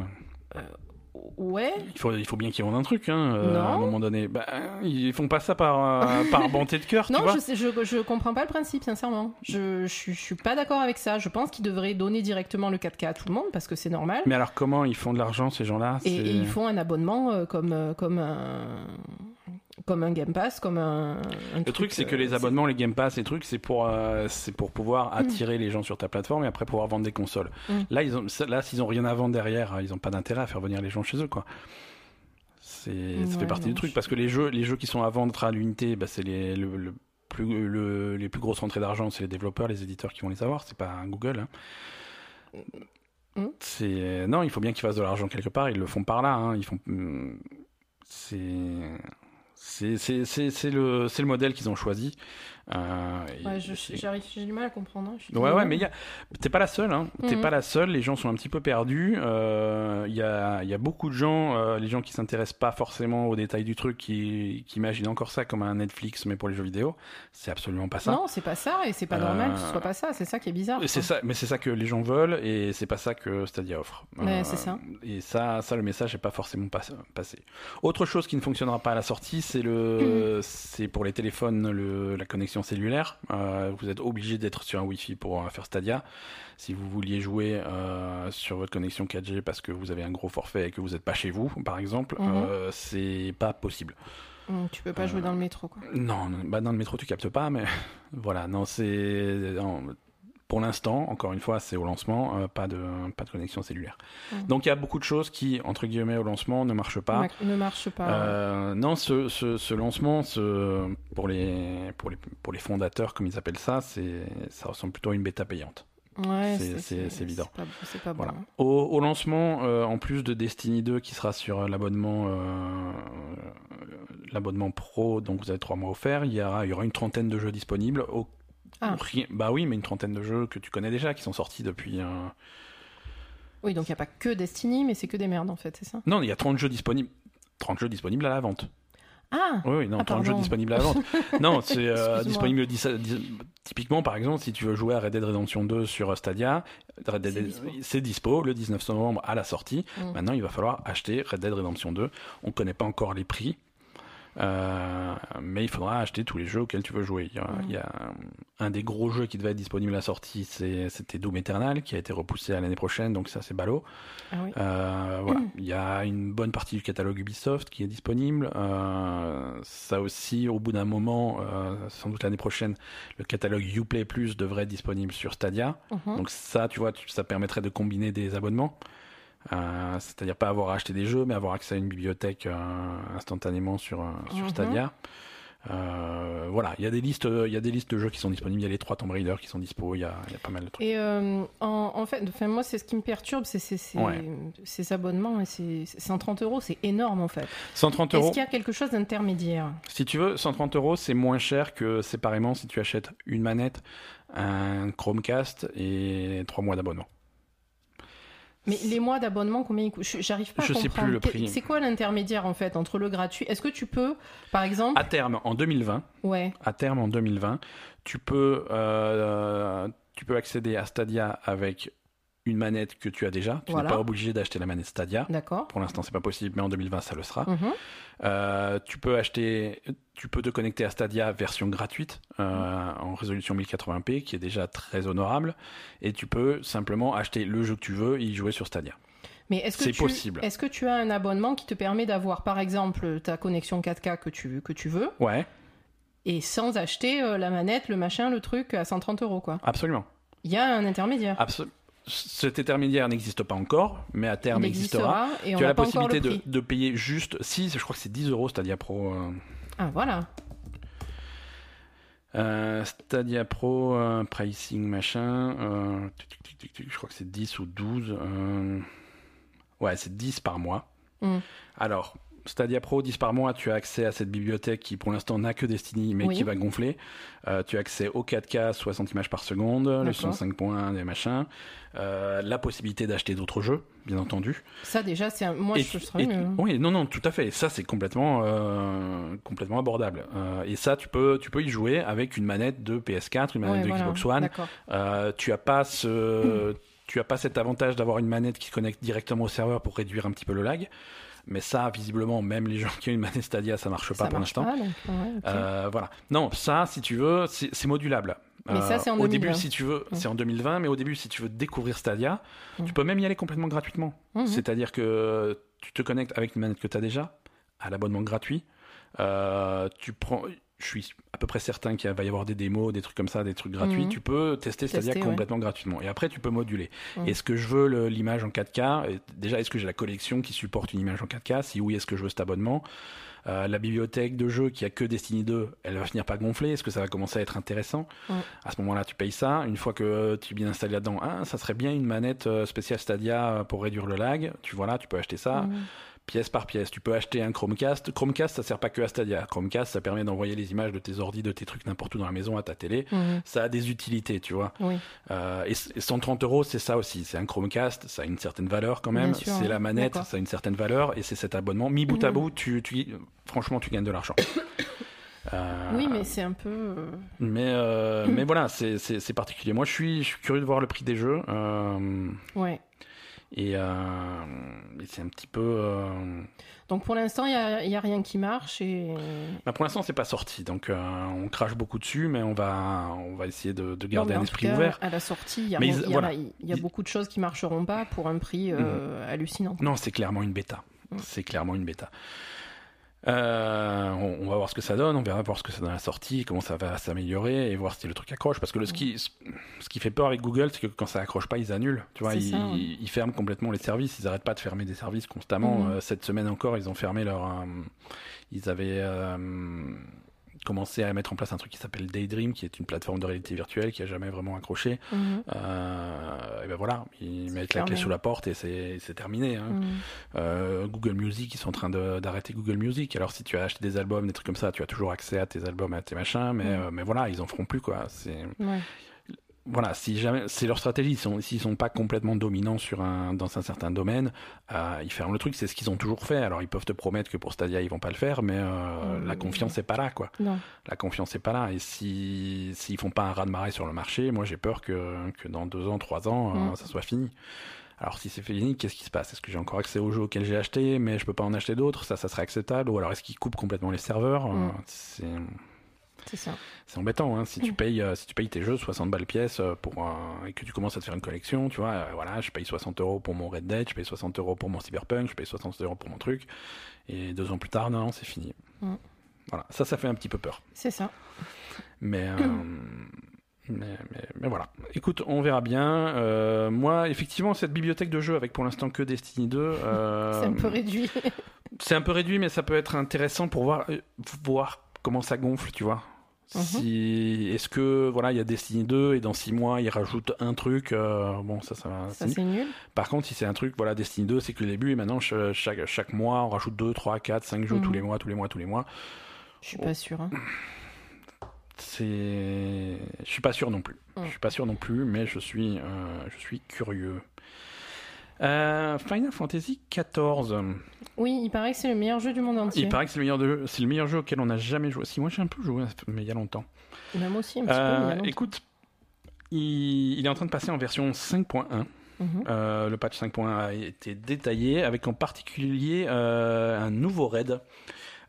Ouais. Il faut, il faut bien qu'ils vendent un truc, hein, euh, Non. à un moment donné. Bah, ils font pas ça par, euh, par bonté de cœur, tu Non, vois. je, sais, je, je comprends pas le principe, sincèrement. Je, je, suis- je suis pas d'accord avec ça. Je pense qu'ils devraient donner directement le 4K à tout le monde parce que c'est normal. Mais alors, comment ils font de l'argent, ces gens-là? Et, ils font un abonnement euh, comme, euh, comme, un, comme un Game Pass, comme un. un Le truc, c'est que les abonnements, les Game Pass, les trucs, c'est pour, euh, c'est pour pouvoir attirer les gens sur ta plateforme et après pouvoir vendre des consoles. Mm. Là, ils ont, là, s'ils ont rien à vendre derrière, ils ont pas d'intérêt à faire venir les gens chez eux, quoi. C'est, ça fait partie non, du truc parce que les jeux, les jeux qui sont à vendre à l'unité, bah, c'est les, le, le plus, le- les plus grosses rentrées d'argent, c'est les développeurs, les éditeurs qui vont les avoir. C'est pas Google. hein. Mm. C'est non, il faut bien qu'ils fassent de l'argent quelque part. Ils le font par là. hein. Ils font. mm, C'est c'est le le modèle qu'ils ont choisi. Euh, Ouais, j'ai du mal à comprendre. hein. Je suis Ouais, ouais, mais a... t'es pas la seule, hein. T'es Mhm. pas la seule. Les gens sont un petit peu perdus. Euh, Il y, a, il y a beaucoup de gens, euh, les gens qui s'intéressent pas forcément aux détails du truc, qui, qui imaginent encore ça comme un Netflix, mais pour les jeux vidéo. C'est absolument pas ça. Non, c'est pas ça, et c'est pas Euh, normal que ce soit pas ça. C'est ça qui est bizarre. C'est ça, mais c'est ça que les gens veulent et c'est pas ça que Stadia offre. Euh, Ouais, c'est ça. Et ça, ça le message n'est pas forcément pas- passé. Autre chose qui ne fonctionnera pas à la sortie, c'est le, c'est pour les téléphones le, la connexion cellulaire. Euh, vous êtes obligé d'être sur un Wi-Fi pour euh, faire Stadia. Si vous vouliez jouer euh, sur votre connexion 4G parce que vous avez un gros forfait et que vous n'êtes pas chez vous, par exemple, Mhm. c'est pas possible. Hum, Tu peux pas jouer dans le métro, quoi. Non, bah dans le métro tu captes pas, mais voilà, non, c'est pour l'instant, encore une fois, c'est au lancement, euh, pas de pas de connexion cellulaire. Mhm. Donc il y a beaucoup de choses qui, entre guillemets, au lancement ne marchent pas. Ne marche pas. Euh, non, ce, ce, ce lancement, ce, pour les pour les pour les fondateurs, comme ils appellent ça, ça ressemble plutôt à une bêta payante. ouais, c'est- évident. Pas, pas bon. Voilà. Au, au lancement, euh, en plus de Destiny 2 qui sera sur l'abonnement euh, l'abonnement pro, donc vous avez trois mois offerts, il y aura, il y aura une trentaine de jeux disponibles. Au- Ah. rien- bah oui, mais une trentaine de jeux que tu connais déjà, qui sont sortis depuis. euh, Oui, donc il n'y a pas que Destiny, mais c'est que des merdes en fait, c'est ça? Non, il y a 30 jeux disponibles. 30 jeux disponibles à la vente. Ah Oui, oui, non, Ah, 30 jeux disponibles à la vente. non, c'est euh, disponible. typiquement, par exemple, si tu veux jouer à Red Dead Redemption 2 sur Stadia, Red Dead- C'est dispo. dispo le 19 novembre à la sortie. Mm. Maintenant, il va falloir acheter Red Dead Redemption 2. On ne connaît pas encore les prix. Euh, mais il faudra acheter tous les jeux auxquels tu veux jouer. Il y a, il y a un des gros jeux qui devait être disponible à la sortie, c'était Doom Eternal, qui a été repoussé à l'année prochaine, donc ça c'est ballot. Ah oui. Euh, voilà. Il y a une bonne partie du catalogue Ubisoft qui est disponible. Euh, ça aussi, au bout d'un moment, euh, sans doute l'année prochaine, le catalogue Uplay Plus devrait être disponible sur Stadia. Mhm. Donc ça, tu vois, ça permettrait de combiner des abonnements. Euh, C'est-à-dire pas avoir à acheter des jeux, mais avoir accès à une bibliothèque euh, instantanément sur, euh, sur Mhm. Stadia. Euh, voilà, il y a des listes, il y a des listes de jeux qui sont disponibles. Il y a les trois Tomb Raider qui sont dispo. Il y a, il y a pas mal de trucs. Et en, en fait, enfin, moi, c'est ce qui me perturbe, c'est Ouais. ces abonnements. Et c'est 130 euros, c'est énorme en fait. 130 Est-ce euros. qu'il y a quelque chose d'intermédiaire? Si tu veux, 130 euros, c'est moins cher que séparément si tu achètes une manette, un Chromecast et trois mois d'abonnement. Mais les mois d'abonnement, combien ils coûtent? J'arrive pas à Je sais comprendre. plus le prix. C'est quoi l'intermédiaire en fait entre le gratuit? Est-ce que tu peux, par exemple, À terme, en 2020, ouais, à terme en 2020, tu peux, euh, tu peux accéder à Stadia avec une manette que tu as déjà. Tu Voilà. n'es pas obligé d'acheter la manette Stadia. D'accord. Pour l'instant, c'est pas possible, mais en 2020, ça le sera. Mhm. Euh, tu peux acheter, tu peux te connecter à Stadia version gratuite euh, en résolution 1080p, qui est déjà très honorable, et tu peux simplement acheter le jeu que tu veux et y jouer sur Stadia. Mais est-ce que C'est tu, possible. Est-ce que tu as un abonnement qui te permet d'avoir, par exemple, ta connexion 4K que tu, que tu veux, Ouais, et sans acheter euh, la manette, le machin, le truc à 130 euros, quoi? Absolument. Il y a un intermédiaire. Absol- Cet intermédiaire n'existe pas encore, mais à terme Il existera. existera et Tu as la possibilité de, de payer juste, si, je crois que c'est 10 euros Stadia Pro. euh, Ah, voilà. Euh, Stadia Pro, euh, pricing machin, euh, tic, tic, tic, tic, tic, je crois que c'est 10 ou 12. euh, Ouais, c'est 10 par mois. Mm. Alors, Stadia Pro, 10 par mois, tu as accès à cette bibliothèque qui pour l'instant n'a que Destiny, mais Oui. qui va gonfler. Euh, tu as accès au 4K, 60 images par seconde, le D'accord. son 5.1, des machins. Euh, la possibilité d'acheter d'autres jeux, bien entendu. Ça, déjà, c'est un... moi, Et je serais et mieux. Oui, non, non, tout à fait. Ça, c'est complètement, euh, complètement abordable. Et ça, tu peux, tu peux y jouer avec une manette de PS4, une manette Ouais, de voilà. Xbox One. Tu as pas ce, tu as pas cet avantage d'avoir une manette qui se connecte directement au serveur pour réduire un petit peu le lag. Mais ça, visiblement, même les gens qui ont une manette Stadia, ça marche pas Ça pour l'instant. ouais. Euh, voilà. Non, ça, si tu veux, c'est modulable. Euh, Mais ça, c'est en Au 2020. début, si tu veux, Mm. c'est en 2020, mais au début, si tu veux découvrir Stadia, Mm. tu peux même y aller complètement gratuitement. Mhm. C'est-à-dire que tu te connectes avec une manette que tu as déjà, à l'abonnement gratuit. Euh, tu prends, je suis à peu près certain qu'il va y avoir des démos, des trucs comme ça, des trucs gratuits. Mhm. Tu peux tester Stadia Tester, ouais. complètement gratuitement. Et après, tu peux moduler. Mhm. Est-ce que je veux l'image en 4K Et Déjà, est-ce que j'ai la collection qui supporte une image en 4K Si oui, est-ce que je veux cet abonnement? Euh, La bibliothèque de jeux qui a que Destiny 2, elle va finir par gonfler. Est-ce que ça va commencer à être intéressant? Mhm. À ce moment-là, tu payes ça. Une fois que tu es bien installé là-dedans, ah, ça serait bien une manette euh, spéciale Stadia euh, pour réduire le lag. Tu vois là, tu peux acheter ça. Pièce par pièce. Tu peux acheter un Chromecast. Chromecast, ça sert pas que à Stadia. Chromecast, ça permet d'envoyer les images de tes ordis, de tes trucs n'importe où dans la maison à ta télé. Mhm. Ça a des utilités, tu vois. Oui. Euh, et, c- et 130 euros, c'est ça aussi. C'est un Chromecast, ça a une certaine valeur quand même. C'est la ouais. manette, ça a une certaine valeur. Et c'est cet abonnement. Mis bout à Mhm. bout, tu, tu, franchement, tu gagnes de l'argent. Euh, Oui, mais c'est un peu. euh, mais, euh, mais voilà, c'est- particulier. Moi, je suis, je suis curieux de voir le prix des jeux. euh, Ouais. Et euh, et c'est un petit peu. euh, Donc pour l'instant, il n'y a, il y a rien qui marche et. Bah, pour l'instant, c'est pas sorti, donc euh, on crache beaucoup dessus, mais on va, on va essayer de, garder un esprit cas, ouvert. À la sortie, il y a, voilà. y beaucoup de choses qui marcheront pas pour un prix euh, hallucinant. Non, c'est clairement une bêta. C'est clairement une bêta. Euh, on, on va voir ce que ça donne, on verra voir ce que ça donne à la sortie, comment ça va s'améliorer et voir si le truc accroche. Parce que le, ce, qui, ce qui fait peur avec Google, c'est que quand ça accroche pas, ils annulent. Tu vois, C'est ils, ça, ouais. ils ferment complètement les services. Ils arrêtent pas de fermer des services constamment. Mhm. Euh, cette semaine encore, ils ont fermé leur. euh, ils avaient euh, commencé à mettre en place un truc qui s'appelle Daydream, qui est une plateforme de réalité virtuelle qui a jamais vraiment accroché. Mhm. Euh, et ben voilà, ils mettent la clé sous la porte et c'est terminé. hein. Mhm. Euh, Google Music, ils sont en train d'arrêter Google Music. Alors si tu as acheté des albums, des trucs comme ça, tu as toujours accès à tes albums, à tes machins, mais, Mm. euh, mais voilà, ils en feront plus quoi. C'est Ouais. Voilà, si jamais c'est leur stratégie, ils sont s'ils sont pas complètement dominants sur un dans un certain domaine, euh, ils ferment le truc. C'est ce qu'ils ont toujours fait. Alors ils peuvent te promettre que pour Stadia ils vont pas le faire, mais euh, Mm. la confiance est pas là quoi. Non. La confiance est pas là. Et si s'ils font pas un raz de marée sur le marché, moi j'ai peur que que dans deux ans, trois ans, euh, Mm. ça soit fini. Alors si c'est fini, qu'est-ce qui se passe? Est-ce que j'ai encore accès aux jeux auxquels j'ai acheté, mais je peux pas en acheter d'autres? Ça, ça serait acceptable? Ou alors est-ce qu'ils coupent complètement les serveurs? Euh, Mm. C'est C'est ça. c'est embêtant. Hein. Si tu Mm. payes euh, si tu payes tes jeux 60 balles pièce euh, pour un- et que tu commences à te faire une collection, tu vois, euh, voilà, je paye 60 euros pour mon Red Dead, je paye 60 euros pour mon Cyberpunk, je paye 60 euros pour mon truc, et deux ans plus tard, non, c'est fini. Mm. Voilà, ça, ça fait un petit peu peur. C'est ça. Mais, euh, mais, mais, mais voilà. Écoute, on verra bien. Euh, moi, effectivement, cette bibliothèque de jeux avec pour l'instant que Destiny 2. euh, C'est un peu réduit. c'est un peu réduit, mais ça peut être intéressant pour voir, voir comment ça gonfle, tu vois. Mhm. Si, est-ce que voilà, il y a Destiny 2 et dans 6 mois ils rajoutent un truc, euh, bon ça ça va. ça, c'est nul. Par contre, si c'est un truc, voilà, Destiny 2, c'est que le début et maintenant ch- chaque, chaque mois on rajoute 2, 3, 4, 5 jeux Mhm. tous les mois, tous les mois, tous les mois. Je suis pas sûre. hein. C'est, je suis pas sûr non plus. Mm. Je suis pas sûr non plus, mais je suis, euh, je suis curieux. Euh, Final Fantasy XIV. Oui, il paraît que c'est le meilleur jeu du monde entier. Il paraît que c'est le meilleur de- c'est le meilleur jeu auquel on n'a jamais joué. Si moi j'ai un peu joué, mais il y a longtemps. Même aussi un petit peu. Euh, mais il y a longtemps. écoute, il, il est en train de passer en version 5.1. Mhm. Euh, le patch 5.1 a été détaillé avec en particulier euh, un nouveau raid.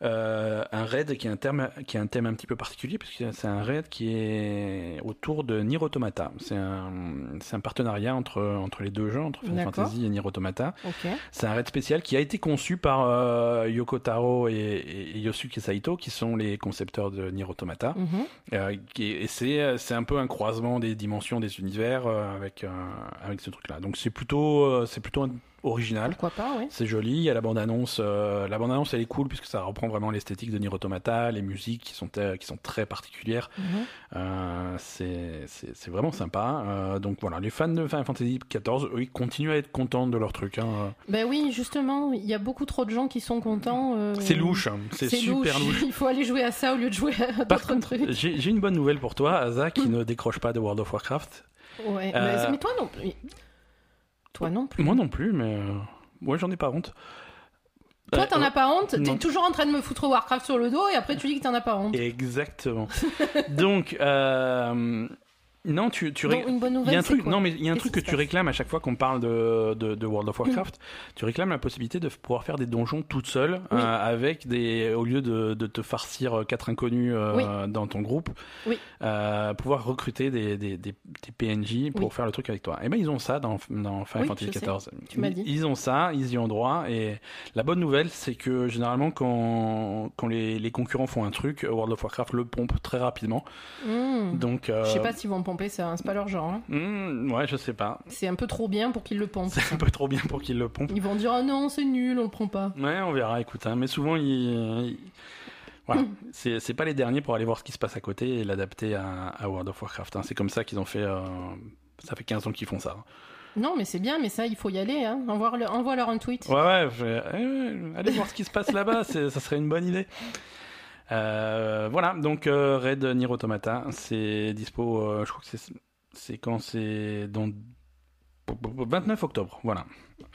Euh, un raid qui a un, terme, qui a un thème un petit peu particulier puisque c'est un raid qui est autour de Nier Automata. C'est un, c'est un partenariat entre, entre les deux jeux, entre Final. Fantasy et Nier Automata. C'est un raid spécial qui a été conçu par euh, Yoko Taro et, et- Yosuke Saito qui sont les concepteurs de Nier Automata. Mhm. Euh, qui est- et c'est c'est un peu un croisement des dimensions des univers avec avec ce truc là donc c'est plutôt c'est plutôt un- original Pourquoi pas, oui. c'est joli il y a la bande annonce la bande annonce elle est cool puisque ça reprend vraiment l'esthétique de Nier Automata les musiques qui sont euh, qui sont très particulières Mhm. Euh, c'est c'est c'est vraiment sympa Euh, donc voilà les fans de Final Fantasy XIV eux, ils continuent à être contents de leur truc hein. Ben oui, justement, il y a beaucoup trop de gens qui sont contents. euh, c'est louche hein. c'est super louche Il faut aller jouer à ça au lieu de jouer à d'autres trucs. j'ai une bonne nouvelle pour toi, Asa, qui ne décroche pas de World of Warcraft. Ouais. Euh, Mais, mais toi non plus. Toi non plus. Moi non plus, mais euh, moi j'en ai pas honte. Toi, Euh, t'en as pas honte. T'es toujours en train de me foutre Warcraft sur le dos et après tu dis que t'en as pas honte. Exactement. Donc, euh, non, tu, tu ré- Bon, une bonne Il y a un truc, non mais il y a un truc que tu réclames à chaque fois qu'on parle de, de, de World of Warcraft. tu réclames la possibilité de pouvoir faire des donjons toute seule Oui. euh, avec des au lieu de, de te farcir euh, quatre inconnus euh, Oui. dans ton groupe, Oui. euh, pouvoir recruter des, des, des, des PNJ pour faire le truc avec toi. Et ben ils ont ça dans, dans Final Fantasy. XIV. Tu m'as dit. Ils ont ça, ils y ont droit. Et la bonne nouvelle, c'est que généralement quand quand les, les concurrents font un truc, World of Warcraft le pompe très rapidement. Hmm. Donc Je sais pas s'ils vont pomper ça, c'est pas leur genre. hein. hmm, ouais, je sais pas. C'est un peu trop bien pour qu'ils le pompent. C'est un peu trop bien pour qu'ils le pompent. Ils vont dire ah non c'est nul, on le prend pas. Ouais, on verra, écoute. hein, Mais souvent, ils. ils- Voilà, c'est c'est pas les derniers pour aller voir ce qui se passe à côté et l'adapter à, à World of Warcraft. hein. C'est comme ça qu'ils ont fait. euh, Ça fait 15 ans qu'ils font ça. Non mais c'est bien, mais ça il faut y aller. Hein. Envoie, le- envoie-leur un tweet. Ouais, ouais, je eh, allez voir ce qui se passe là-bas, ça serait une bonne idée. Euh, voilà, donc euh, Red Nier Automata, c'est dispo, euh, je crois que c'est quand c'est dans 29 octobre, voilà,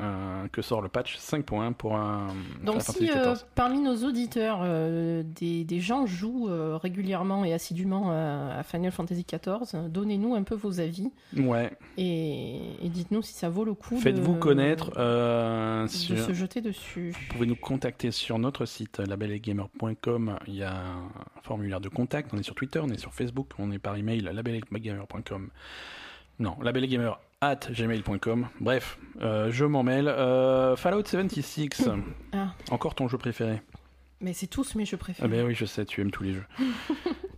euh, que sort le patch 5.1 pour un Donc si euh, parmi nos auditeurs, euh, des, des gens jouent régulièrement et assidûment à, à Final Fantasy XIV, donnez-nous un peu vos avis Ouais, et, et dites-nous si ça vaut le coup faites-vous connaître. de sur- se jeter dessus. Vous pouvez nous contacter sur notre site labellegamer.com. Il y a un formulaire de contact. On est sur Twitter, on est sur Facebook, on est par email labellegamer.com. Non, labellegamer at gmail.com. Bref, euh, je m'en mêle. Euh, Fallout 76, Ah. encore ton jeu préféré. Mais c'est tous mes jeux préférés. Ah ben oui, je sais, tu aimes tous les jeux.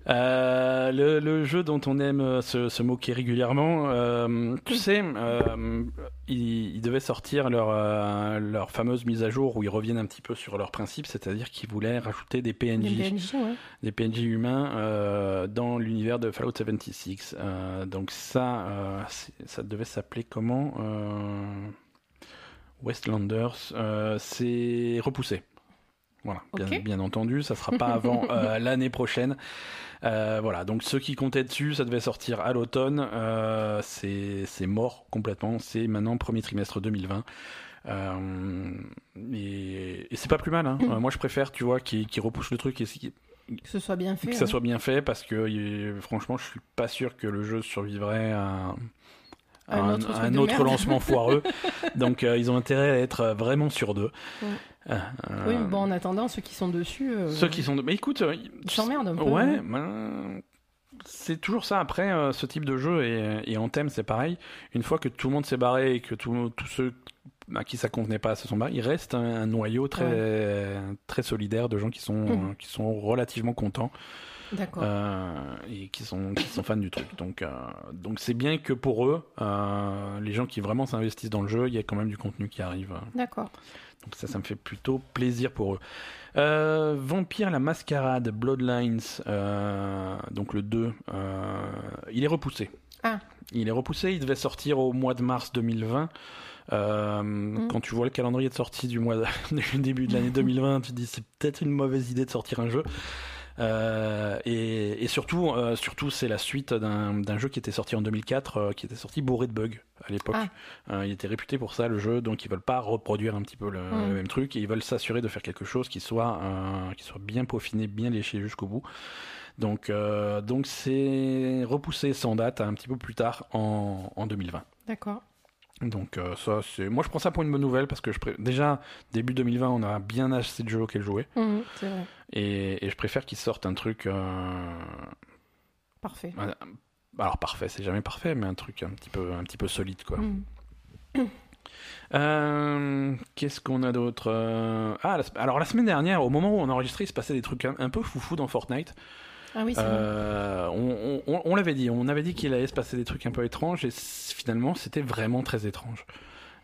Euh, le, le jeu dont on aime euh, se, se moquer régulièrement, euh, tu sais, euh, ils, ils devaient sortir leur, leur fameuse mise à jour où ils reviennent un petit peu sur leurs principes, c'est-à-dire qu'ils voulaient rajouter des PNJ, Les PNJ, ouais. des PNJ humains dans l'univers de Fallout 76. Euh, donc ça, ça devait s'appeler comment Westlanders. C'est repoussé. Voilà, bien, entendu, ça sera pas avant euh, l'année prochaine. Euh, voilà, donc ceux qui comptaient dessus, ça devait sortir à l'automne. Euh, c'est mort complètement. C'est maintenant premier trimestre 2020. Euh, et et c'est pas plus mal. Hein. Euh, moi, je préfère, tu vois, qui repousse le truc et qui- Que ce soit bien fait. que ça soit bien fait parce que franchement, je suis pas sûr que le jeu survivrait à Un un, autre un de lancement foireux. Donc, euh, ils ont intérêt à être vraiment sur deux. Ouais. Euh, Oui, euh, mais bon, en attendant, ceux qui sont dessus. euh, ceux qui sont. Mais écoute, s'emmerdent un peu. Ouais, hein. ben, c'est toujours ça. Après, ce type de jeu et, et en thème, c'est pareil. Une fois que tout le monde s'est barré et que tous ceux à qui ça convenait pas se sont barrés, il reste un, un noyau très très solidaire de gens qui sont euh, qui sont relativement contents. Euh, et qui sont qui sont fans du truc. Donc euh, donc c'est bien que pour eux, euh, les gens qui vraiment s'investissent dans le jeu, il y a quand même du contenu qui arrive. D'accord. Donc ça, ça me fait plutôt plaisir pour eux. Euh, Vampire la Mascarade, Bloodlines, euh, donc le 2, euh, il est repoussé. Ah. Il est repoussé, il devait sortir au mois de mars 2020. Euh, Mm. Quand tu vois le calendrier de sortie du mois de- du début de l'année 2020, tu te dis c'est peut-être une mauvaise idée de sortir un jeu. Euh, et, et surtout, euh, surtout c'est la suite d'un d'un jeu qui était sorti en 2004, euh, qui était sorti bourré de bugs à l'époque. Ah. Euh, il était réputé pour ça le jeu, donc ils veulent pas reproduire un petit peu le, le même truc. Et ils veulent s'assurer de faire quelque chose qui soit, qui soit bien peaufiné, bien léché jusqu'au bout. Donc, donc c'est repoussé sans date un petit peu plus tard en, en 2020. D'accord. Donc euh, ça, c'est... Moi, je prends ça pour une bonne nouvelle parce que je pré- déjà, début 2020, on a bien assez de jeux auxquels jouer. Mhm, c'est vrai. Et, et je préfère qu'ils sortent un truc... euh, Parfait. Alors parfait, c'est jamais parfait, mais un truc un petit peu, un petit peu solide, quoi. Mhm. Euh, Qu'est-ce qu'on a d'autre Ah, la alors la semaine dernière, au moment où on enregistrait, il se passait des trucs un, un peu foufou dans Fortnite. Ah oui. Euh, on on- on l'avait dit, on avait dit qu'il allait se passer des trucs un peu étranges, et finalement, c'était vraiment très étrange.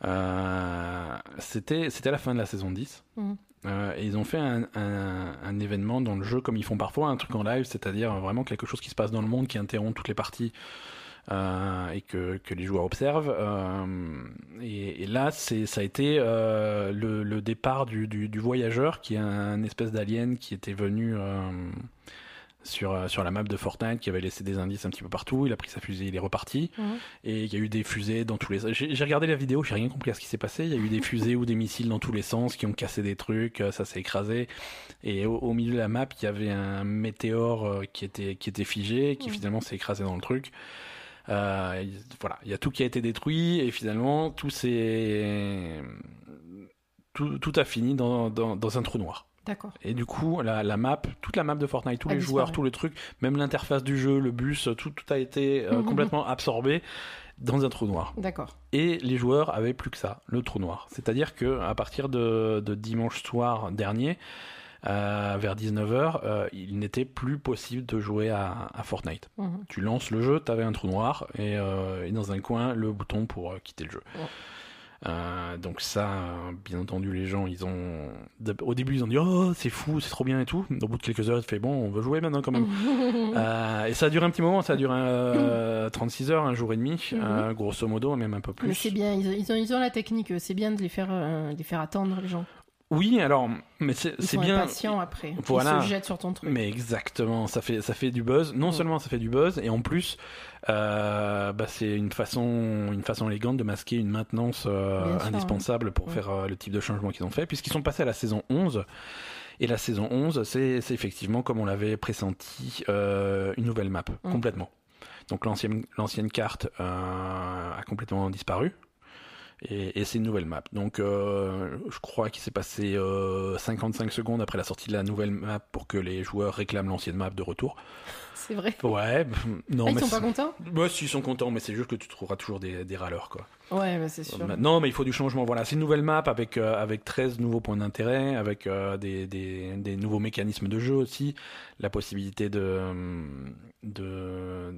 Euh, c'était la fin de la saison 10. Mhm. Euh, et ils ont fait un, un- un événement dans le jeu comme ils font parfois, un truc en live, c'est-à-dire vraiment quelque chose qui se passe dans le monde qui interrompt toutes les parties euh, et que, que les joueurs observent. Et, et là, ça a été le, le départ du, du, du voyageur qui est un, espèce d'alien qui était venu sur, euh, sur la map de Fortnite, qui avait laissé des indices un petit peu partout. Il a pris sa fusée, il est reparti. Mhm. Et il y a eu des fusées dans tous les. J'ai j'ai regardé la vidéo, j'ai rien compris à ce qui s'est passé. Il y a eu des fusées ou des missiles dans tous les sens qui ont cassé des trucs, euh, ça s'est écrasé. Et au, au milieu de la map, il y avait un météore euh, qui était qui était figé, qui Mhm. finalement s'est écrasé dans le truc. Euh, il- voilà, il y a tout qui a été détruit et finalement tout s'est tout, tout a fini dans, dans, dans un trou noir. D'accord. Et du coup, la, la map, toute la map de Fortnite, tous A les disparu. joueurs, tous les trucs, même l'interface du jeu, le bus, tout, tout a été euh, Mhm. complètement absorbé dans un trou noir. D'accord. Et les joueurs avaient plus que ça, le trou noir. C'est-à-dire que à partir de, de dimanche soir dernier, euh, vers 19h, euh, il n'était plus possible de jouer à, à Fortnite. Mhm. Tu lances le jeu, tu avais un trou noir et, euh, et dans un coin le bouton pour quitter le jeu. Euh, donc ça, euh, bien entendu, les gens, ils ont au début ils ont dit oh c'est fou, c'est trop bien et tout. Au bout de quelques heures, ils fait bon, on veut jouer maintenant quand même. Euh, et ça a duré un petit moment, ça a duré euh, 36 heures, un jour et demi, Mhm. euh, grosso modo, même un peu plus. Mais c'est bien, ils ont, ils, ont, ils ont la technique, c'est bien de les faire, euh, de les faire attendre, les gens. Oui, alors, mais c'est Ils c'est sont bien. impatients après. Voilà. Ils se jettent sur ton truc. Mais exactement, ça fait ça fait du buzz. Non Ouais. seulement ça fait du buzz, et en plus, euh, bah, c'est une façon une façon élégante de masquer une maintenance euh, sûr, indispensable pour Ouais. faire euh, le type de changement qu'ils ont fait, puisqu'ils sont passés à la saison 11. Et la saison 11, c'est effectivement, comme on l'avait pressenti, euh, une nouvelle map, Mm. complètement. Donc l'ancienne l'ancienne carte euh, a complètement disparu. Et, et c'est une nouvelle map. Donc euh, je crois qu'il s'est passé euh, 55 secondes après la sortie de la nouvelle map pour que les joueurs réclament l'ancienne map de retour. C'est vrai. Ouais, non Ah, ils mais sont pas contents Ouais, si, ils sont contents, mais c'est juste que tu trouveras toujours des, des râleurs quoi. Ouais, bah, c'est sûr. Euh, Non, mais il faut du changement. Voilà, c'est une nouvelle map avec euh, avec 13 nouveaux points d'intérêt, avec euh, des, des des nouveaux mécanismes de jeu aussi, la possibilité de de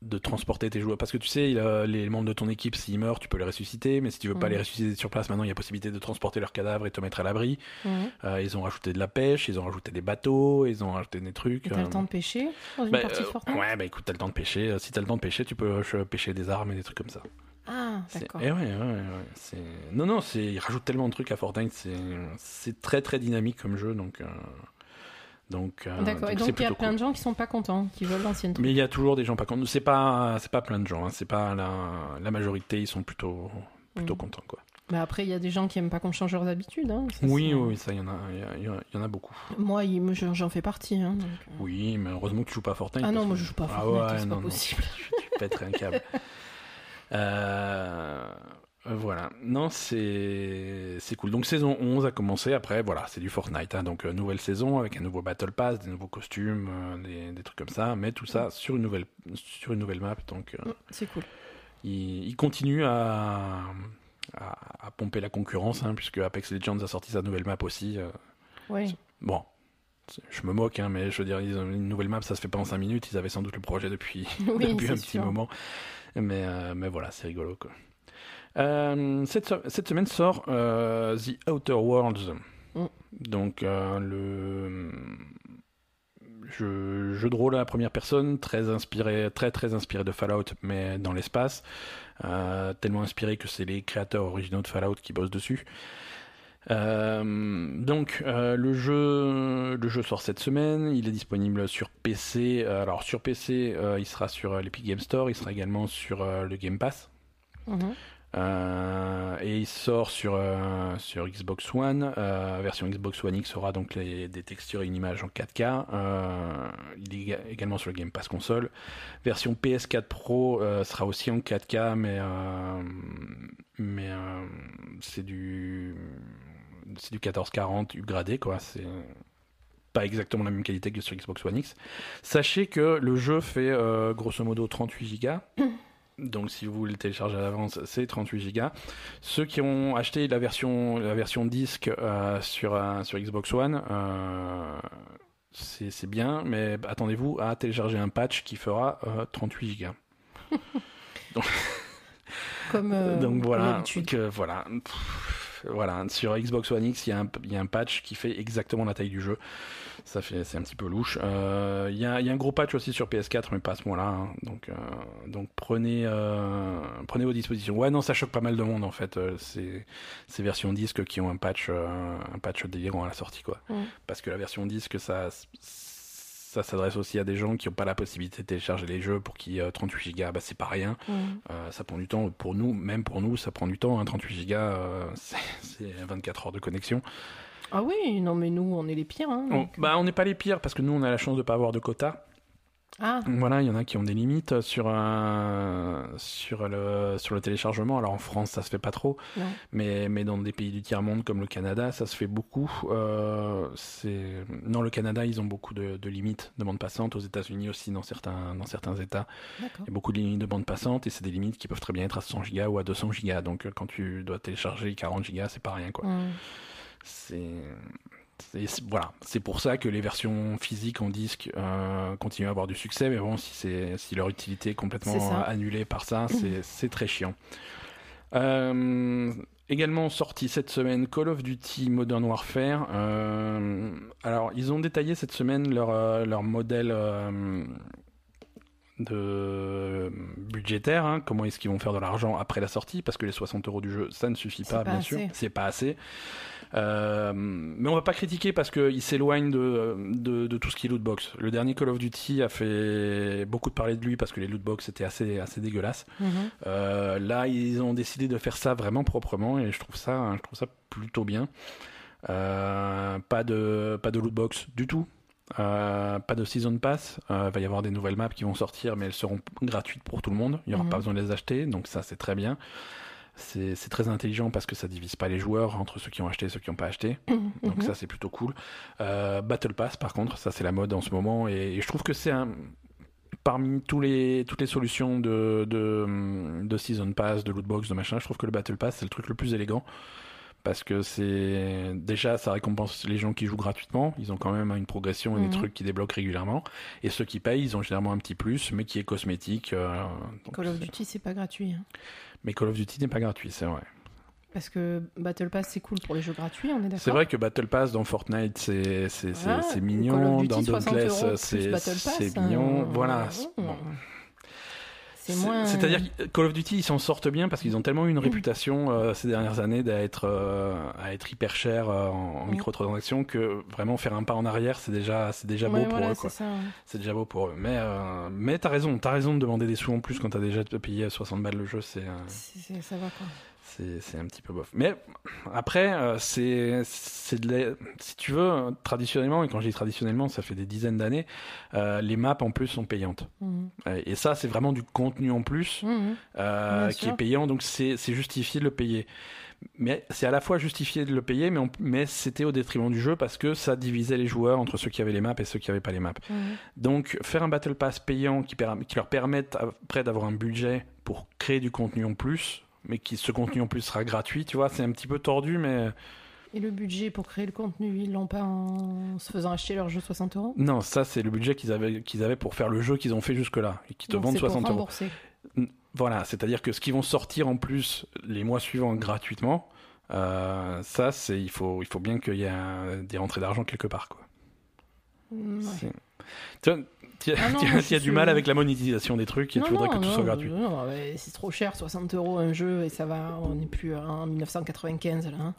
de transporter tes joueurs parce que tu sais il, euh, les membres de ton équipe s'ils meurent tu peux les ressusciter mais si tu veux pas Mhm. les ressusciter sur place maintenant il y a possibilité de transporter leurs cadavres et te mettre à l'abri Mhm. Euh, ils ont rajouté de la pêche ils ont rajouté des bateaux ils ont rajouté des trucs Et T'as euh, le temps de pêcher dans une bah, partie euh, ouais bah écoute t'as le temps de pêcher Euh, si t'as le temps de pêcher tu peux euh, pêcher des armes et des trucs comme ça Ah, c'est- d'accord. Eh ouais, ouais, ouais. Non, non, c'est... ils rajoutent tellement de trucs à Fortnite, c'est, c'est très très dynamique comme jeu, donc. Donc, euh, D'accord. Et c'est donc il y a plein cool. de gens qui sont pas contents, qui veulent l'ancienne. Mais il y a toujours des gens pas contents. C'est pas, c'est pas plein de gens, hein. c'est pas la... la majorité, ils sont plutôt, plutôt Mhm. contents, quoi. Mais après, il y a des gens qui aiment pas qu'on change leurs habitudes. Hein. Ça, Oui, oui, ça, il y en a, y, a- en a beaucoup. Moi, j'en fais partie. Hein, donc, euh. Oui, mais heureusement que tu joues pas Fortnite. Ah non, moi je joue pas Ah Fortnite, ouais, c'est non, pas non. possible. tu pèterais un câble. Euh, voilà, non, c'est c'est cool. Donc saison 11 a commencé, après voilà, c'est du Fortnite, hein. donc euh, nouvelle saison avec un nouveau Battle Pass, des nouveaux costumes, euh, des, des trucs comme ça, mais tout ça sur une nouvelle, sur une nouvelle map, donc euh, Mm, C'est cool. il, il continue à, à, à pomper la concurrence, hein, puisque Apex Legends a sorti sa nouvelle map aussi. euh. Oui. bon, je me moque, hein, mais je veux dire, ils ont une nouvelle map, ça se fait pas en 5 minutes, ils avaient sans doute le projet depuis, Oui, depuis un petit moment. Mais, euh, mais voilà, c'est rigolo. Quoi. Euh, cette, se- cette semaine sort euh, The Outer Worlds. Mm. Donc, euh, le jeu, jeu de rôle à la première personne, très inspiré, très très inspiré de Fallout, mais dans l'espace. Tellement inspiré que c'est les créateurs originaux de Fallout qui bossent dessus. Euh, donc euh, le jeu le jeu sort cette semaine, il est disponible sur PC. Alors sur PC, euh, il sera sur l'Epic Game Store, il sera également sur le Game Pass. Mhm. Euh, et il sort sur, euh, Xbox One. Euh, version Xbox One X aura donc des textures et une image en 4K. il est également sur le Game Pass console. Version PS4 Pro sera aussi en 4K, mais, c'est du c'est du 1440 upgradé quoi. C'est pas exactement la même qualité que sur Xbox One X. Sachez que le jeu fait grosso modo 38 Go. Donc si vous voulez le télécharger à l'avance, c'est 38 Go. Ceux qui ont acheté la version, la version disque euh, sur, euh, sur Xbox One, euh, c'est bien, mais attendez-vous à télécharger un patch qui fera 38 Go. donc, comme, donc voilà, que, voilà. voilà, sur Xbox One X, il y, y, a un patch qui fait exactement la taille du jeu. Ça fait, c'est un petit peu louche. Euh, il y, a, y, a, un gros patch aussi sur PS4, mais pas à ce moment-là. Hein. Donc, euh, donc prenez, euh, prenez vos dispositions. Ouais, non, ça choque pas mal de monde en fait. ces, ces versions disques qui ont un patch, un patch délirant à la sortie, quoi. Parce que la version disque, ça ça s'adresse aussi à des gens qui n'ont pas la possibilité de télécharger les jeux pour qui 38 Go bah, c'est pas rien ça prend du temps pour nous même pour nous ça prend du temps 38 Go c'est 24 heures de connexion ah oui, non mais nous, on est les pires. Hein, on, bah, on n'est pas les pires parce que nous, on a la chance de ne pas avoir de quotas. Ah. Voilà, il y en a qui ont des limites sur, un, sur, le, sur le téléchargement. Alors en France, ça se fait pas trop, mais, mais dans des pays du tiers-monde comme le Canada, ça se fait beaucoup. Euh, non, le Canada, ils ont beaucoup de, de limites de bande passante. Aux États-Unis aussi, dans certains, dans certains États, il y a beaucoup de limites de bande passante et c'est des limites qui peuvent très bien être à 100 gigas ou à 200 gigas. Donc quand tu dois télécharger 40 gigas, c'est pas rien. quoi. C'est voilà, c'est pour ça que les versions physiques en disque euh, continuent à avoir du succès, mais bon, si, c'est, si leur utilité est complètement annulée par ça, c'est, très chiant. Euh, également sorti cette semaine Call of Duty Modern Warfare. Euh, alors, ils ont détaillé cette semaine leur, leur modèle de budgétaire, hein. comment est-ce qu'ils vont faire de l'argent après la sortie, parce que les 60 euros du jeu, ça ne suffit pas, bien sûr, c'est pas assez. Euh, mais on va pas critiquer parce qu'il s'éloigne de, de, tout ce qui est lootbox. Le dernier Call of Duty a fait beaucoup de parler de lui parce que les lootbox étaient assez, assez dégueulasses. Mhm. Euh, là, ils ont décidé de faire ça vraiment proprement et je trouve ça, je trouve ça plutôt bien. Euh, pas de pas de lootbox du tout. pas de season pass. Il va y avoir des nouvelles maps qui vont sortir, mais elles seront gratuites pour tout le monde. Il n'y aura mhm. pas besoin de les acheter, donc ça c'est très bien. C'est très intelligent parce que ça divise pas les joueurs entre ceux qui ont acheté et ceux qui n'ont pas acheté. Mhm. Donc ça, c'est plutôt cool. Euh, Battle Pass, par contre, ça c'est la mode en ce moment et, je trouve que c'est un parmi tous les, toutes les solutions de, de, de, Season Pass, de Lootbox, de machin, je trouve que le Battle Pass c'est le truc le plus élégant. Parce que c'est déjà ça récompense les gens qui jouent gratuitement, ils ont quand même une progression et des mhm. trucs qui débloquent régulièrement. Et ceux qui payent, ils ont généralement un petit plus, mais qui est cosmétique. Euh, Call of Duty, c'est pas gratuit. Hein. Mais Call of Duty n'est pas gratuit, c'est vrai. Parce que Battle Pass c'est cool pour les jeux gratuits, on est d'accord? C'est vrai que Battle Pass dans Fortnite c'est mignon, dans Dauntless c'est mignon, hein. voilà. Bon. C'est-à-dire que Call of Duty, ils s'en sortent bien parce qu'ils ont tellement eu une réputation euh, ces dernières années d'être euh, à être hyper cher euh, en, mm. microtransactions que vraiment faire un pas en arrière, c'est déjà c'est déjà beau pour eux. C'est déjà beau pour eux. Mais mais t'as raison, t'as raison de demander des sous en plus quand t'as déjà payé 60 balles le jeu, c'est ça va quoi c'est un petit peu bof. Mais après, euh, c'est si tu veux, traditionnellement, et quand je dis traditionnellement, ça fait des dizaines d'années, euh, les maps en plus sont payantes. Mhm. Et ça, c'est vraiment du contenu en plus mhm. euh, qui est payant, donc c'est justifié de le payer. Mais c'est à la fois justifié de le payer, mais, mais c'était au détriment du jeu parce que ça divisait les joueurs entre ceux qui avaient les maps et ceux qui n'avaient pas les maps. Mhm. Donc faire un Battle Pass payant qui, qui leur permette après d'avoir un budget pour créer du contenu en plus, mais qui ce contenu en plus sera gratuit, tu vois, c'est un petit peu tordu, mais... Et le budget pour créer le contenu, ils l'ont pas en se faisant acheter leur jeu 60 euros? Non, ça c'est le budget qu'ils avaient, qu'ils avaient pour faire le jeu qu'ils ont fait jusque-là, et qui te vendent 60 euros. Voilà, c'est-à-dire que ce qu'ils vont sortir en plus les mois suivants gratuitement, euh, ça c'est il faut, il faut bien qu'il y ait des rentrées d'argent quelque part. Quoi. Mm, tu as, ah du mal avec la monétisation des trucs et tu voudrais que tout soit gratuit. c'est trop cher, 60 euros un jeu et ça va, on n'est plus en 1995 là. Hein.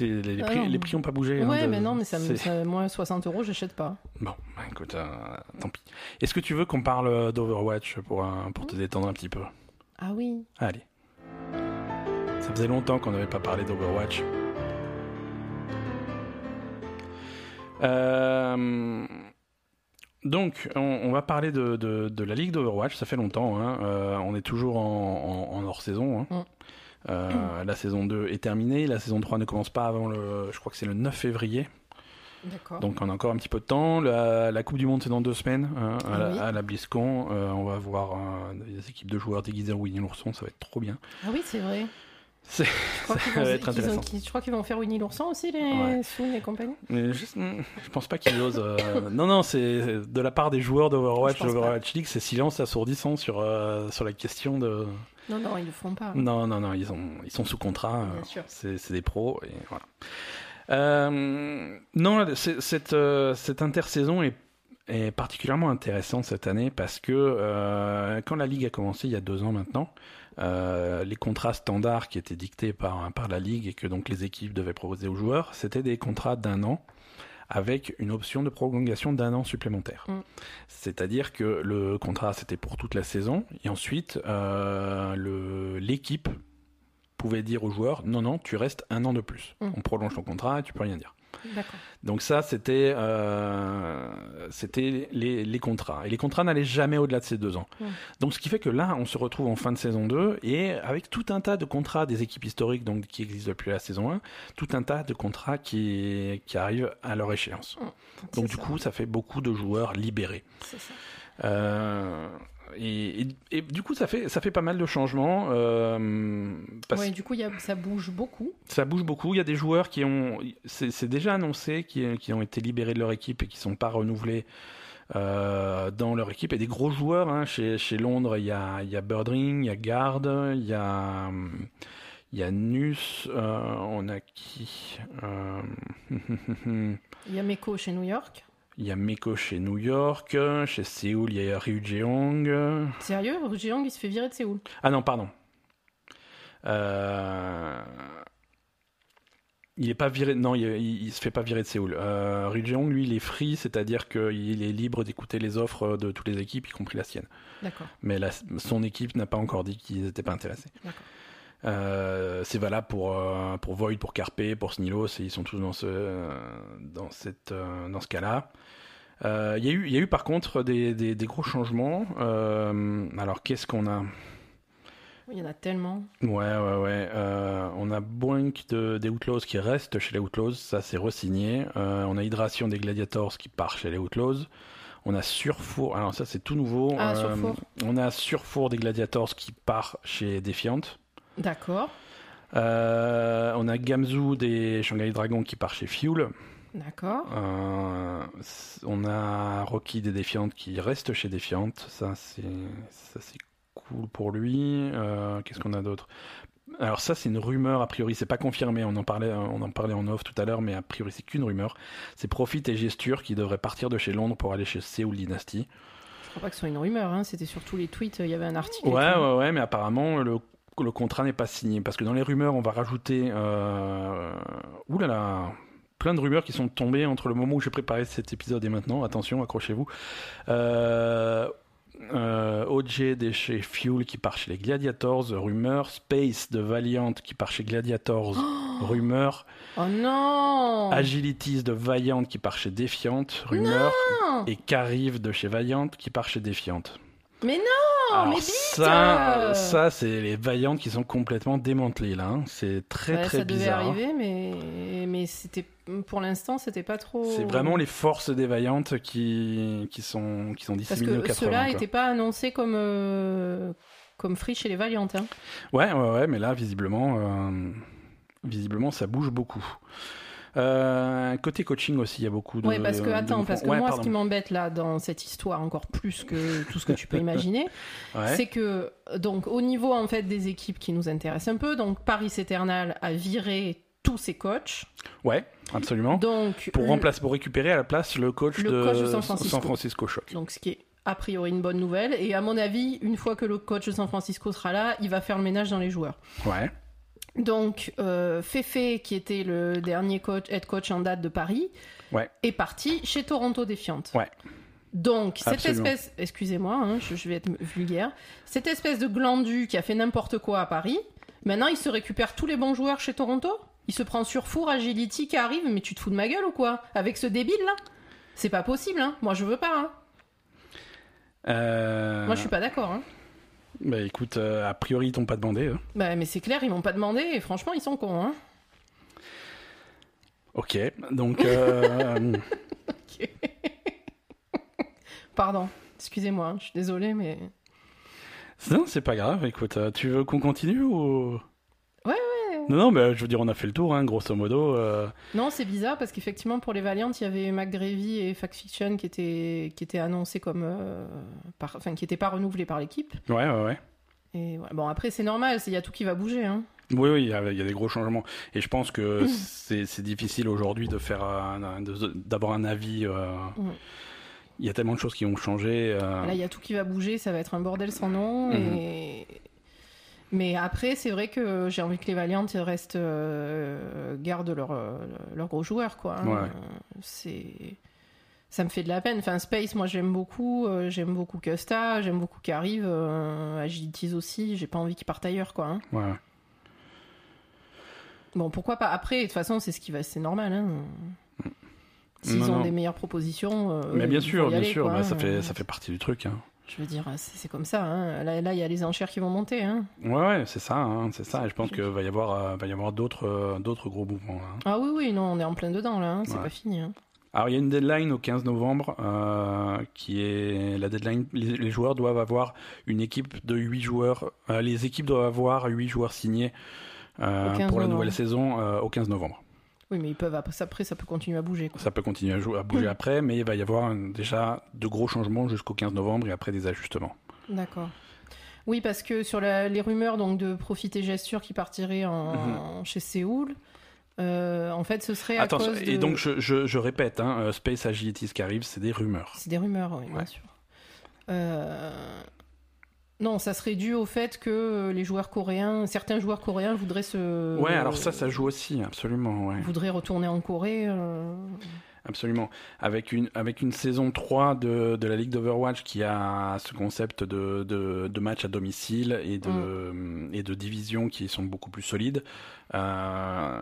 Les, ah prix, les prix n'ont pas bougé. Hein, ouais, mais non, mais ça, moi 60 euros, j'achète pas. Bon, bah, écoute, euh, tant pis. Est-ce que tu veux qu'on parle d'Overwatch pour, pour te détendre un petit peu? Ah oui. Allez. Ça faisait longtemps qu'on n'avait pas parlé d'Overwatch. Euh, donc, on, va parler de, de, la ligue d'Overwatch. Ça fait longtemps. Hein. Euh, on est toujours en, en, hors saison. Hein. Mm. Euh, la saison 2 est terminée. La saison 3 ne commence pas avant le. Je crois que c'est le 9 février. Donc on a encore un petit peu de temps. La, Coupe du Monde c'est dans deux semaines hein, à, la, BlizzCon. on va voir des équipes de joueurs déguisés en Winnie l'ourson, ça va être trop bien. Ah oui c'est vrai. Ça va être intéressant. je crois qu'ils vont faire Winnie l'ourson aussi, les ouais. et compagnie. Mais je, je pense pas qu'ils osent. Euh, non, non, c'est de la part des joueurs d'Overwatch, d'Overwatch League, c'est silence assourdissant sur, euh, sur la question de. Non, non, ils le font pas. Non, non, non, ils, ont, ils sont sous contrat. Euh, c'est des pros. Et voilà. non, cette, cette intersaison est est particulièrement intéressante cette année parce que quand la ligue a commencé il y a deux ans maintenant, euh, les contrats standards qui étaient dictés par, par la Ligue et que donc les équipes devaient proposer aux joueurs, c'était des contrats d'un an avec une option de prolongation d'un an supplémentaire. Mm. C'est-à-dire que le contrat, c'était pour toute la saison, et ensuite, euh, l'équipe pouvait dire aux joueurs, non, non, tu restes un an de plus. Mm. On prolonge ton contrat et tu peux rien dire. Donc ça, c'était euh, c'était les, les, contrats. Et les contrats n'allaient jamais au-delà de ces deux ans. Donc ce qui fait que là, on se retrouve en fin de saison 2 et avec tout un tas de contrats des équipes historiques donc, qui existent depuis la saison 1, tout un tas de contrats qui, qui arrivent à leur échéance. Donc du coup, ça fait beaucoup de joueurs libérés. C'est ça. Euh, et, du coup, ça fait, ça fait pas mal de changements. Euh, oui, du coup, y a, ça bouge beaucoup. Ça bouge beaucoup. Il y a des joueurs qui ont. C'est déjà annoncé, qui, qui, ont été libérés de leur équipe et qui ne sont pas renouvelés euh, dans leur équipe. Et des gros joueurs. Hein. Chez, chez, Londres, il y a, y a Birdring, il y a Guard, il y a. Il y a Nus, euh, on a qui Il y a Meko chez New York. Il y a Meko chez New York, chez Séoul, il y a Ryu Jeong. Sérieux Ryu Jeong, il se fait virer de Séoul Ah non, pardon. Euh... Il est pas viré, non, il, se fait pas virer de Séoul. Euh, Ryu Jeong, lui, il est free, c'est-à-dire qu'il est libre d'écouter les offres de toutes les équipes, y compris la sienne. D'accord. Mais son équipe n'a pas encore dit qu'ils n'étaient pas intéressés. D'accord. Euh, c'est valable pour, euh, pour Void, pour Carpe, pour Snilos, et ils sont tous dans ce, dans cette, euh, dans ce cas-là. Il y, a eu, y a eu par contre des, des, gros changements. alors qu'est-ce qu'on a? Il y en a tellement. Ouais, ouais, ouais. on a Boink de, des Outlaws qui reste chez les Outlaws, ça c'est resigné. on a Hydration des Gladiators qui part chez les Outlaws. On a Surfour, alors ça c'est tout nouveau. Ah, on a Surfour des Gladiators qui part chez Defiant. D'accord. Euh, on a Gamzu des Shanghai Dragons qui part chez Fuel. D'accord. Euh, on a Rocky des Défiantes qui reste chez Défiante. Ça, c'est cool pour lui. Euh, qu'est-ce qu'on a d'autre? Alors ça c'est une rumeur a priori, c'est pas confirmé, on en parlait on en parlait en off tout à l'heure mais a priori c'est qu'une rumeur. C'est Profit et Gesture qui devraient partir de chez Londres pour aller chez Seoul Dynasty. Je crois pas que ce soit une rumeur, hein. c'était sur tous les tweets, il y avait un article. Ouais, ouais, ouais, mais apparemment le le contrat n'est pas signé. Parce que dans les rumeurs, on va rajouter. Euh... Ouh là là plein de rumeurs qui sont tombées entre le moment où j'ai préparé cet épisode et maintenant. Attention, accrochez-vous. Euh, euh, OJ de chez Fuel qui part chez les Gladiators, rumeur. Space de Valiant qui part chez Gladiators, rumeur. Oh non Agilities de Valiant qui part chez Defiant, rumeur. et Carive de chez Valiant qui part chez Defiant. Mais non, mais ça, ça c'est les vaillantes qui sont complètement démantelées là. Hein. C'est très très bizarre. Ça devait arriver, mais mais c'était pour l'instant c'était pas trop. C'est vraiment les forces des vaillantes qui qui sont qui sont disséminées Parce que cela n'était pas annoncé comme euh, comme free chez les vaillantes. Hein. Ouais ouais ouais, mais là visiblement euh, visiblement ça bouge beaucoup. Euh, côté coaching aussi, il y a beaucoup de. Oui, parce que, attends, parce que moi, ce qui m'embête là dans cette histoire, encore plus que tout ce que tu peux imaginer, c'est que, donc, au niveau en fait des équipes qui nous intéressent un peu, donc Paris Eternal a viré tous ses coachs. Ouais, absolument. Donc, pour, remplacer, pour récupérer à la place le coach, de, San Francisco. Shock. Donc, ce qui est a priori une bonne nouvelle. Et à mon avis, une fois que le coach de San Francisco sera là, il va faire le ménage dans les joueurs. Ouais. Donc, euh, Fefe, qui était le dernier coach, head coach en date de Paris, est parti chez Toronto Défiante. Ouais. Donc, cette espèce, excusez-moi, hein, je, vais être vulgaire, cette espèce de glandu qui a fait n'importe quoi à Paris Maintenant, il se récupère tous les bons joueurs chez Toronto? Il se prend sur Four, Agility qui arrive, mais tu te fous de ma gueule ou quoi? Avec ce débile là? C'est pas possible, hein. Moi je veux pas, hein. Euh, Moi je suis pas d'accord, hein Bah écoute, euh, a priori ils t'ont pas demandé. hein. Bah, mais c'est clair, ils m'ont pas demandé et franchement, ils sont cons, hein Ok, donc euh, Pardon, excusez-moi, hein, je suis désolée, mais. non, c'est pas grave. Écoute, euh, tu veux qu'on continue ou? Non, non, mais je veux dire, on a fait le tour, hein, grosso modo. euh, Non, c'est bizarre parce qu'effectivement, pour les Valiant, il y avait McGravy et Fact Fiction qui étaient, qui étaient annoncés comme. euh, par... Enfin, qui n'étaient pas renouvelés par l'équipe. Ouais, ouais, ouais. Et ouais. Bon, après, c'est normal, il y a tout qui va bouger, hein. Oui, oui, il y, a, il y a des gros changements. Et je pense que c'est difficile aujourd'hui de faire d'avoir un avis. euh. Il y a tellement de choses qui ont changé. euh, Là, il y a tout qui va bouger, ça va être un bordel sans nom. Mhm. Et... Mais après, c'est vrai que j'ai envie que les Valiant restent, euh, gardent leurs euh, leurs gros joueurs, quoi. hein. Ouais. C'est. Ça me fait de la peine. Enfin, Space, moi j'aime beaucoup. euh, j'aime beaucoup Custa, j'aime beaucoup qu'arrive. Euh, Agilities aussi. J'ai pas envie qu'ils partent ailleurs, quoi. hein. ouais. Bon, pourquoi pas? Après, de toute façon, c'est ce qui va. C'est normal. Hein. S'ils Non, ont non. des meilleures propositions. Mais bien sûr, bien aller, sûr, bah, ça, fait, ça fait partie du truc. hein. Je veux dire, c'est comme ça. Hein. Là, là, il y a les enchères qui vont monter. Hein. Ouais, ouais, c'est ça, hein, c'est ça. Et je pense qu'il va y avoir, euh, va y avoir d'autres, euh, d'autres gros mouvements. là, hein. Ah oui, oui, non, on est en plein dedans là. hein. C'est Ouais. pas fini. Alors, il y a une deadline au 15 novembre euh, qui est la deadline. Les, les joueurs doivent avoir une équipe de 8 joueurs. les équipes doivent avoir 8 joueurs signés Au 15 pour la nouvelle saison au 15 novembre. Oui, mais ils peuvent après, ça peut continuer à bouger. Quoi. Ça peut continuer à, bouger Mm. après, mais il va y avoir déjà de gros changements jusqu'au 15 novembre et après des ajustements. D'accord. Oui, parce que sur la- les rumeurs donc de Profit et Gesture qui partiraient en, chez Séoul, euh, en fait, ce serait à. Attends, cause et donc je, je- je répète, hein, euh, Space Agilities qui arrive, c'est des rumeurs. C'est des rumeurs, oui, bien sûr. Euh, Non, ça serait dû au fait que les joueurs coréens, certains joueurs coréens voudraient se. Ouais, alors ça, ça joue aussi, absolument. Ouais. Voudraient retourner en Corée. euh, Absolument. Avec une, avec une saison 3 de, de la Ligue d'Overwatch qui a ce concept de, de, de match à domicile et de, et de divisions qui sont beaucoup plus solides, euh,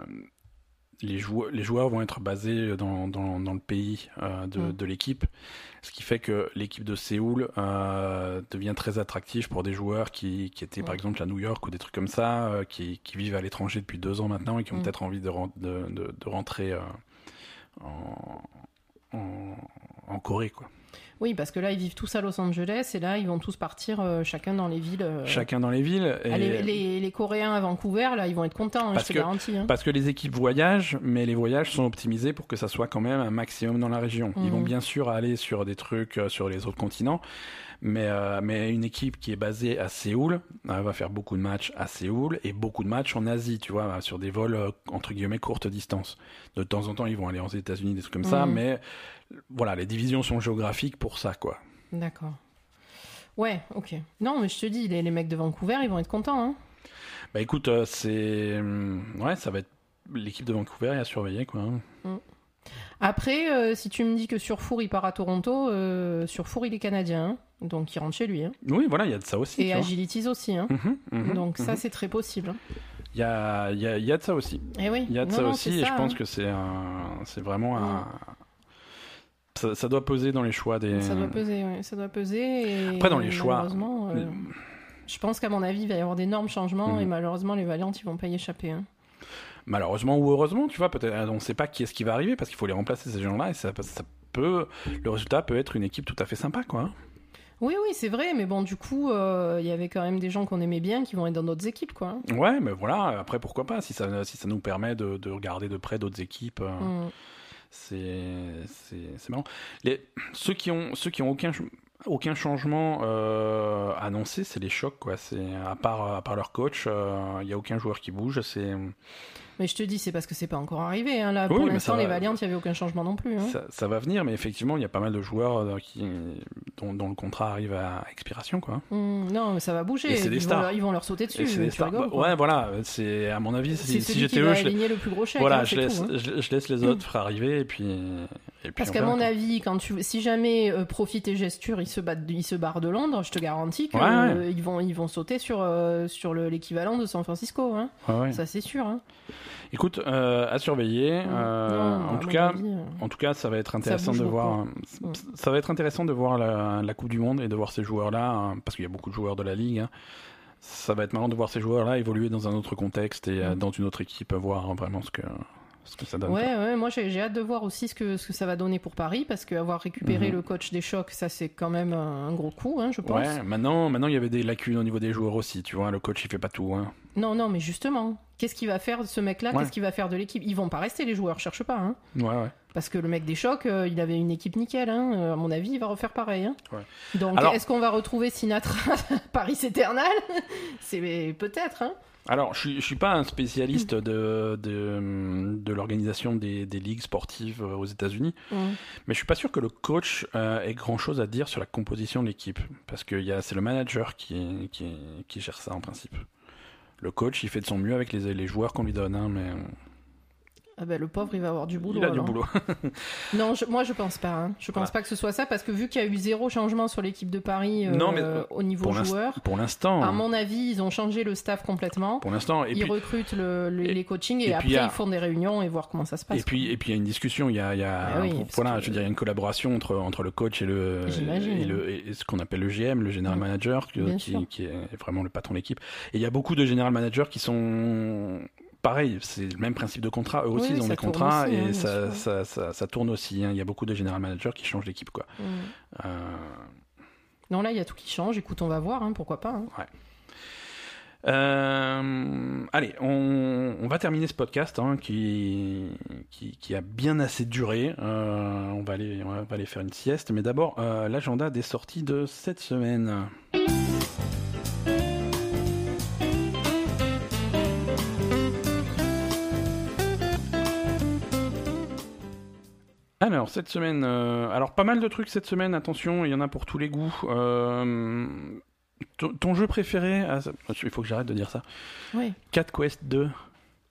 les, joueurs, les joueurs vont être basés dans, dans, dans le pays euh, de, Mm. de l'équipe, ce qui fait que l'équipe de Séoul euh, devient très attractive pour des joueurs qui, qui étaient par exemple à New York ou des trucs comme ça, euh, qui, qui vivent à l'étranger depuis deux ans maintenant et qui ont Mm. peut-être envie de, de, rentrer euh, en, en, en Corée. Quoi. Oui, parce que là, ils vivent tous à Los Angeles et là, ils vont tous partir euh, chacun dans les villes. euh, Chacun dans les villes. et- ah, les, les- les Coréens à Vancouver, là, ils vont être contents, hein, Parce je te que- garantis. hein. Parce que les équipes voyagent, mais les voyages sont optimisés pour que ça soit quand même un maximum dans la région. Ils Mhm. vont bien sûr aller sur des trucs euh, sur les autres continents, mais, euh, mais une équipe qui est basée à Séoul va faire beaucoup de matchs à Séoul et beaucoup de matchs en Asie, tu vois, sur des vols entre guillemets courte distance. De temps en temps, ils vont aller aux États-Unis, des trucs comme ça, Mhm. mais voilà, les divisions sont géographiques pour ça, quoi. D'accord. Ouais, ok. Non, mais je te dis, les, les mecs de Vancouver, ils vont être contents. Hein. Bah écoute, euh, c'est. hum, Ouais, ça va être. L'équipe de Vancouver est à surveiller, quoi. hein. Après, euh, si tu me dis que Surfour, il part à Toronto, euh, Surfour, il est canadien, hein. donc il rentre chez lui. hein. Oui, voilà, il y a de ça aussi. Et. Agilities aussi. hein. Mhm, mhm, donc ça, mhm. c'est très possible. Il y a, y, a, y a de ça aussi. Eh oui. Il y a de Non, ça non, aussi, c'est et ça, je pense que c'est un- c'est vraiment un. Ça, ça doit peser dans les choix des. Ça doit peser, ouais, ça doit peser. Et Après, dans les choix, malheureusement, euh, Je pense qu'à mon avis, il va y avoir d'énormes changements Mhm. et malheureusement, les Valiants, ils vont pas y échapper. hein. Malheureusement ou heureusement, tu vois, peut-être, on ne sait pas qui est-ce qui va arriver parce qu'il faut les remplacer ces gens-là et ça, ça peut, le résultat peut être une équipe tout à fait sympa, quoi. hein. Oui, oui, c'est vrai, mais bon, du coup, euh, il y avait quand même des gens qu'on aimait bien qui vont être dans d'autres équipes, quoi. hein. Ouais, mais voilà. Après, pourquoi pas si ça, si ça nous permet de, de regarder de près d'autres équipes. euh, Mm. C'est marrant. Les, ceux qui ont ceux qui ont aucun aucun changement euh, annoncé, c'est les chocs quoi. À part leur coach, euh, il y a aucun joueur qui bouge. C'est Mais je te dis, c'est parce que c'est pas encore arrivé. Hein. Là, Oui, pour l'instant, les va. Valiants, il y avait aucun changement non plus. hein. ça, ça va venir, mais effectivement, il y a pas mal de joueurs euh, qui dont, dont le contrat arrive à expiration quoi. Mm, non, mais ça va bouger. Des ils, vont leur, ils vont leur sauter dessus. C'est des stars. rigoles, Bah, ouais, voilà. C'est à mon avis, si, si j'étais eux, je, le plus gros chèque. voilà, hein, je c'est laisse tout, hein. je, je laisse les autres faire arriver et puis et Et puis Parce qu'à mon avis, quand tu, si jamais euh, Profit et Gesture ils se battent, ils se barrent de Londres, je te garantis qu'ils Ouais, ouais. ils vont, ils vont sauter sur euh, sur le- l'équivalent de San Francisco. Hein. Ouais. Ça c'est sûr. Hein. Écoute, euh, à surveiller. euh, Non, en tout cas, avis, euh, En tout cas, ça va être intéressant de voir. Mm. Ça va être intéressant de voir la, la Coupe du Monde et de voir ces joueurs-là, hein, parce qu'il y a beaucoup de joueurs de la ligue. hein. Ça va être marrant de voir ces joueurs-là évoluer dans un autre contexte et Mm. dans une autre équipe, voir vraiment ce que ce que ça donne. Ouais, ouais, moi j'ai hâte de voir aussi ce que, ce que ça va donner pour Paris, parce qu'avoir récupéré Mhm. le coach des chocs, ça c'est quand même un, un gros coup, hein, je pense. Ouais, maintenant, maintenant il y avait des lacunes au niveau des joueurs aussi, tu vois. Le coach il fait pas tout. Hein. Non, non, mais justement, qu'est-ce qu'il va faire de ce mec-là Ouais. Qu'est-ce qu'il va faire de l'équipe? Ils vont pas rester les joueurs, cherche pas. Hein. Ouais, ouais. Parce que le mec des chocs, euh, il avait une équipe nickel. Hein. Euh, à mon avis, il va refaire pareil. Hein. Ouais. Donc, Alors- est-ce qu'on va retrouver Sinatra Paris éternel? C'est peut-être. Hein. Alors, je je suis pas un spécialiste de, de, de l'organisation des, des ligues sportives euh, aux États-Unis. Mais je suis pas sûr que le coach euh, ait grand chose à dire sur la composition de l'équipe. Parce que c'est le manager qui, qui, qui gère ça en principe. Le coach, il fait de son mieux avec les, les joueurs qu'on lui donne, hein, mais Ah ben, le pauvre, il va avoir du boulot. il a du boulot. Non, je- moi je pense pas. hein. Je pense Voilà. pas que ce soit ça parce que vu qu'il y a eu zéro changement sur l'équipe de Paris euh, Non, mais, euh, au niveau pour joueur, pour l'instant, à mon avis, ils ont changé le staff complètement. pour l'instant, ils puis, recrutent le- le- et- les coachings et, après a- ils font des réunions et voir comment ça se passe. et puis, et puis il y a une discussion. Il y a, il y a Ah oui, voilà, que- je veux dire, il y a une collaboration entre entre le coach et le et, le, et ce qu'on appelle le GM, le general Mm. manager, qui, qui est vraiment le patron de l'équipe. Et il y a beaucoup de general managers qui sont pareil, c'est le même principe de contrat. Eux aussi, Oui, ils ont des contrats aussi, hein, et bien ça, ça, ça, ça tourne aussi. hein. Il y a beaucoup de general managers qui changent d'équipe, quoi. Mm. Euh, Non, là il y a tout qui change. Écoute, on va voir, hein, pourquoi pas. hein. Euh, allez, on, on va terminer ce podcast hein, qui, qui, qui a bien assez duré. Euh, on, va aller, on va aller faire une sieste, mais d'abord l'agenda des sorties de cette semaine. Alors, cette semaine, euh, alors pas mal de trucs cette semaine, attention, il y en a pour tous les goûts. Euh, ton, ton jeu préféré, ah, ça- il faut que j'arrête de dire ça. Oui. Cat Quest 2,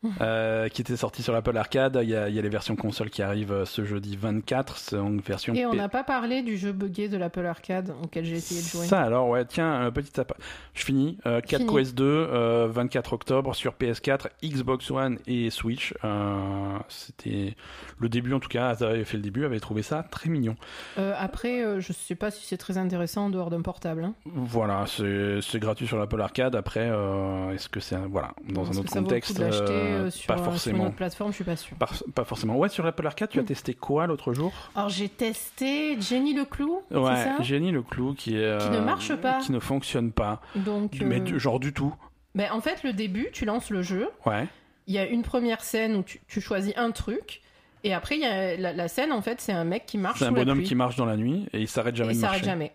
euh, qui était sorti sur l'Apple Arcade. Il y, a, il y a les versions console qui arrivent euh, ce jeudi 24, c'est une version Et on n'a pas parlé du jeu buggé de l'Apple Arcade auquel j'ai essayé de jouer. Ça alors, ouais, tiens, un petit tapa. Je finis. Euh, Cat Fini. Quest 2, euh, 24 octobre sur PS4, Xbox One et Switch. Euh, C'était le début en tout cas. Azar avait fait le début, avait trouvé ça très mignon. Euh, après, euh, je sais pas si c'est très intéressant en dehors d'un portable. hein. Voilà, c'est gratuit sur l'Apple Arcade. Après, euh, est-ce que c'est voilà dans un autre contexte euh, euh, sur, Pas euh, sur une forcément. autre plateforme, je suis pas pas forcément. Ouais, sur l'Apple Arcade, tu as Mm. testé quoi l'autre jour? Alors j'ai testé Jenny le clou, Ouais, ça? Jenny le clou qui ne marche pas. qui ne fonctionne pas, Donc, mais euh, genre du tout. ben, en fait, le début, tu lances le jeu. Ouais. Il y a une première scène où tu, tu choisis un truc. Et après, y a la, la scène, en fait, c'est un mec qui marche C'est un bonhomme qui marche dans la nuit et il s'arrête et jamais il s'arrête jamais.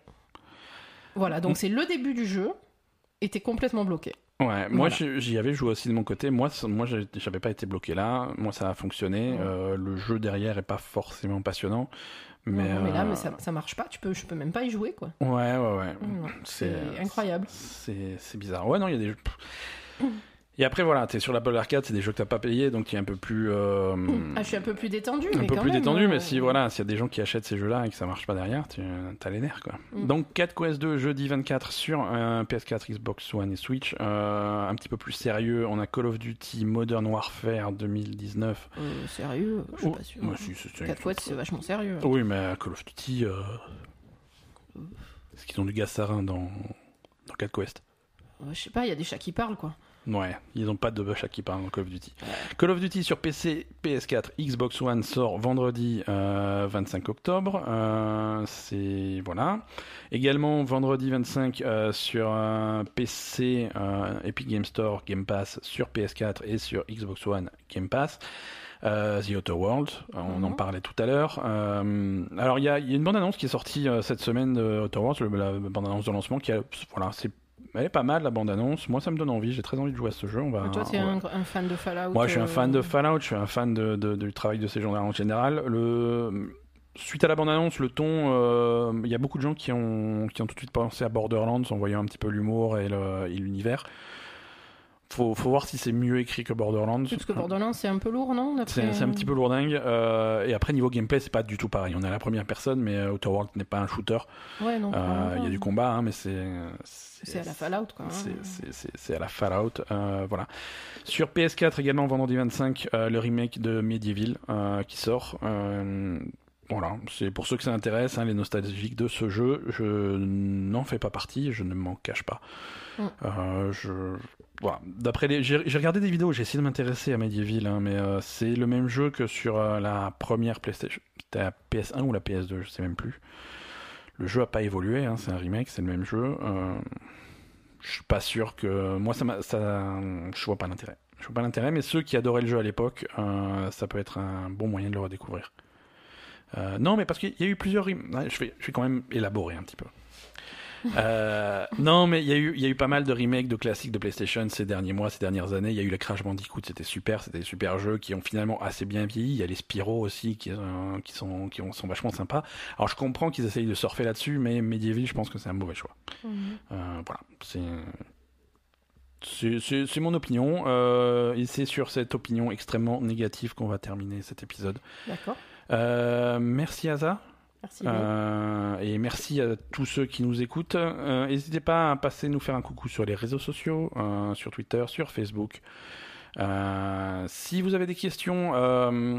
Voilà, donc Mm. c'est le début du jeu. Et t'es complètement bloqué. Ouais, moi Voilà. j'y avais joué aussi de mon côté. Moi, moi j'avais pas été bloqué là. Moi, ça a fonctionné. Euh, le jeu derrière est pas forcément passionnant. Mais, Non, non, mais là, euh, mais ça, ça marche pas. Tu peux, je peux même pas y jouer, quoi. Ouais, ouais, ouais. C'est incroyable. C'est c'est bizarre. Ouais, non, il y a des jeux. Et après, voilà, t'es sur l'Apple Arcade, c'est des jeux que t'as pas payé, donc tu es un peu plus. euh, Ah, je suis un peu plus détendu. un mais peu quand plus même, détendu, mais si voilà, s'il y a des gens qui achètent ces jeux-là et que ça marche pas derrière, tu as les nerfs quoi. Mm. Donc 4 Quest 2 jeudi 24 sur un PS4, Xbox One et Switch. Euh, un petit peu plus sérieux, on a Call of Duty Modern Warfare 2019. Euh, sérieux, je suis Oh, pas sûr. moi, si, c'est- c'est- 4 fois, c'est vachement sérieux. Oui, mais Call of Duty, euh... est-ce qu'ils ont du gaz sarin dans dans 4 Quest? Je sais pas, il y a des chats qui parlent, quoi. Ouais, ils n'ont pas de bush qui parle dans Call of Duty. Call of Duty sur PC, PS4, Xbox One sort vendredi euh, 25 octobre. Euh, c'est voilà. Également vendredi 25 euh, sur euh, PC, euh, Epic Game Store, Game Pass sur PS4 et sur Xbox One Game Pass. Euh, The Outer World, euh, on en Mhm. parlait tout à l'heure. Euh, alors il y a, il y a une bande annonce qui est sortie euh, cette semaine de Outer Worlds, le- la bande annonce de lancement qui a, voilà, c'est elle est pas mal la bande annonce. Moi ça me donne envie, j'ai très envie de jouer à ce jeu. On va, Toi, va- un, un fan de Fallout. moi, je suis un euh, fan de Fallout, je suis un fan de, de- du travail de ces gens-là en général. Le... Suite à la bande-annonce, le ton, euh, il y a beaucoup de gens qui ont, qui ont tout de suite pensé à Borderlands en voyant un petit peu l'humour et l'univers. Faut, faut voir si c'est mieux écrit que Borderlands. Parce que Borderlands, c'est un peu lourd, non C'est un petit peu lourdingue. euh, et après, niveau gameplay, c'est pas du tout pareil. On est à la première personne, mais euh, Outer Worlds n'est pas un shooter. Ouais, non. Euh, Il y a du combat, hein, mais c'est. C'est à la Fallout, quoi. hein. C'est- à la Fallout. euh, voilà. Sur PS4 également, vendredi 25, euh, le remake de Medieval qui sort. Voilà, c'est pour ceux que ça intéresse, hein, les nostalgiques de ce jeu. Je n'en fais pas partie, je ne m'en cache pas. Mm. Euh, je, voilà. D'après les, j'ai regardé des vidéos, j'ai essayé de m'intéresser à Medieval, hein, mais euh, c'est le même jeu que sur euh, la première PlayStation. C'était la PS1 ou la PS2, je sais même plus. Le jeu a pas évolué, hein, c'est un remake, c'est le même jeu. Je suis pas sûr que moi ça, ça je vois pas l'intérêt. Je vois pas l'intérêt, mais ceux qui adoraient le jeu à l'époque, ça peut être un bon moyen de le redécouvrir. Euh, non, mais parce qu'il y a eu plusieurs. je, vais, je vais quand même élaborer un petit peu. Euh, non, mais il y, a eu, il y a eu pas mal de remakes de classiques de PlayStation ces derniers mois, ces dernières années. Il y a eu la Crash Bandicoot, c'était super, c'était des super jeux qui ont finalement assez bien vieilli. Il y a les Spyro aussi qui, euh, qui, sont, qui ont- sont vachement sympas. Alors je comprends qu'ils essayent de surfer là-dessus, mais Medieval, je pense que c'est un mauvais choix. Mhm. Euh, voilà, c'est. C'est mon opinion, et c'est sur cette opinion extrêmement négative qu'on va terminer cet épisode. D'accord. Euh, merci Asa, Merci. Euh, et merci à tous ceux qui nous écoutent. Euh, N'hésitez pas à passer nous faire un coucou sur les réseaux sociaux, euh, sur Twitter, sur Facebook. Si vous avez des questions,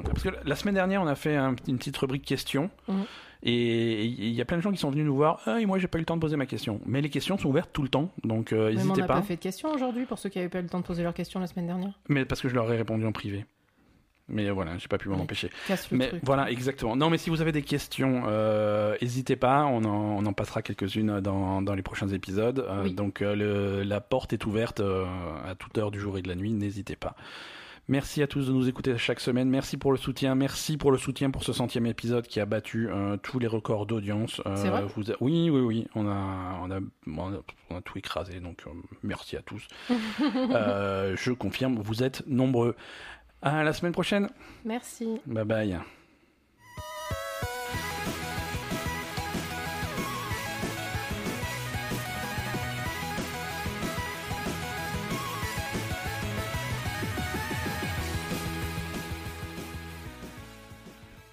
parce que la semaine dernière on a fait un- une petite rubrique questions, Mhm. et il y a plein de gens qui sont venus nous voir. Ah, et moi j'ai pas eu le temps de poser ma question, mais les questions sont ouvertes tout le temps, donc euh, Même on n'hésitez n'a pas. pas fait de questions aujourd'hui pour ceux qui n'avaient pas eu le temps de poser leurs questions la semaine dernière. Mais parce que je leur ai répondu en privé. Mais voilà, j'ai pas pu m'en Oui. empêcher. Mais truc. voilà, exactement. Non, mais si vous avez des questions, euh, n'hésitez pas. On en, on en passera quelques-unes dans, dans les prochains épisodes. Euh. Donc euh, le- la porte est ouverte à toute heure du jour et de la nuit. N'hésitez pas. Merci à tous de nous écouter chaque semaine. Merci pour le soutien. Merci pour le soutien pour ce centième épisode qui a battu euh, tous les records d'audience. Euh, C'est vrai vous a- Oui, oui, oui. On a, on a, on tout écrasé. Donc euh, merci à tous. Je confirme, vous êtes nombreux. À la semaine prochaine. Merci. Bye bye.